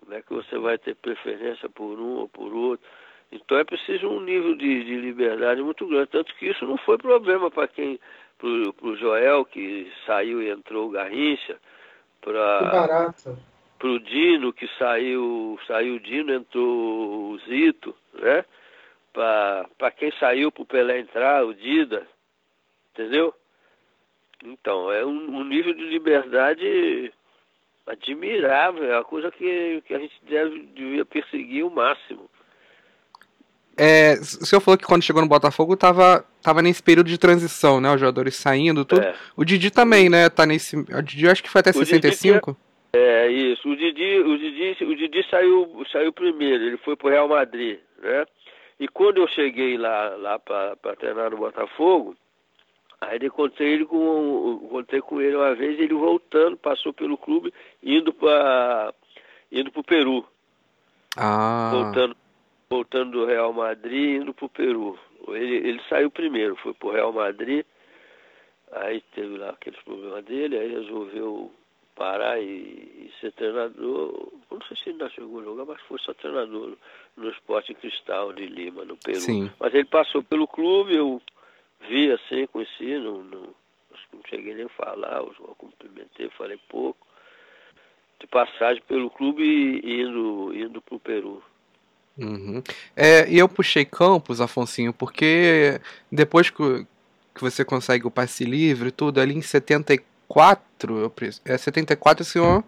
Como é que você vai ter preferência por um ou por outro? Então é preciso um nível de, de liberdade muito grande. Tanto que isso não foi problema para quem, para o Joel, que saiu e entrou o Garrincha, para o Dino, que saiu, saiu o Dino, entrou o Zito, né? Para quem saiu para o Pelé entrar, o Dida, entendeu? Então, é um, um, nível de liberdade admirável, é uma coisa que, que a gente deve, devia perseguir o máximo. É, o senhor falou que quando chegou no Botafogo tava, tava nesse período de transição, né? Os jogadores saindo, tudo. É. O Didi também, né? Tá nesse. O Didi acho que foi até o 65. Didi, é, isso. O Didi, o Didi, o Didi saiu, saiu primeiro, ele foi pro Real Madrid, né? E quando eu cheguei lá, lá para treinar no Botafogo, aí encontrei ele com, encontrei com ele uma vez, ele voltando, passou pelo clube, indo para indo o Peru. Ah. Voltando, voltando do Real Madrid, indo para o Peru. Ele, ele saiu primeiro, foi para o Real Madrid, aí teve lá aqueles problemas dele, aí resolveu parar e, e, ser treinador. Não sei se ele chegou a jogar, mas foi só treinador no Esporte Cristal de Lima, no Peru. Sim. Mas ele passou pelo clube, eu vi assim, conheci, não, não, não cheguei nem a falar, eu cumprimentei, falei pouco. De passagem pelo clube e indo, indo para o Peru. Uhum. É, e eu puxei Campos, Afonsinho, porque depois que, que você consegue o passe livre tudo, ali em 74, eu, é 74 o senhor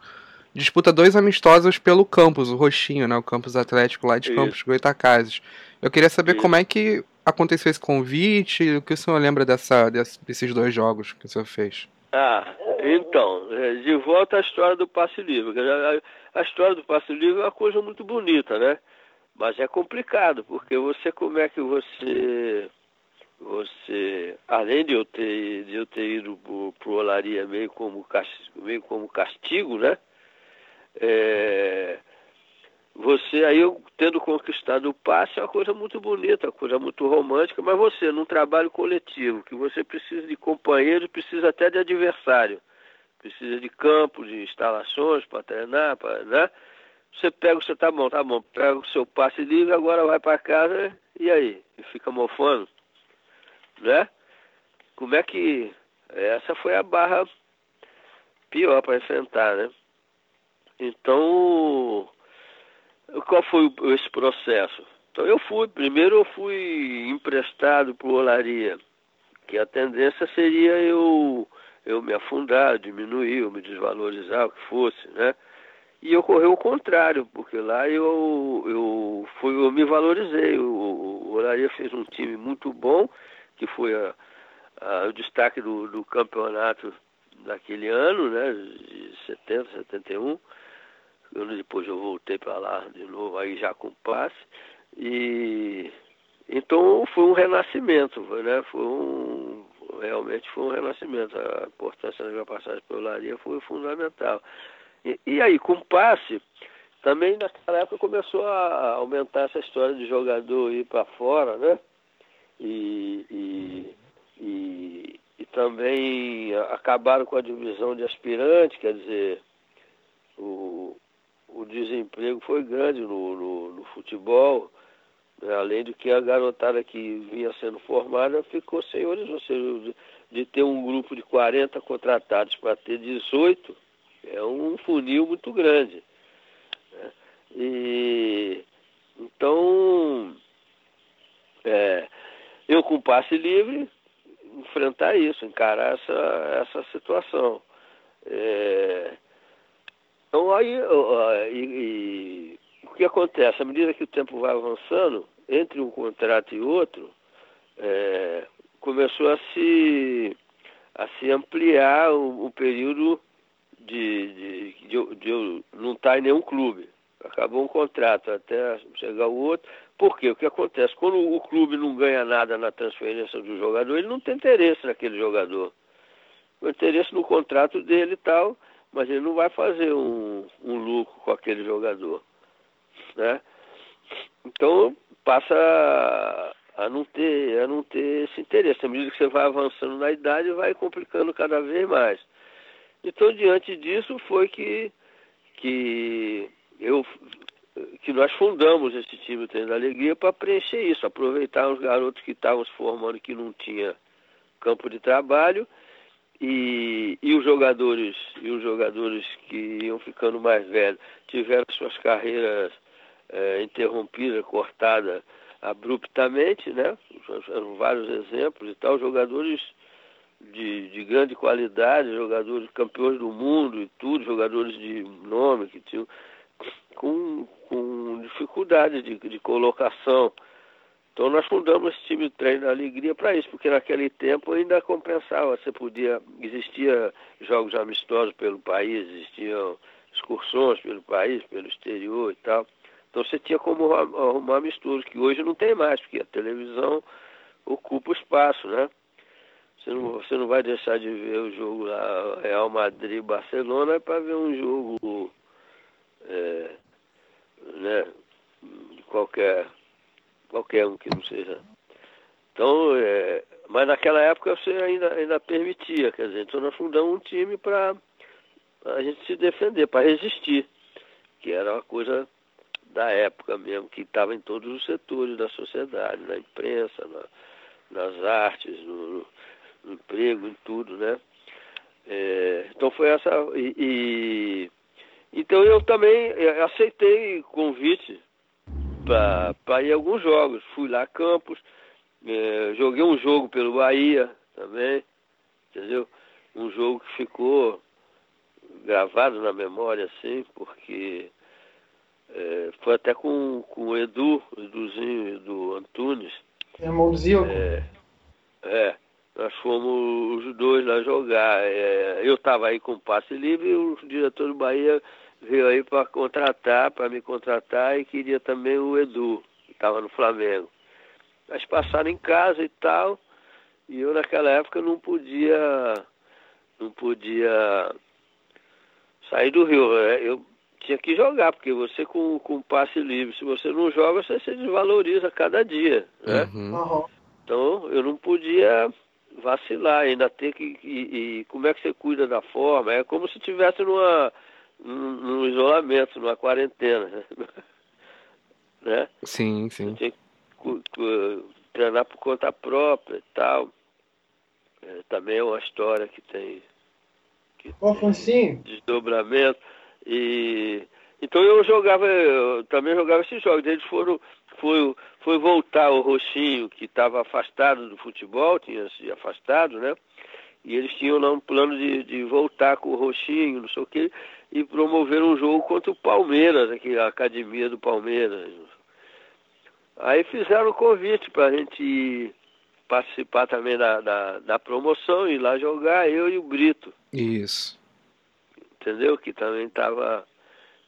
disputa dois amistosos pelo campus, o Roxinho, né? O campus atlético lá de Isso. Campos Goitacazes. Eu queria saber Isso. como é que aconteceu esse convite, o que o senhor lembra dessa, desses dois jogos que o senhor fez? Ah, então, é, de volta à história do passe livre. A história do passe livre é uma coisa muito bonita, né? Mas é complicado, porque você, como é que você, você, além de eu ter, de eu ter ido pro, pro Olaria meio como, meio como castigo, né? É, você aí tendo conquistado o passe é uma coisa muito bonita, uma coisa muito romântica, mas você num trabalho coletivo, que você precisa de companheiro, precisa até de adversário, precisa de campo, de instalações para treinar, para, né? Você pega o seu, tá bom, tá bom, pega o seu passe livre, agora vai para casa e aí? E fica mofando, né? Como é que essa foi a barra pior para enfrentar, né? Então, qual foi esse processo? Então eu fui, primeiro eu fui emprestado para o Olaria, que a tendência seria eu, eu me afundar, diminuir, eu me desvalorizar, o que fosse, né? E ocorreu o contrário, porque lá eu, eu, fui, eu me valorizei. O, o Olaria fez um time muito bom, que foi a, a, o destaque do, do campeonato daquele ano, né, de 70, 71 ano depois eu voltei para lá de novo, aí já com passe. E então foi um renascimento, né? Foi um realmente foi um renascimento. A importância da minha passagem pelo Laria foi fundamental. E, e, aí, com passe, também naquela época começou a aumentar essa história de jogador ir para fora, né? E, e, e, e, também acabaram com a divisão de aspirante, quer dizer, o, o desemprego foi grande no, no, no futebol, né? além do que a garotada que vinha sendo formada ficou sem horizonte. De, de ter um grupo de 40 contratados para ter 18, é um funil muito grande. Né? E, então, é, eu com passe livre, enfrentar isso, encarar essa, essa situação. É, então aí e, e, o que acontece? À medida que o tempo vai avançando, entre um contrato e outro, é, começou a se, a se ampliar o, o período de, de, de, de, eu não estar em nenhum clube. Acabou um contrato até chegar o outro. Por quê? O que acontece? Quando o clube não ganha nada na transferência do jogador, ele não tem interesse naquele jogador. O interesse no contrato dele e tal, mas ele não vai fazer um, um lucro com aquele jogador. Né? Então passa a, a, não ter, a não ter esse interesse. À medida que você vai avançando na idade, vai complicando cada vez mais. Então, diante disso, foi que, que, eu, que nós fundamos esse time Treino da Alegria para preencher isso, aproveitar os garotos que estavam se formando que não tinha campo de trabalho e, e os jogadores e os jogadores que iam ficando mais velhos tiveram suas carreiras é, interrompidas, cortadas abruptamente, né? Eram vários exemplos e tal, jogadores de, de grande qualidade, jogadores campeões do mundo e tudo, jogadores de nome que tinham com, com dificuldade de, de colocação. Então nós fundamos esse time de treino da alegria para isso, porque naquele tempo ainda compensava, você podia, existia jogos amistosos pelo país, existiam excursões pelo país, pelo exterior e tal. Então você tinha como arrumar misturas, que hoje não tem mais, porque a televisão ocupa o espaço, né? Você não, você não vai deixar de ver o jogo lá, Real Madrid-Barcelona, para ver um jogo é, né, de qualquer qualquer um que não seja. Então, é, mas naquela época você ainda, ainda permitia, quer dizer, então nós fundamos um time para a gente se defender, para resistir, que era uma coisa da época mesmo, que estava em todos os setores da sociedade, na imprensa, na, nas artes, no, no, emprego, em tudo, né? É, então foi essa. E, e, então eu também aceitei convite para ir a alguns jogos. Fui lá a Campos, é, joguei um jogo pelo Bahia também, entendeu? Um jogo que ficou gravado na memória, assim, porque é, foi até com, com o Edu, o Eduzinho, Edu Antunes. Zico. É, é, nós fomos os dois lá jogar. É, eu estava aí com passe livre e o diretor do Bahia veio aí para contratar, para me contratar e queria também o Edu, que estava no Flamengo. Mas passaram em casa e tal, e eu naquela época não podia, não podia sair do Rio. Né? Eu tinha que jogar, porque você com, com passe livre, se você não joga, você se desvaloriza cada dia. Né? Uhum. Então eu não podia vacilar, ainda ter que. E, e, como é que você cuida da forma? É como se tivesse numa num isolamento, numa quarentena. né? Sim, sim. Tinha que treinar por conta própria e tal. É, também é uma história que tem, que tem desdobramento. E então eu jogava, eu também jogava esses jogos. Eles foram, foi, foi voltar o Roxinho, que estava afastado do futebol, tinha se afastado, né? E eles tinham lá um plano de, de voltar com o Roxinho, não sei o quê e promover um jogo contra o Palmeiras, aqui, a academia do Palmeiras. Aí fizeram o convite para a gente participar também da, da, da, promoção, ir lá jogar, eu e o Brito. Isso. Entendeu? Que também estava,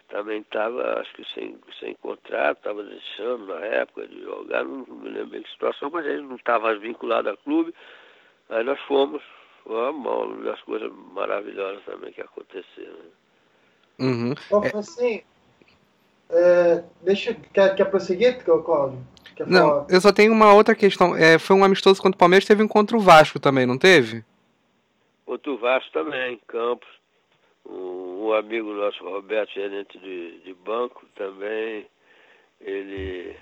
também tava, acho que sem, sem contrato, estava deixando na época de jogar, não, não me lembro bem que situação, mas ele não estava vinculado a clube. Aí nós fomos, uma das coisas maravilhosas também que aconteceram. Né? Uhum. é... assim, é, deixa, quer, quer prosseguir, Cláudio? Quer não, falar? eu só tenho uma outra questão. É, foi um amistoso contra o Palmeiras, teve um contra o Vasco também, não teve? Contra o Vasco também, em Campos. Um, um amigo nosso, Roberto, gerente de, de banco, também, ele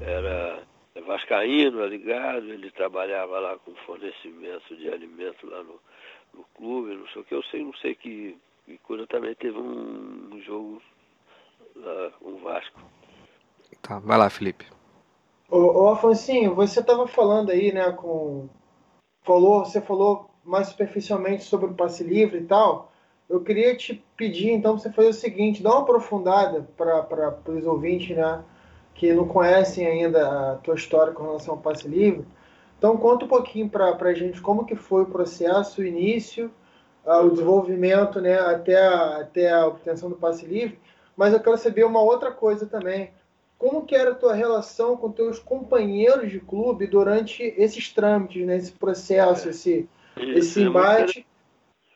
era vascaíno, ligado, ele trabalhava lá com fornecimento de alimento lá no, no clube, não sei o que, eu sei, não sei que e quando também teve um, um jogo lá com o Vasco. Tá, vai lá, Felipe. Ô, ô Afonsinho, você estava falando aí, né, com... Falou, você falou mais superficialmente sobre o passe livre e tal. Eu queria te pedir, então, para você fazer o seguinte, dá uma aprofundada para os ouvintes, né, que não conhecem ainda a tua história com relação ao passe livre. Então, conta um pouquinho para a gente como que foi o processo, o início, uh, o desenvolvimento, né, até a, até a obtenção do passe livre. Mas eu quero saber uma outra coisa também. Como que era a tua relação com teus companheiros de clube durante esses trâmites, né, esse processo, esse, esse é embate?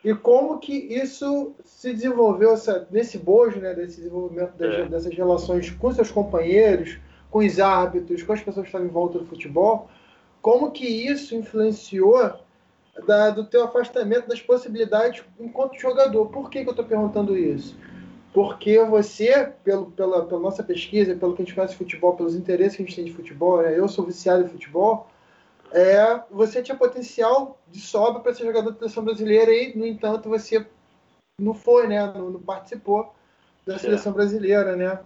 E como que isso se desenvolveu essa, nesse bojo, né, desse desenvolvimento das, é. dessas relações com seus companheiros, com os árbitros, com as pessoas que estavam em volta do futebol? Como que isso influenciou da, do teu afastamento das possibilidades enquanto jogador? Por que, que eu estou perguntando isso? Porque você, pelo, pela, pela nossa pesquisa, pelo que a gente conhece de futebol, pelos interesses que a gente tem de futebol, né? eu sou viciado em futebol, é, você tinha potencial de sobra para ser jogador da seleção brasileira e, no entanto, você não foi, né? Não, não participou da seleção brasileira, né?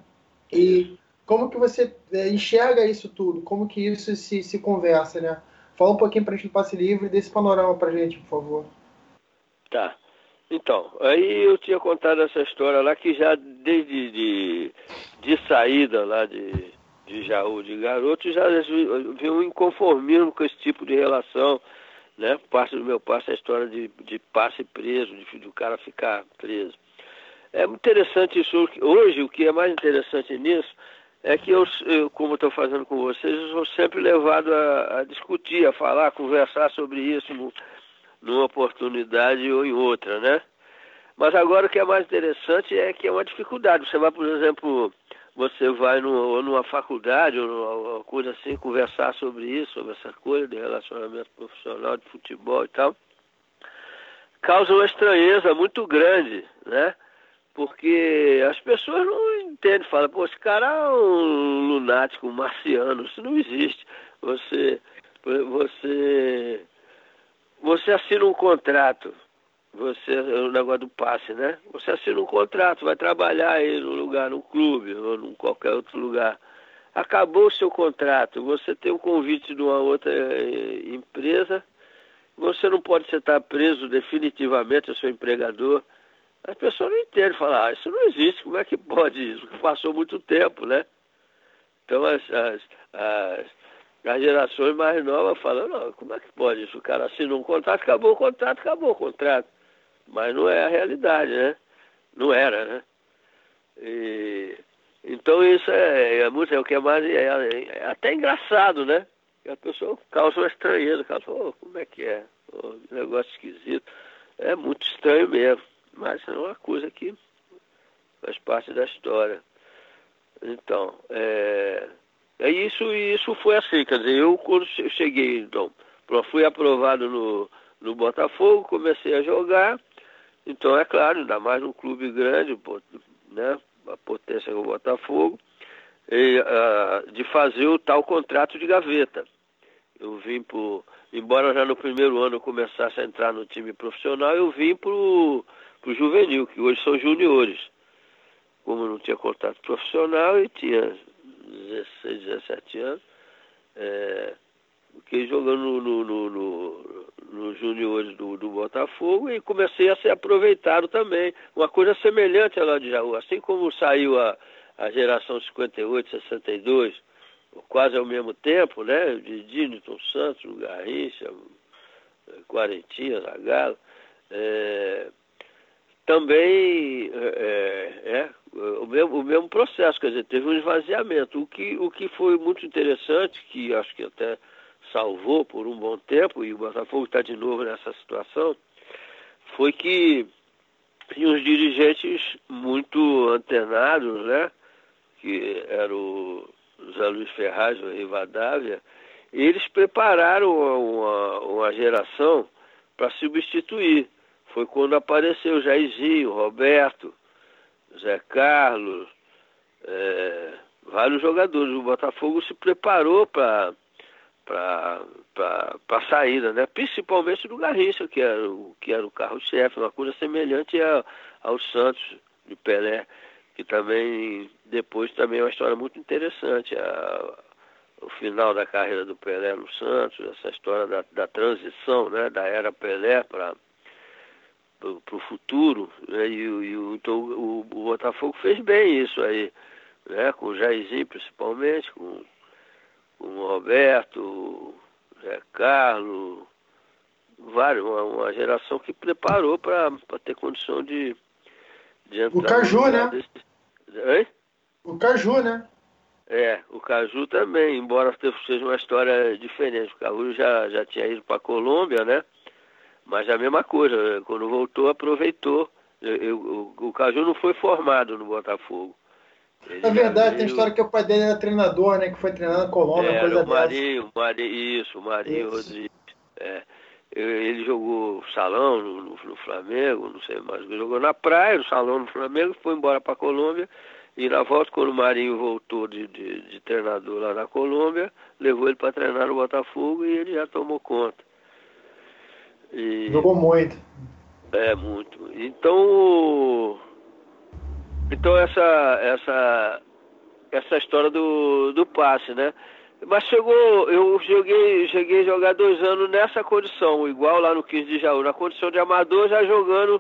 E como que você é, enxerga isso tudo? Como que isso se, se conversa, né? Fala um pouquinho para a gente do passe livre desse panorama para a gente, por favor. Tá. Então, aí eu tinha contado essa história lá que já desde de, de saída lá de, de Jaú de garoto já vi um inconformismo com esse tipo de relação, né? Parte do meu passe é a história de, de passe preso, de, de o cara ficar preso. É interessante isso. Hoje, o que é mais interessante nisso é que eu, eu como estou fazendo com vocês, eu sou sempre levado a, a discutir, a falar, a conversar sobre isso no, numa oportunidade ou em outra, né? Mas agora o que é mais interessante é que é uma dificuldade. Você vai, por exemplo, você vai no, numa faculdade ou numa coisa assim, conversar sobre isso, sobre essa coisa de relacionamento profissional, de futebol e tal, causa uma estranheza muito grande, né? Porque as pessoas não entendem, falam, pô, esse cara é um lunático, um marciano, isso não existe. Você, você, você assina um contrato você, o negócio do passe, né? Você assina um contrato, vai trabalhar aí no lugar, no clube ou em qualquer outro lugar. Acabou o seu contrato, você tem um convite de uma outra eh, empresa, você não pode estar preso definitivamente ao seu empregador. As pessoas não entendem, falam, ah, isso não existe, como é que pode isso? Passou muito tempo, né? Então as, as, as, as gerações mais novas falam, não, como é que pode isso? O cara assina um contrato, acabou o contrato, acabou o contrato. Mas não é a realidade, né? Não era, né? E, então isso é, é, muito, é o que é mais. É, é até engraçado, né? a pessoa causa uma estranheza, causa, oh, como é que é? Oh, negócio esquisito. É muito estranho mesmo, mas é uma coisa que faz parte da história. Então, é, é isso, isso foi assim, quer dizer, eu quando cheguei, então, fui aprovado no, no Botafogo, comecei a jogar, então, é claro, ainda mais num clube grande, né, a potência do Botafogo, e, uh, de fazer o tal contrato de gaveta. Eu vim por, embora já no primeiro ano eu começasse a entrar no time profissional, eu vim para o juvenil, que hoje são juniores. Como não tinha contrato profissional e tinha 16, 17 anos, é, fiquei jogando no, no, no, nos juniores do, do, Botafogo e comecei a ser aproveitado também. Uma coisa semelhante a lá de Jaú. Assim como saiu a, a geração 58, 62, quase ao mesmo tempo, né? De Dinton Santos, Garrincha, Quarentinha, Zagallo. É, também é, é, é, o, mesmo, o mesmo processo, quer dizer, teve um esvaziamento. O que, o que foi muito interessante, que acho que até salvou por um bom tempo, e o Botafogo está de novo nessa situação, foi que tinha uns dirigentes muito antenados, né? Que era o Zé Luiz Ferraz o Rivadavia, eles prepararam uma, uma, uma geração para substituir. Foi quando apareceu Jairzinho, Roberto, Zé Carlos, é, vários jogadores. O Botafogo se preparou para para a saída, né? principalmente do Garrincha, que era o, que era o carro-chefe, uma coisa semelhante a, ao Santos de Pelé, que também depois também é uma história muito interessante. A, o final da carreira do Pelé no Santos, essa história da, da transição, né, da era Pelé para o futuro, né, e, e então, o, o Botafogo fez bem isso aí, né, com o Jairzinho principalmente, com, o Roberto, Zé Carlos, vários, uma, uma geração que preparou para ter condição de, de entrar. O Caju, né? Desse... Oi? O Caju, né? É, o Caju também, embora seja uma história diferente. O Caju já, já tinha ido para a Colômbia, né? Mas a mesma coisa, quando voltou, aproveitou. Eu, eu, o, o Caju não foi formado no Botafogo. Ele é verdade, tem história que o pai dele era treinador, né? Que foi treinado na Colômbia, era, coisa o Marinho, dessa. Marinho, isso, o Marinho isso. Rodrigues. É. Ele jogou salão no, no, no, Flamengo, não sei mais, jogou na praia, no salão no Flamengo, foi embora para a Colômbia e na volta, quando o Marinho voltou de, de, de treinador lá na Colômbia, levou ele para treinar no Botafogo e ele já tomou conta. E... Jogou muito. É, muito. Então, então essa, essa, essa história do, do passe, né? Mas chegou, eu joguei, cheguei a jogar dois anos nessa condição, igual lá no 15 de Jaú, na condição de amador, já jogando.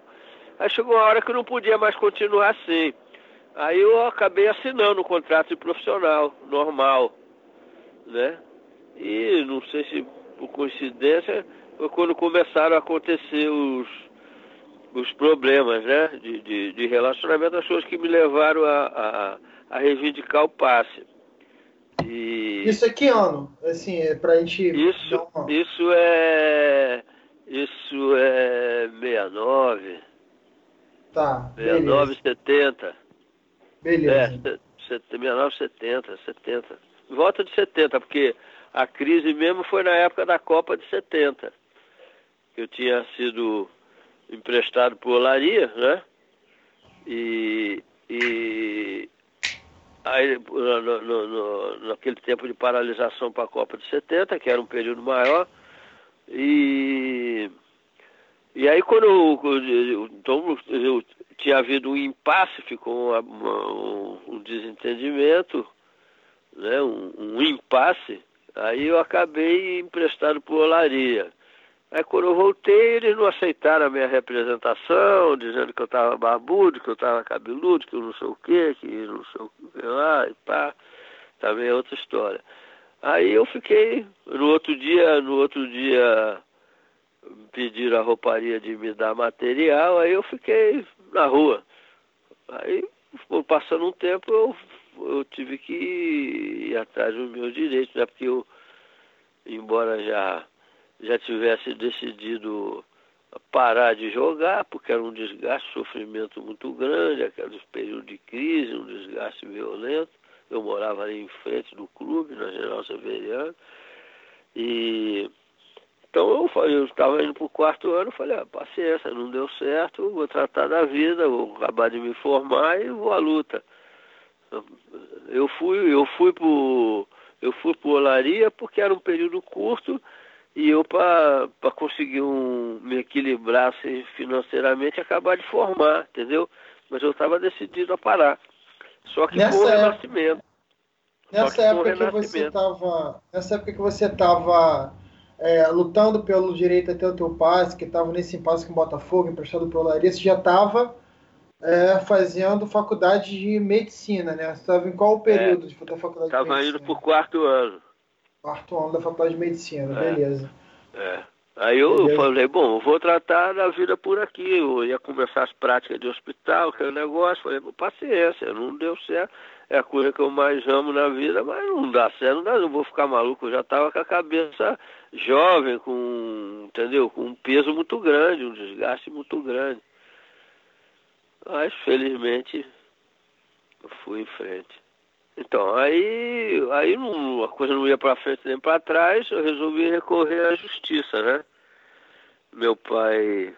Aí chegou uma hora que não podia mais continuar assim. Aí eu acabei assinando um contrato de profissional, normal, né? E não sei se por coincidência foi quando começaram a acontecer os, os problemas, né? De, de, de relacionamento, as coisas que me levaram a, a, a reivindicar o passe. E... Isso é que ano? Assim, é pra gente. Isso, uma... isso é. Isso é 69. Tá. 69, beleza. 70. Beleza. É, 69, 70, 70. Volta de 70, porque a crise mesmo foi na época da Copa de 70. Que eu tinha sido emprestado por Olaria, né? E, e aí, no, no, no, naquele tempo de paralisação para a Copa de 70, que era um período maior, e, e aí quando eu, então, eu tinha havido um impasse, ficou uma, uma, um, desentendimento, né, um, um, impasse, aí eu acabei emprestado por Olaria. Aí quando eu voltei, eles não aceitaram a minha representação, dizendo que eu estava barbudo, que eu estava cabeludo, que eu não sei o quê, que não sei o que lá, e pá, também é outra história. Aí eu fiquei, no outro dia, no outro dia pediram a rouparia de me dar material, aí eu fiquei na rua. Aí, passando um tempo, eu, eu tive que ir atrás dos meus direitos, né? Porque eu, embora já, já tivesse decidido parar de jogar, porque era um desgaste, sofrimento muito grande, aqueles períodos de crise, um desgaste violento. Eu morava ali em frente do clube, na General Severiano, e então eu eu estava indo para o quarto ano, falei, ah, paciência, não deu certo, vou tratar da vida, vou acabar de me formar e vou à luta. Eu fui, eu fui pro, eu fui Olaria porque era um período curto e eu para conseguir um, me equilibrar assim, financeiramente acabar de formar, entendeu? Mas eu estava decidido a parar. Só que nessa foi um renascimento. Nessa época, que você estava, nessa época que você estava é, lutando pelo direito a ter o teu passe, que estava nesse impasse com o Botafogo, emprestado para o Larissa, já estava é, fazendo faculdade de medicina, né? Você estava em qual período é, de faculdade de medicina? Estava indo para o quarto ano. Quarto ano da faculdade de medicina, é, beleza. É. Aí eu falei, bom, eu vou tratar da vida por aqui. Eu ia começar as práticas de hospital, aquele negócio. Falei, paciência, não deu certo é a coisa que eu mais amo na vida, mas não dá certo, não, dá, não vou ficar maluco. Eu já estava com a cabeça jovem, com, entendeu? Com um peso muito grande, um desgaste muito grande. Mas felizmente eu fui em frente. Então, aí, aí não, a coisa não ia para frente nem para trás, eu resolvi recorrer à justiça, né? Meu pai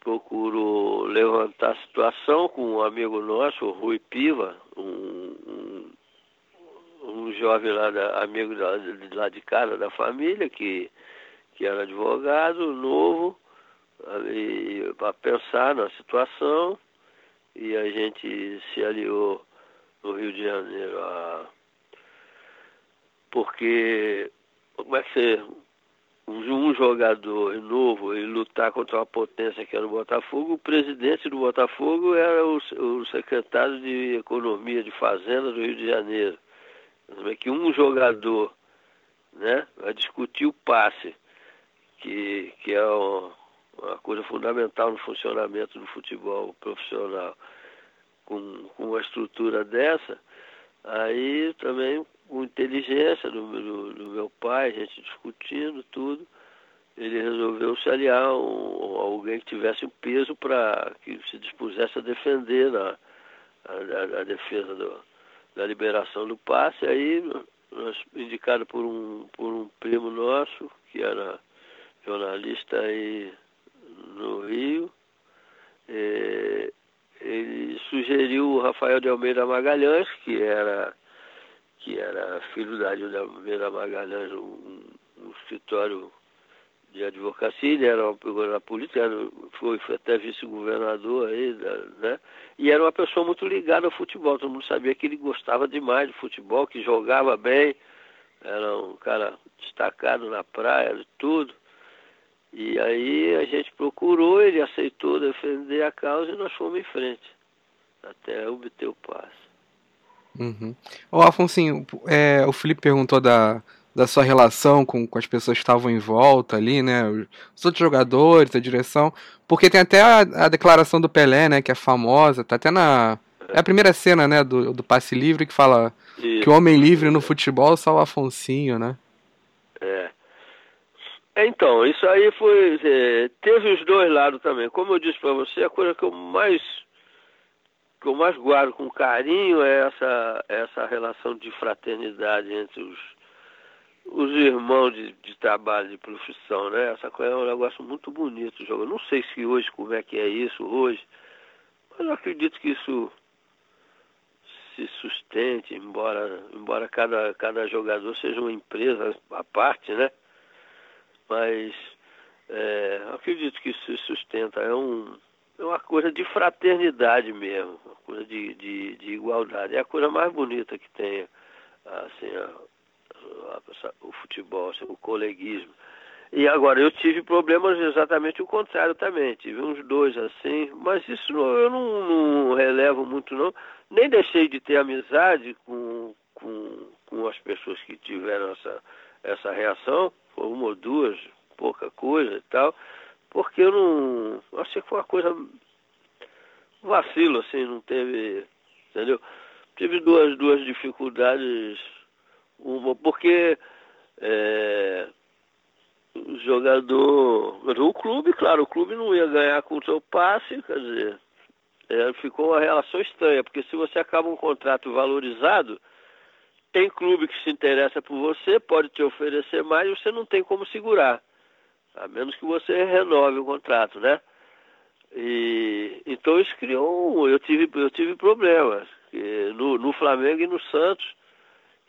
procurou levantar a situação com um amigo nosso, o Rui Piva, um, um, um jovem lá, da, amigo da, de lá de casa da família, que, que era advogado, novo, para pensar na situação, e a gente se aliou no Rio de Janeiro porque como é que você um jogador novo e lutar contra uma potência que era o Botafogo, o presidente do Botafogo era o, o secretário de Economia de Fazenda do Rio de Janeiro. Que um jogador né, vai discutir o passe, que, que é uma, uma coisa fundamental no funcionamento do futebol profissional, com, com uma estrutura dessa, aí também com inteligência do, do, do, meu pai, a gente discutindo tudo, ele resolveu se aliar um, alguém que tivesse um peso para que se dispusesse a defender na, a, a, a defesa do, da liberação do passe. Aí, nós, indicado por um, por um primo nosso, que era jornalista aí no Rio, eh, ele sugeriu o Rafael de Almeida Magalhães, que era que era filho da Almeida Magalhães, um, um escritório de advocacia, ele era uma figura política, foi, foi, até vice-governador aí, né? E era uma pessoa muito ligada ao futebol, todo mundo sabia que ele gostava demais de futebol, que jogava bem, era um cara destacado na praia, de tudo. E aí a gente procurou, ele aceitou defender a causa e nós fomos em frente, até obter o passe. Uhum. Ô, Afonso, é, o Felipe perguntou da, da sua relação com, com as pessoas que estavam em volta ali, né? Os outros jogadores, a direção. Porque tem até a, a declaração do Pelé, né? Que é famosa, tá até na. É a primeira cena, né, do, do passe livre que fala isso. que o homem livre no futebol é só o Afonsinho, né? É. Então, isso aí foi. É, teve os dois lados também. Como eu disse para você, a coisa que eu mais que eu mais guardo com carinho é essa, essa relação de fraternidade entre os, os irmãos de, de trabalho, de profissão, né? Essa coisa é um negócio muito bonito. Jogo. Não sei se hoje como é que é isso hoje, mas eu acredito que isso se sustente, embora, embora cada, cada jogador seja uma empresa à parte, né? Mas é, acredito que isso se sustenta. É um, é uma coisa de fraternidade mesmo, uma coisa de, de, de igualdade. É a coisa mais bonita que tem assim, a, a, o futebol, assim, o coleguismo. E agora, eu tive problemas exatamente o contrário também. Tive uns dois assim, mas isso eu não, não relevo muito não. Nem deixei de ter amizade com, com, com as pessoas que tiveram essa, essa reação, uma ou duas, pouca coisa e tal porque eu não. Achei que foi uma coisa. vacilo, assim, não teve. Entendeu? Tive duas, duas dificuldades. Uma, porque. É, o jogador. O clube, claro, o clube não ia ganhar com o seu passe, quer dizer. É, ficou uma relação estranha, porque se você acaba um contrato valorizado, tem clube que se interessa por você, pode te oferecer mais você não tem como segurar a menos que você renove o contrato, né? E, então isso criou eu tive eu tive problemas no, no Flamengo e no Santos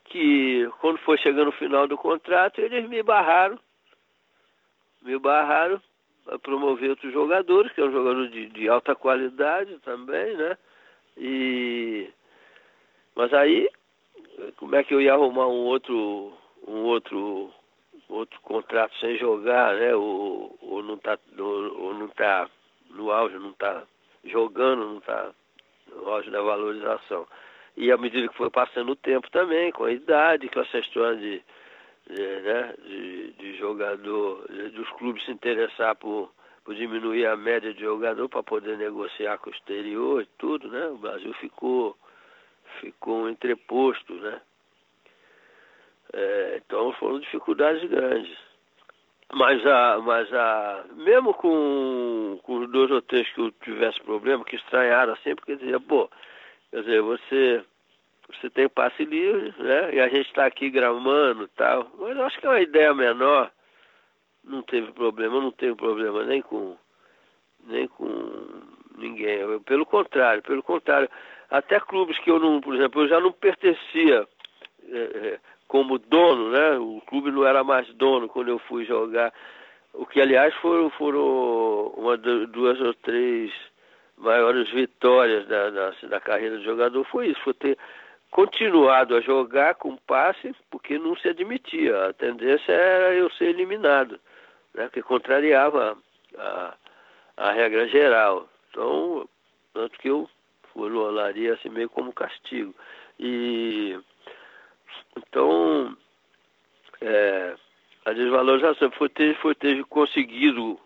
que quando foi chegando o final do contrato eles me barraram me barraram a promover outros jogadores que é um jogador de, de alta qualidade também né e mas aí como é que eu ia arrumar um outro um outro outro contrato sem jogar, né? Ou, ou não tá ou, ou não tá no auge, não tá jogando, não tá no auge da valorização. E à medida que foi passando o tempo também, com a idade, com essa história de, de, né, de, de jogador, de, dos clubes se interessar por, por diminuir a média de jogador para poder negociar com o exterior e tudo, né? O Brasil ficou, ficou entreposto, né? É, então foram dificuldades grandes. Mas, a, mas a, mesmo com, com os dois ou três que eu tivesse problema, que estranharam assim, porque dizia, pô, quer dizer, você, você tem passe livre, né? E a gente está aqui gramando e tal. Mas eu acho que é uma ideia menor. Não teve problema, não teve problema nem com nem com ninguém. Eu, pelo contrário, pelo contrário. Até clubes que eu não, por exemplo, eu já não pertencia é, é como dono, né? O clube não era mais dono quando eu fui jogar. O que, aliás, foram, foram uma, duas ou três maiores vitórias da, da, da carreira de jogador foi isso, foi ter continuado a jogar com passe porque não se admitia. A tendência era eu ser eliminado, né, que contrariava a, a regra geral. Então, tanto que eu no Olaria assim meio como castigo. E então é, a desvalorização foi ter, foi ter conseguido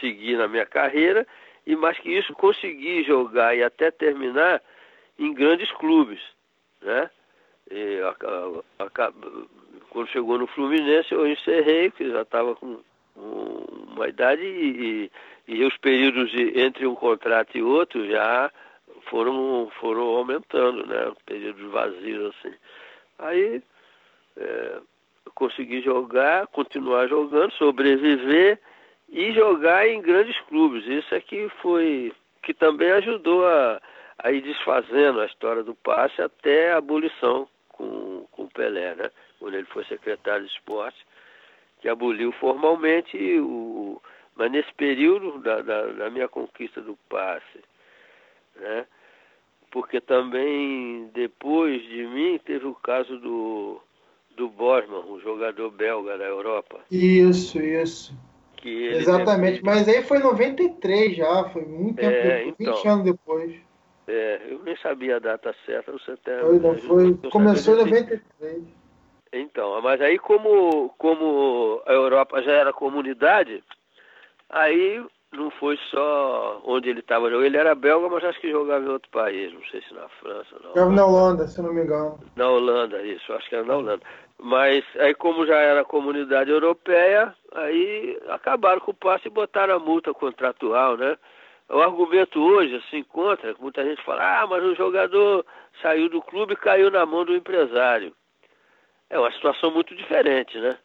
seguir na minha carreira e mais que isso consegui jogar e até terminar em grandes clubes, né? E, a, a, a, quando chegou no Fluminense eu encerrei, que já estava com uma idade e, e, e, os períodos de, entre um contrato e outro já foram, foram aumentando, né? Períodos vazios assim. Aí é, eu consegui jogar, continuar jogando, sobreviver e jogar em grandes clubes. Isso é que foi que também ajudou a, a ir desfazendo a história do passe até a abolição com, com o Pelé, né? Quando ele foi secretário de esporte, que aboliu formalmente o. Mas nesse período da, da, da minha conquista do passe, né? Porque também depois de mim teve o caso do, do Bosman, um jogador belga da Europa. Isso, isso Exatamente, mas aí foi 93 já, foi muito tempo é, depois, então, 20 anos depois. É, eu nem sabia a data certa, você até. Foi, não, foi, começou em 93. Então, mas aí como, como a Europa já era comunidade, aí não foi só onde ele estava. Ele era belga, mas acho que jogava em outro país, não sei se na França. Jogava na Holanda, se não me engano. Na Holanda, isso, acho que era na Holanda. Mas aí como já era comunidade europeia, aí acabaram com o passe e botaram a multa contratual, né? O argumento hoje, assim, contra, muita gente fala, ah, mas o jogador saiu do clube e caiu na mão do empresário. É uma situação muito diferente, né?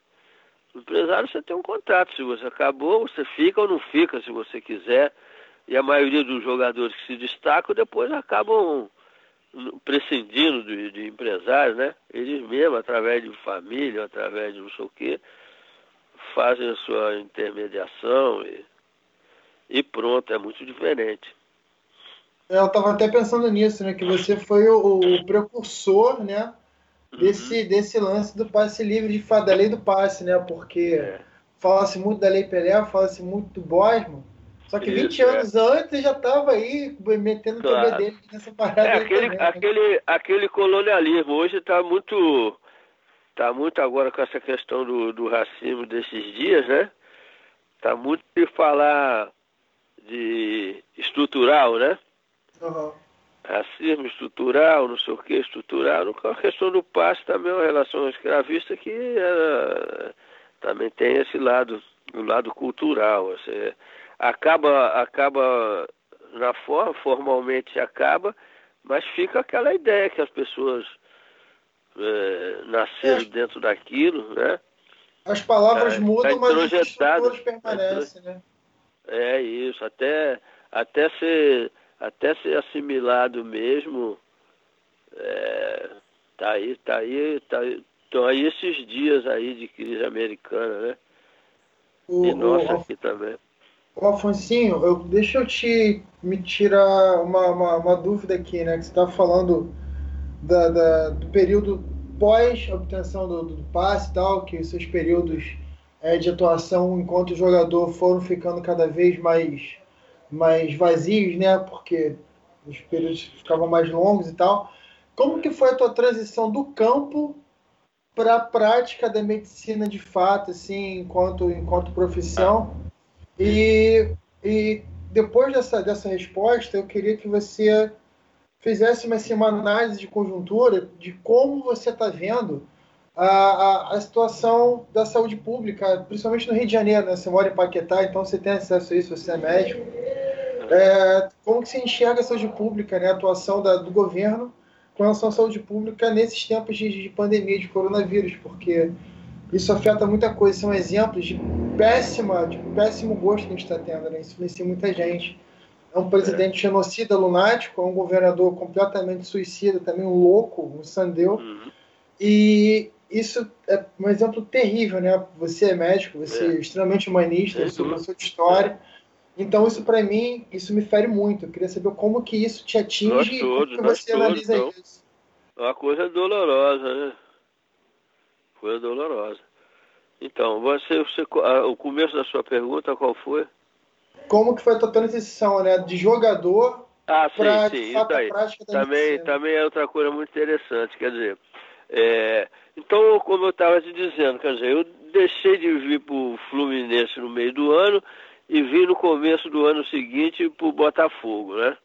Empresário você tem um contrato, se você acabou, você fica ou não fica, se você quiser. E a maioria dos jogadores que se destacam depois acabam prescindindo de, de empresários, né? Eles mesmos, através de família, através de não sei o quê, fazem a sua intermediação e, e pronto, é muito diferente. É, eu estava até pensando nisso, né? Que você foi o, o precursor, né? Desse, uhum. desse lance do passe livre de da lei do passe, né? Porque é. fala-se muito da lei Pelé, fala-se muito do Bosman, só que Isso, 20 anos é. antes já estava aí metendo claro. o dele nessa parada. É, aquele, também, né? aquele, aquele colonialismo hoje está muito. Está muito agora com essa questão do, do racismo desses dias, né? Está muito de falar de estrutural, né? Uhum. Racismo estrutural, não sei o que, estrutural. A questão do passe também é uma relação escravista que também tem esse lado, o lado cultural. Assim, acaba, acaba na forma, formalmente acaba, mas fica aquela ideia que as pessoas é, nasceram é. dentro daquilo, né? As palavras é, mudam, mas as estruturas permanecem, né? É isso, até, até, ser, até ser assimilado mesmo, é, tá aí, tá aí, tá aí, estão aí esses dias aí de crise americana, né? O, e nossa o, aqui também. Ô, Afonsinho, eu, deixa eu te me tirar uma, uma, uma dúvida aqui, né? Que você está falando da, da, do período pós-obtenção do, do, passe e tal, que seus períodos é, de atuação enquanto jogador foram ficando cada vez mais, mais vazios, né? Porque os períodos ficavam mais longos e tal. Como que foi a tua transição do campo para a prática da medicina de fato, assim, enquanto, enquanto profissão? E, e depois dessa, dessa resposta, eu queria que você fizesse uma, assim, uma análise de conjuntura de como você está vendo a, a, a, situação da saúde pública, principalmente no Rio de Janeiro, né? Você mora em Paquetá, então você tem acesso a isso, você é médico. É, como que você enxerga a saúde pública, né? a atuação da, do governo com relação à saúde pública nesses tempos de, de pandemia, de coronavírus, porque isso afeta muita coisa, são exemplos de péssima, de péssimo gosto que a gente está tendo, né? Isso influencia muita gente. É um presidente genocida, lunático, é um governador completamente suicida, também um louco, um sandeu. Uhum. E isso é um exemplo terrível, né? Você é médico, você é, é extremamente humanista, eu sou professor de história. Então isso para mim, isso me fere muito. Eu queria saber como que isso te atinge nós todos, e como que você todos, analisa então. isso. uma coisa dolorosa, né? Coisa dolorosa. Então, você, você, o começo da sua pergunta, qual foi? Como que foi a tua transição, né? De jogador ah, sim, sim, isso aí. Também, também é outra coisa muito interessante, quer dizer, é, então, como eu estava te dizendo, quer dizer, eu deixei de vir para o Fluminense no meio do ano e vim no começo do ano seguinte para o Botafogo, né?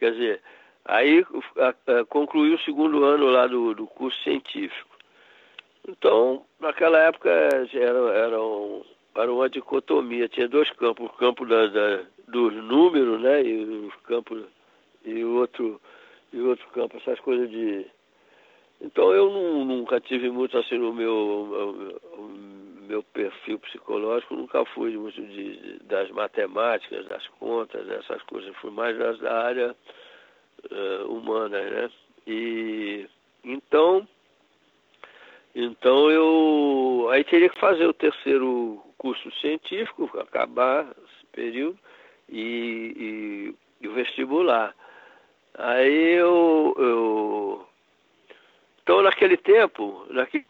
Quer dizer, aí concluí o segundo ano lá do, do curso científico. Então, naquela época era, era, um, era uma dicotomia, tinha dois campos, o campo da, da, dos números, né, e os campos e o outro e outro campo, essas coisas de então eu não, nunca tive muito assim no meu, meu, perfil psicológico, nunca fui muito de, das matemáticas, das contas, essas coisas, fui mais das, da área uh, humana, né? E então então eu aí teria que fazer o terceiro curso científico, acabar esse período, e, e, e o vestibular. Aí eu, eu. Então naquele tempo, naquele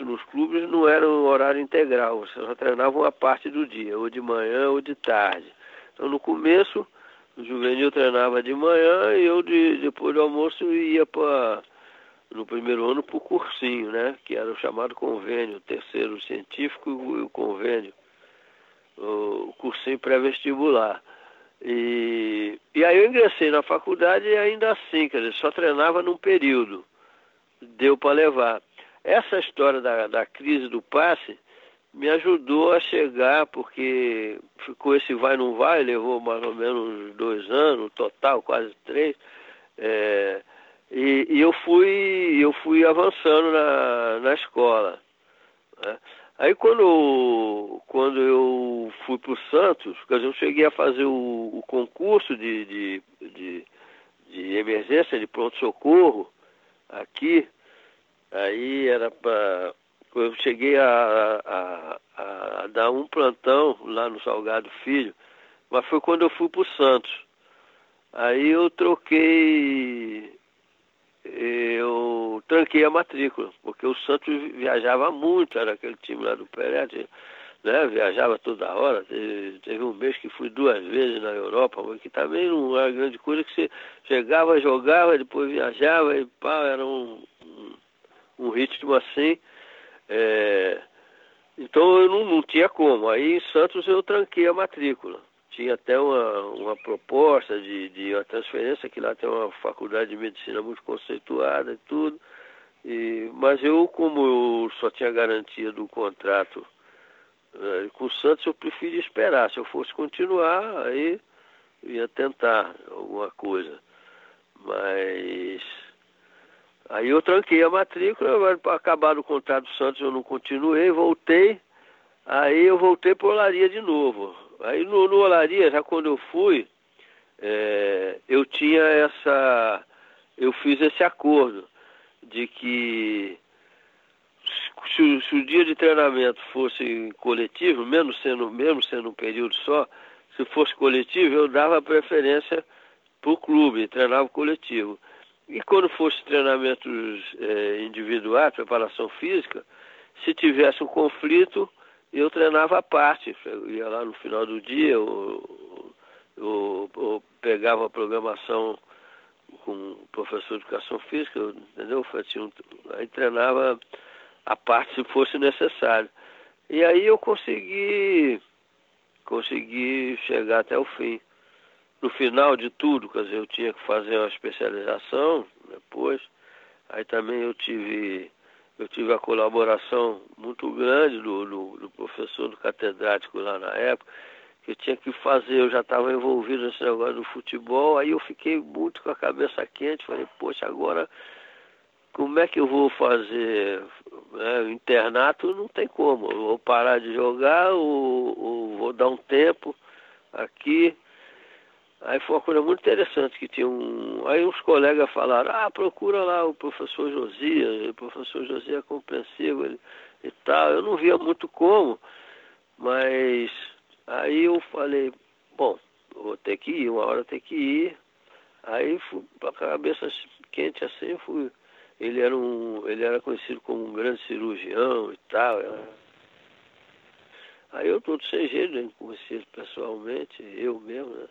nos clubes não era um horário integral, você só treinava uma parte do dia, ou de manhã ou de tarde. Então no começo, o juvenil treinava de manhã e eu de, depois do almoço ia para no primeiro ano para o cursinho, né? Que era o chamado convênio, o terceiro científico e o convênio, o cursinho pré-vestibular. E, e aí eu ingressei na faculdade e ainda assim, quer dizer, só treinava num período. Deu para levar. Essa história da, da crise do passe me ajudou a chegar, porque ficou esse vai não vai, levou mais ou menos dois anos, total, quase três. É, e, e, eu fui eu fui avançando na, na escola. Né? Aí quando, quando eu fui para o Santos, dizer, eu cheguei a fazer o, o concurso de, de, de, de, emergência, de pronto-socorro, aqui, aí era para. Eu cheguei a, a, a, dar um plantão lá no Salgado Filho, mas foi quando eu fui para o Santos. Aí eu troquei eu tranquei a matrícula, porque o Santos viajava muito, era aquele time lá do Peretti, né? Viajava toda hora. Teve, teve, um mês que fui duas vezes na Europa, que também não era grande coisa, que você chegava, jogava, depois viajava e pá, era um, um, um ritmo assim. É... Então eu não, não tinha como. Aí em Santos eu tranquei a matrícula tinha até uma, uma proposta de, de uma transferência, que lá tem uma faculdade de medicina muito conceituada e tudo. E, mas eu, como eu só tinha garantia do contrato uh, com o Santos, eu preferi esperar. Se eu fosse continuar, aí ia tentar alguma coisa. Mas aí eu tranquei a matrícula, acabar o contrato do Santos eu não continuei, voltei. Aí eu voltei para Olaria de novo. Aí no, no Olaria, já quando eu fui, é, eu tinha essa. Eu fiz esse acordo de que se, se, o dia de treinamento fosse coletivo, mesmo sendo, mesmo sendo um período só, se fosse coletivo, eu dava preferência para o clube, treinava coletivo. E quando fosse treinamentos é, individuais, preparação física, se tivesse um conflito, eu treinava à parte. Eu ia lá no final do dia, eu, eu, eu pegava a programação com o professor de educação física, entendeu? Fazia um, aí treinava a parte se fosse necessário. E aí eu consegui, consegui chegar até o fim. No final de tudo, quer dizer, eu tinha que fazer uma especialização depois. Aí também eu tive eu tive a colaboração muito grande do, do, do professor, do catedrático lá na época, que eu tinha que fazer, eu já estava envolvido nesse negócio do futebol, aí eu fiquei muito com a cabeça quente, falei, poxa, agora como é que eu vou fazer né, internato? Não tem como, eu vou parar de jogar ou, ou vou dar um tempo aqui Aí foi uma coisa muito interessante que tinha um. Aí uns colegas falaram, ah, procura lá o professor Josias, o professor Josias é compreensível ele, e tal. Eu não via muito como, mas aí eu falei, bom, vou ter que ir, uma hora tem que ir. Aí fui com a cabeça quente assim, fui. Ele era um. Ele era conhecido como um grande cirurgião e tal. Aí eu todo sem jeito, nem conheci ele pessoalmente, eu mesmo, né?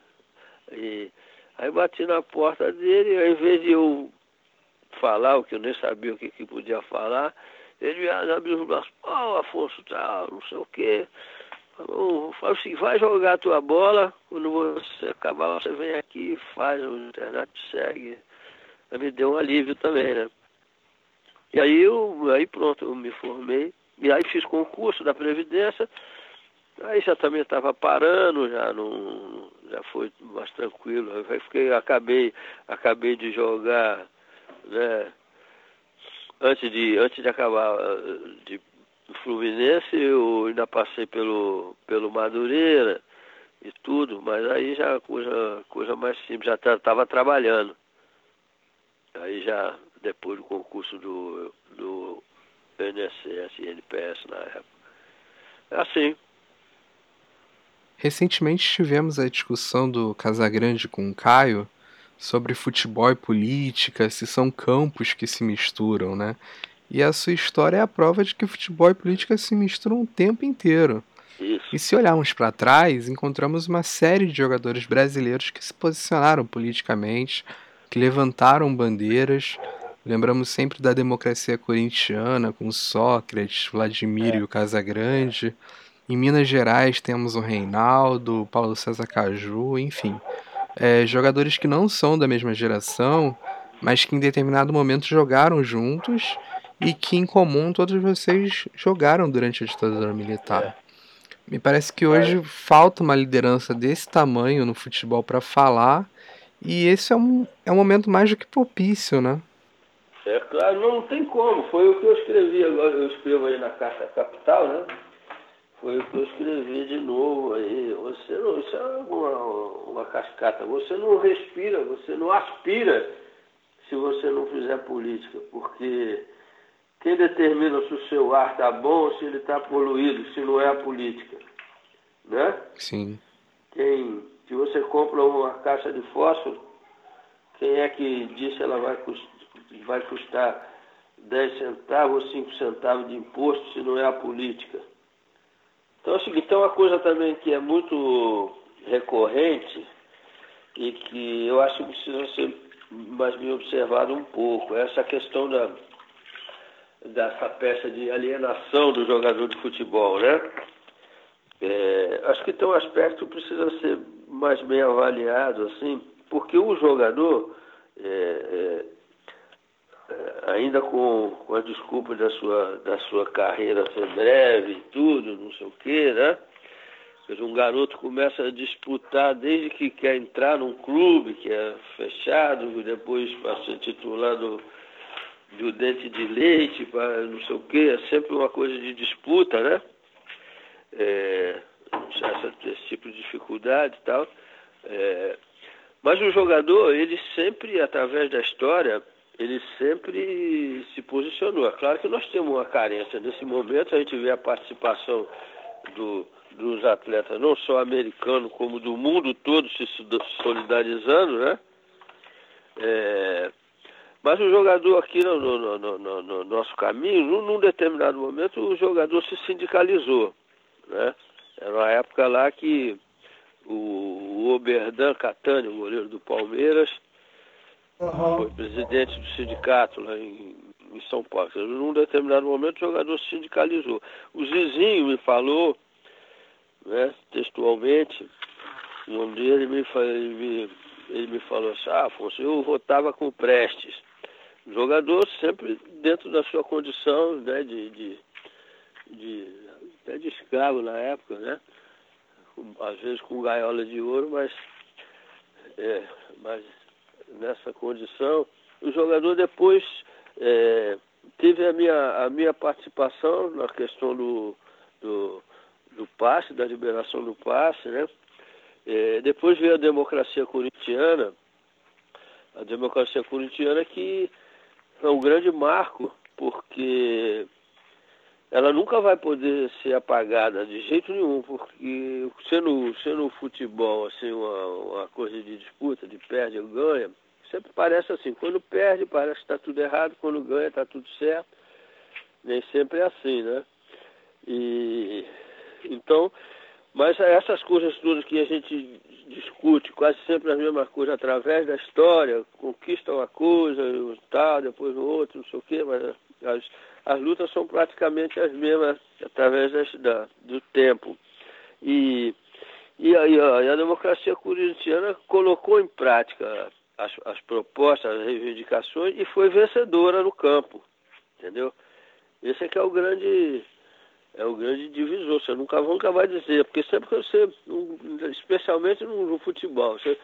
E aí bati na porta dele, ao invés de eu falar o que eu nem sabia o que, que podia falar, ele abriu os braços, ó, oh, Afonso, tal, não sei o quê. Falou, falou assim, vai jogar a tua bola, quando você acabar, você vem aqui, faz, o internet segue. Aí me deu um alívio também, né? E aí eu, aí pronto, eu me formei. E aí fiz concurso da Previdência. Aí já também estava parando, já não, já foi mais tranquilo. Aí fiquei, acabei, acabei de jogar, né? antes de, antes de acabar de Fluminense, eu ainda passei pelo, pelo Madureira e tudo, mas aí já coisa, coisa mais simples, já estava trabalhando. Aí já depois do concurso do, do INSS e NPS na época. É assim. Recentemente tivemos a discussão do Casagrande com o Caio sobre futebol e política, se são campos que se misturam, né? E a sua história é a prova de que futebol e política se misturam o tempo inteiro. Isso. E se olharmos para trás, encontramos uma série de jogadores brasileiros que se posicionaram politicamente, que levantaram bandeiras. Lembramos sempre da democracia corintiana, com Sócrates, Vladimir é. e o Casagrande. Em Minas Gerais temos o Reinaldo, Paulo César Caju, enfim é, jogadores que não são da mesma geração, mas que em determinado momento jogaram juntos e que em comum todos vocês jogaram durante a ditadura militar. Me parece que hoje falta uma liderança desse tamanho no futebol para falar e esse é um, é um momento mais do que propício, né? É claro, não tem como. Foi o que eu escrevi agora, eu escrevo aí na Carta Capital, né? Foi o que eu escrevi de novo aí. Você não, isso é uma, uma cascata. Você não respira, você não aspira se você não fizer política, porque quem determina se o seu ar está bom ou se ele está poluído, se não é a política. Né? Sim. Quem, se você compra uma caixa de fósforo, quem é que diz se ela vai custar, vai custar 10 centavos ou 5 centavos de imposto se não é a política? Então é tem uma coisa também que é muito recorrente e que eu acho que precisa ser mais bem observado um pouco, essa questão da, dessa peça de alienação do jogador de futebol, né? É, acho que tem um aspecto que precisa ser mais bem avaliado, assim, porque o jogador é, é, é, ainda com, com a desculpa da sua, da sua carreira ser breve e tudo, não sei o quê, né? um garoto começa a disputar desde que quer entrar num clube que é fechado, depois para ser titular do, dente de leite, para não sei o quê, é sempre uma coisa de disputa, né? É, essa, esse tipo de dificuldade e tal. É, mas o jogador, ele sempre, através da história, ele sempre se posicionou. É claro que nós temos uma carência. Nesse momento a gente vê a participação do, dos atletas, não só americanos, como do mundo todo se solidarizando, né? É, mas o jogador aqui no, no, no, no nosso caminho, num, num, determinado momento, o jogador se sindicalizou. Né? Era uma época lá que o, o Oberdan Catani, o goleiro do Palmeiras, Uhum. Foi presidente do sindicato lá em, em São Paulo. Num determinado momento o jogador se sindicalizou. O Zizinho me falou, né, textualmente, um dia me, ele me, ele me falou assim, ah, Afonso, eu votava com Prestes. O jogador sempre dentro da sua condição né, de, de, de, até de escravo na época, né? Às vezes com gaiola de ouro, mas, é, mas nessa condição. O jogador depois é, teve a minha, a minha participação na questão do, do, do passe, da liberação do passe, né? É, depois veio a democracia corintiana, a democracia corintiana que é um grande marco, porque ela nunca vai poder ser apagada de jeito nenhum, porque sendo, sendo o futebol assim, uma, uma coisa de disputa, de perde ou ganha, sempre parece assim, quando perde parece que está tudo errado, quando ganha está tudo certo. Nem sempre é assim, né? E então, mas essas coisas todas que a gente discute, quase sempre as mesmas coisas, através da história, conquista uma coisa, tal, depois o outro, não sei o quê, mas as, as lutas são praticamente as mesmas através das, da, do tempo. E, e, a, e a, democracia corintiana colocou em prática as, as propostas, as reivindicações e foi vencedora no campo, entendeu? Esse é que é o grande é o grande divisor. Você nunca, nunca vai dizer, porque sempre que você, especialmente no, no futebol, você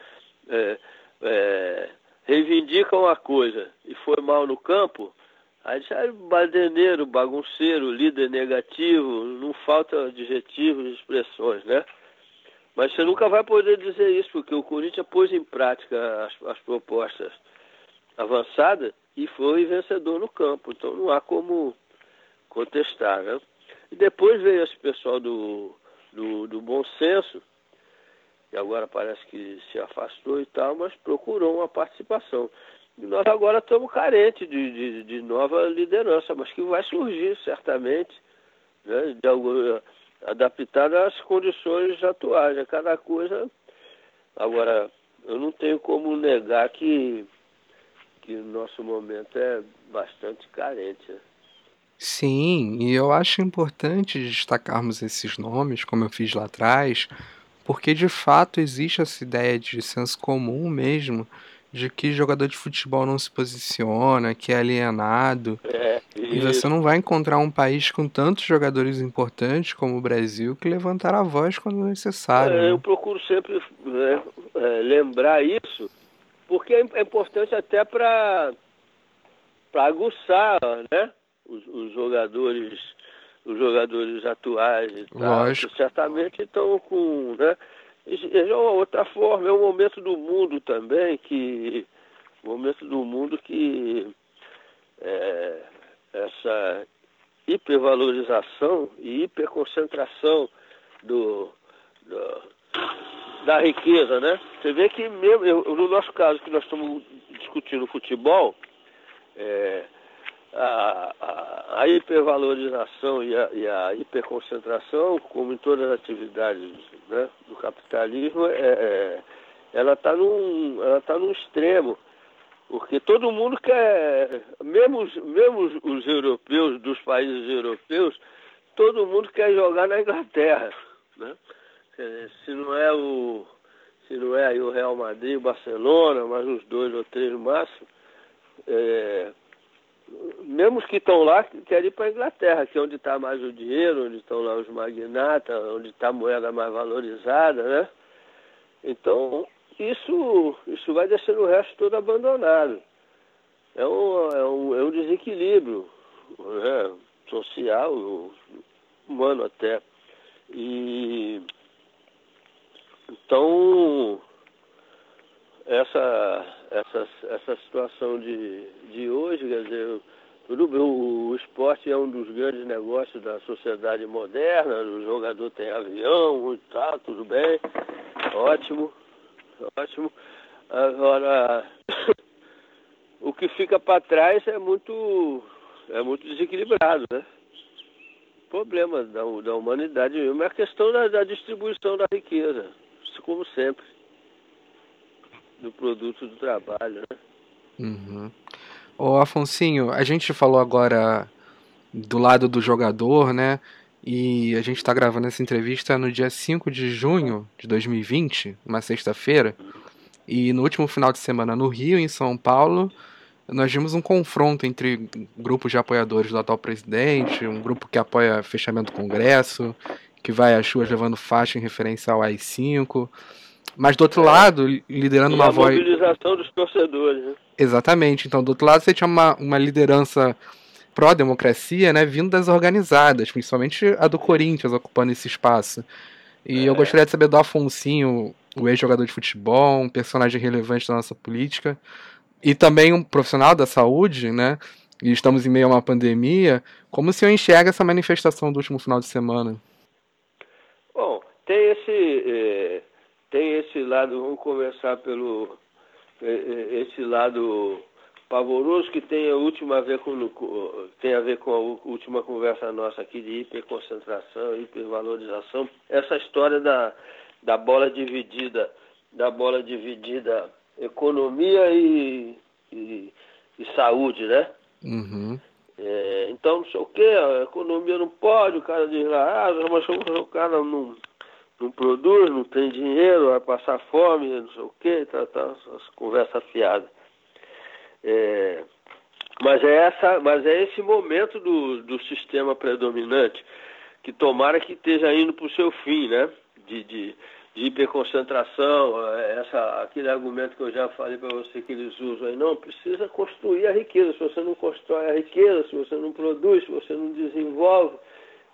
é, é, reivindica uma coisa e foi mal no campo, Aí já é badeneiro, bagunceiro, líder negativo, não falta adjetivos, expressões, né? Mas você nunca vai poder dizer isso, porque o Corinthians pôs em prática as, as propostas avançadas e foi vencedor no campo. Então não há como contestar, né? E depois veio esse pessoal do, do, do bom senso, que agora parece que se afastou e tal, mas procurou uma participação. E nós agora estamos carentes de, de, de, nova liderança, mas que vai surgir certamente, né, de algum, adaptada às condições atuais. A cada coisa. Agora, eu não tenho como negar que, que o nosso momento é bastante carente. Né? Sim, e eu acho importante destacarmos esses nomes, como eu fiz lá atrás, porque de fato existe essa ideia de senso comum mesmo de que jogador de futebol não se posiciona, que é alienado. É, e você não vai encontrar um país com tantos jogadores importantes como o Brasil que levantar a voz quando necessário. É, né? Eu procuro sempre né, é, lembrar isso, porque é, é importante até para aguçar né, os, os, jogadores os jogadores atuais e tal, Lógico. certamente estão com. Né, é uma outra forma, é um momento do mundo também que. Momento do mundo que é, essa hipervalorização e hiperconcentração do, do, da riqueza, né? Você vê que mesmo, eu, no nosso caso que nós estamos discutindo futebol, é, a, a, a, hipervalorização e a, e a, hiperconcentração, como em todas as atividades né, do capitalismo, é, é ela está num, ela tá num extremo. Porque todo mundo quer, mesmo, mesmo os, europeus, dos países europeus, todo mundo quer jogar na Inglaterra. Né? Se não é o, se não é o Real Madrid, o Barcelona, mais uns dois ou três no máximo, é, mesmo os que estão lá querem ir para a Inglaterra, que é onde está mais o dinheiro, onde estão lá os magnatas, onde está a moeda mais valorizada, né? Então, isso, isso vai deixando o resto todo abandonado. É um, é um, é um desequilíbrio né? social, humano até. E então essa, essa, essa situação de, de hoje, quer dizer, tudo bem, o, o esporte é um dos grandes negócios da sociedade moderna, o jogador tem avião tal, tudo bem, ótimo, ótimo. Agora, o que fica para trás é muito, é muito desequilibrado, né? Problema da, da humanidade mesmo é a questão da, da distribuição da riqueza, como sempre do produto do trabalho, né? Uhum. Ô Afonsinho, a gente falou agora do lado do jogador, né? E a gente está gravando essa entrevista no dia 5 de junho de 2020, uma sexta-feira. E no último final de semana no Rio, em São Paulo, nós vimos um confronto entre grupos de apoiadores do atual presidente, um grupo que apoia fechamento do Congresso, que vai às ruas levando faixa em referência ao AI-5. Mas do outro é. lado, liderando e uma a voz. mobilização dos torcedores, né? Exatamente. Então, do outro lado, você tinha uma, uma liderança pró-democracia, né, vindo das organizadas, principalmente a do Corinthians ocupando esse espaço. E é. eu gostaria de saber do Afonsinho, o ex-jogador de futebol, um personagem relevante da nossa política, e também um profissional da saúde, né, e estamos em meio a uma pandemia, como o senhor enxerga essa manifestação do último final de semana? Bom, tem esse, é, tem esse lado, vamos começar pelo é, esse lado pavoroso que tem a última a ver com, tem a ver com a última conversa nossa aqui de hiperconcentração, hipervalorização, essa história da, da bola dividida, da bola dividida economia e, e, e saúde, né? Uhum. É, então, não sei o que, a economia não pode, o cara diz lá, ah, mas o cara não, não produz, não tem dinheiro, vai passar fome, não sei o que, tá, tá, essa conversa fiada. É, mas, é essa, mas é esse momento do, do sistema predominante que tomara que esteja indo para o seu fim, né? De, de, de hiperconcentração, essa, aquele argumento que eu já falei para você que eles usam aí, não, precisa construir a riqueza. Se você não constrói a riqueza, se você não produz, se você não desenvolve,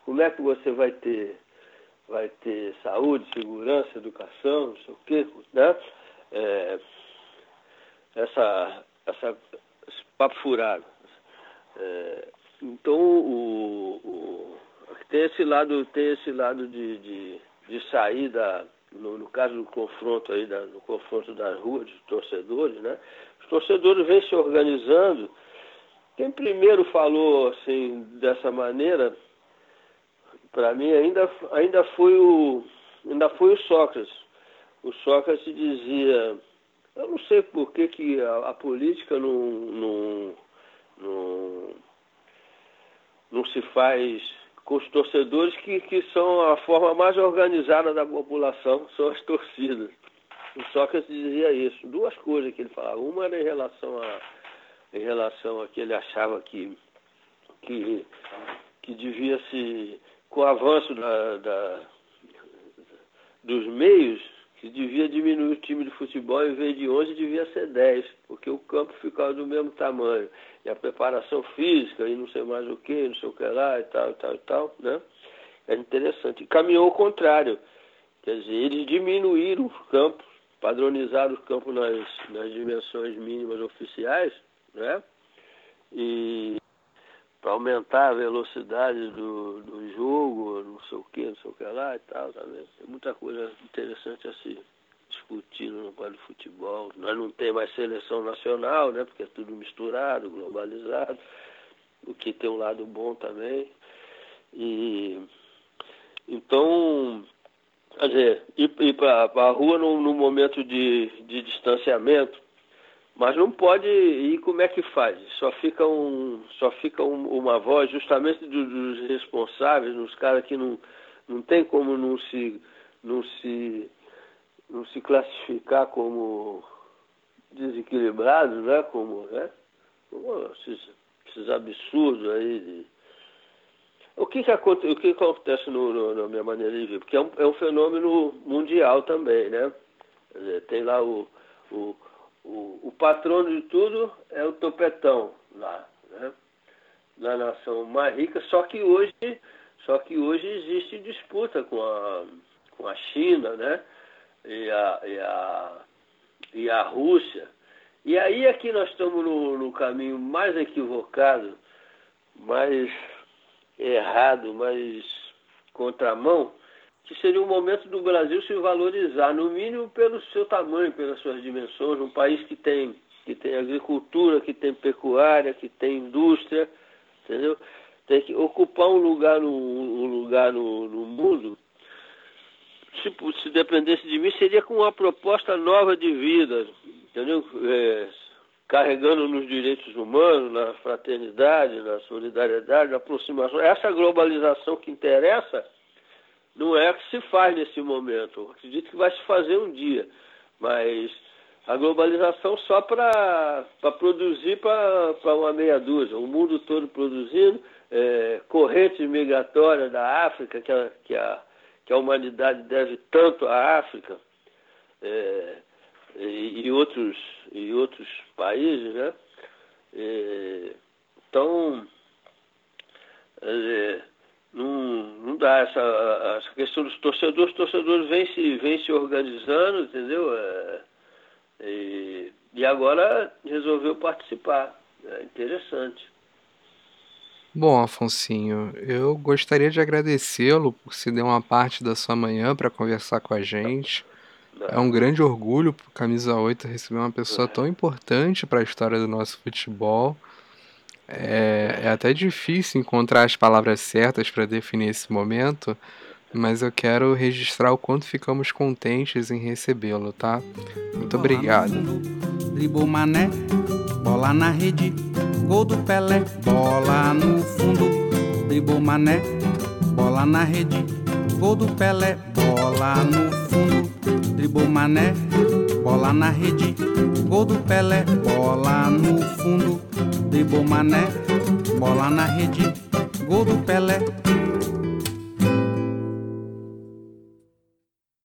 como é que você vai ter, vai ter saúde, segurança, educação, não sei o quê, né? É, essa, essa, esse papo furado. É, então, o, o, tem esse lado, tem esse lado de, de, de sair da, no, no, caso do confronto aí, da, no confronto das ruas, dos torcedores, né? Os torcedores vêm se organizando. Quem primeiro falou assim dessa maneira, para mim ainda, ainda foi o ainda foi o Sócrates. O Sócrates dizia eu não sei por que, que a, a política não, não, não, não se faz com os torcedores, que, que são a forma mais organizada da população, são as torcidas. O Sócrates dizia isso. Duas coisas que ele falava. Uma era em relação a, em relação a que ele achava que, que, que devia se, com o avanço da, da dos meios, que devia diminuir o time de futebol, em vez de 11, devia ser 10, porque o campo ficava do mesmo tamanho. E a preparação física, e não sei mais o que, não sei o que lá, e tal, e tal, e tal, né? É interessante. E caminhou ao contrário. Quer dizer, eles diminuíram os campos, padronizaram os campos nas, nas dimensões mínimas oficiais, né? E para aumentar a velocidade do, do jogo, não sei o que, não sei o que lá e tal, tá? Tem muita coisa interessante a se discutir no quadro de futebol. Nós não temos mais seleção nacional, né? Porque é tudo misturado, globalizado, o que tem um lado bom também. E então, quer dizer, ir, ir para a rua num, num momento de, de distanciamento mas não pode. E como é que faz? Só fica, um, só fica um, uma voz justamente dos, dos responsáveis, nos caras que não, não tem como não se, não, se, não se classificar como desequilibrados, né? Como, né? como esses, esses absurdos aí de, o que, que, acontece, o que acontece no, no, na minha maneira de ver? Porque é um, é um fenômeno mundial também, né? Dizer, tem lá o, o, o, o patrono de tudo é o topetão lá, né? na nação mais rica, só que hoje, só que hoje existe disputa com a, com a China, né? E a, e a, e a Rússia. E aí aqui nós estamos no, no caminho mais equivocado, mais errado, mais contramão, que seria o momento do Brasil se valorizar, no mínimo pelo seu tamanho, pelas suas dimensões, um país que tem, que tem agricultura, que tem pecuária, que tem indústria, entendeu? Tem que ocupar um lugar no, um lugar no, no mundo. Se, se dependesse de mim, seria com uma proposta nova de vida, entendeu? É, carregando nos direitos humanos, na fraternidade, na solidariedade, na aproximação. Essa globalização que interessa não é que se faz nesse momento. Acredito que vai se fazer um dia, mas a globalização só para produzir para uma meia dúzia, o mundo todo produzindo, é, correntes migratórias da África, que a, que, a, que a humanidade deve tanto à África, é, e, e, outros, e outros países, né? É, então, é, não, não dá essa, essa questão dos torcedores, os torcedores vêm se, vêm se organizando, entendeu? É, e, e agora resolveu participar. É interessante. Bom, Afonsinho, eu gostaria de agradecê-lo por se dar uma parte da sua manhã para conversar com a gente. É um grande orgulho para Camisa 8 receber uma pessoa tão importante para a história do nosso futebol. É, é até difícil encontrar as palavras certas para definir esse momento, mas eu quero registrar o quanto ficamos contentes em recebê-lo, tá? Muito obrigado. Dribou Mané, bola na rede, gol do Pelé, bola no fundo. Dribou Mané, bola na rede, gol do Pelé, bola no fundo. Dribou Mané, bola na rede, gol do Pelé, bola no fundo. Mané, bola na rede, gol do Pelé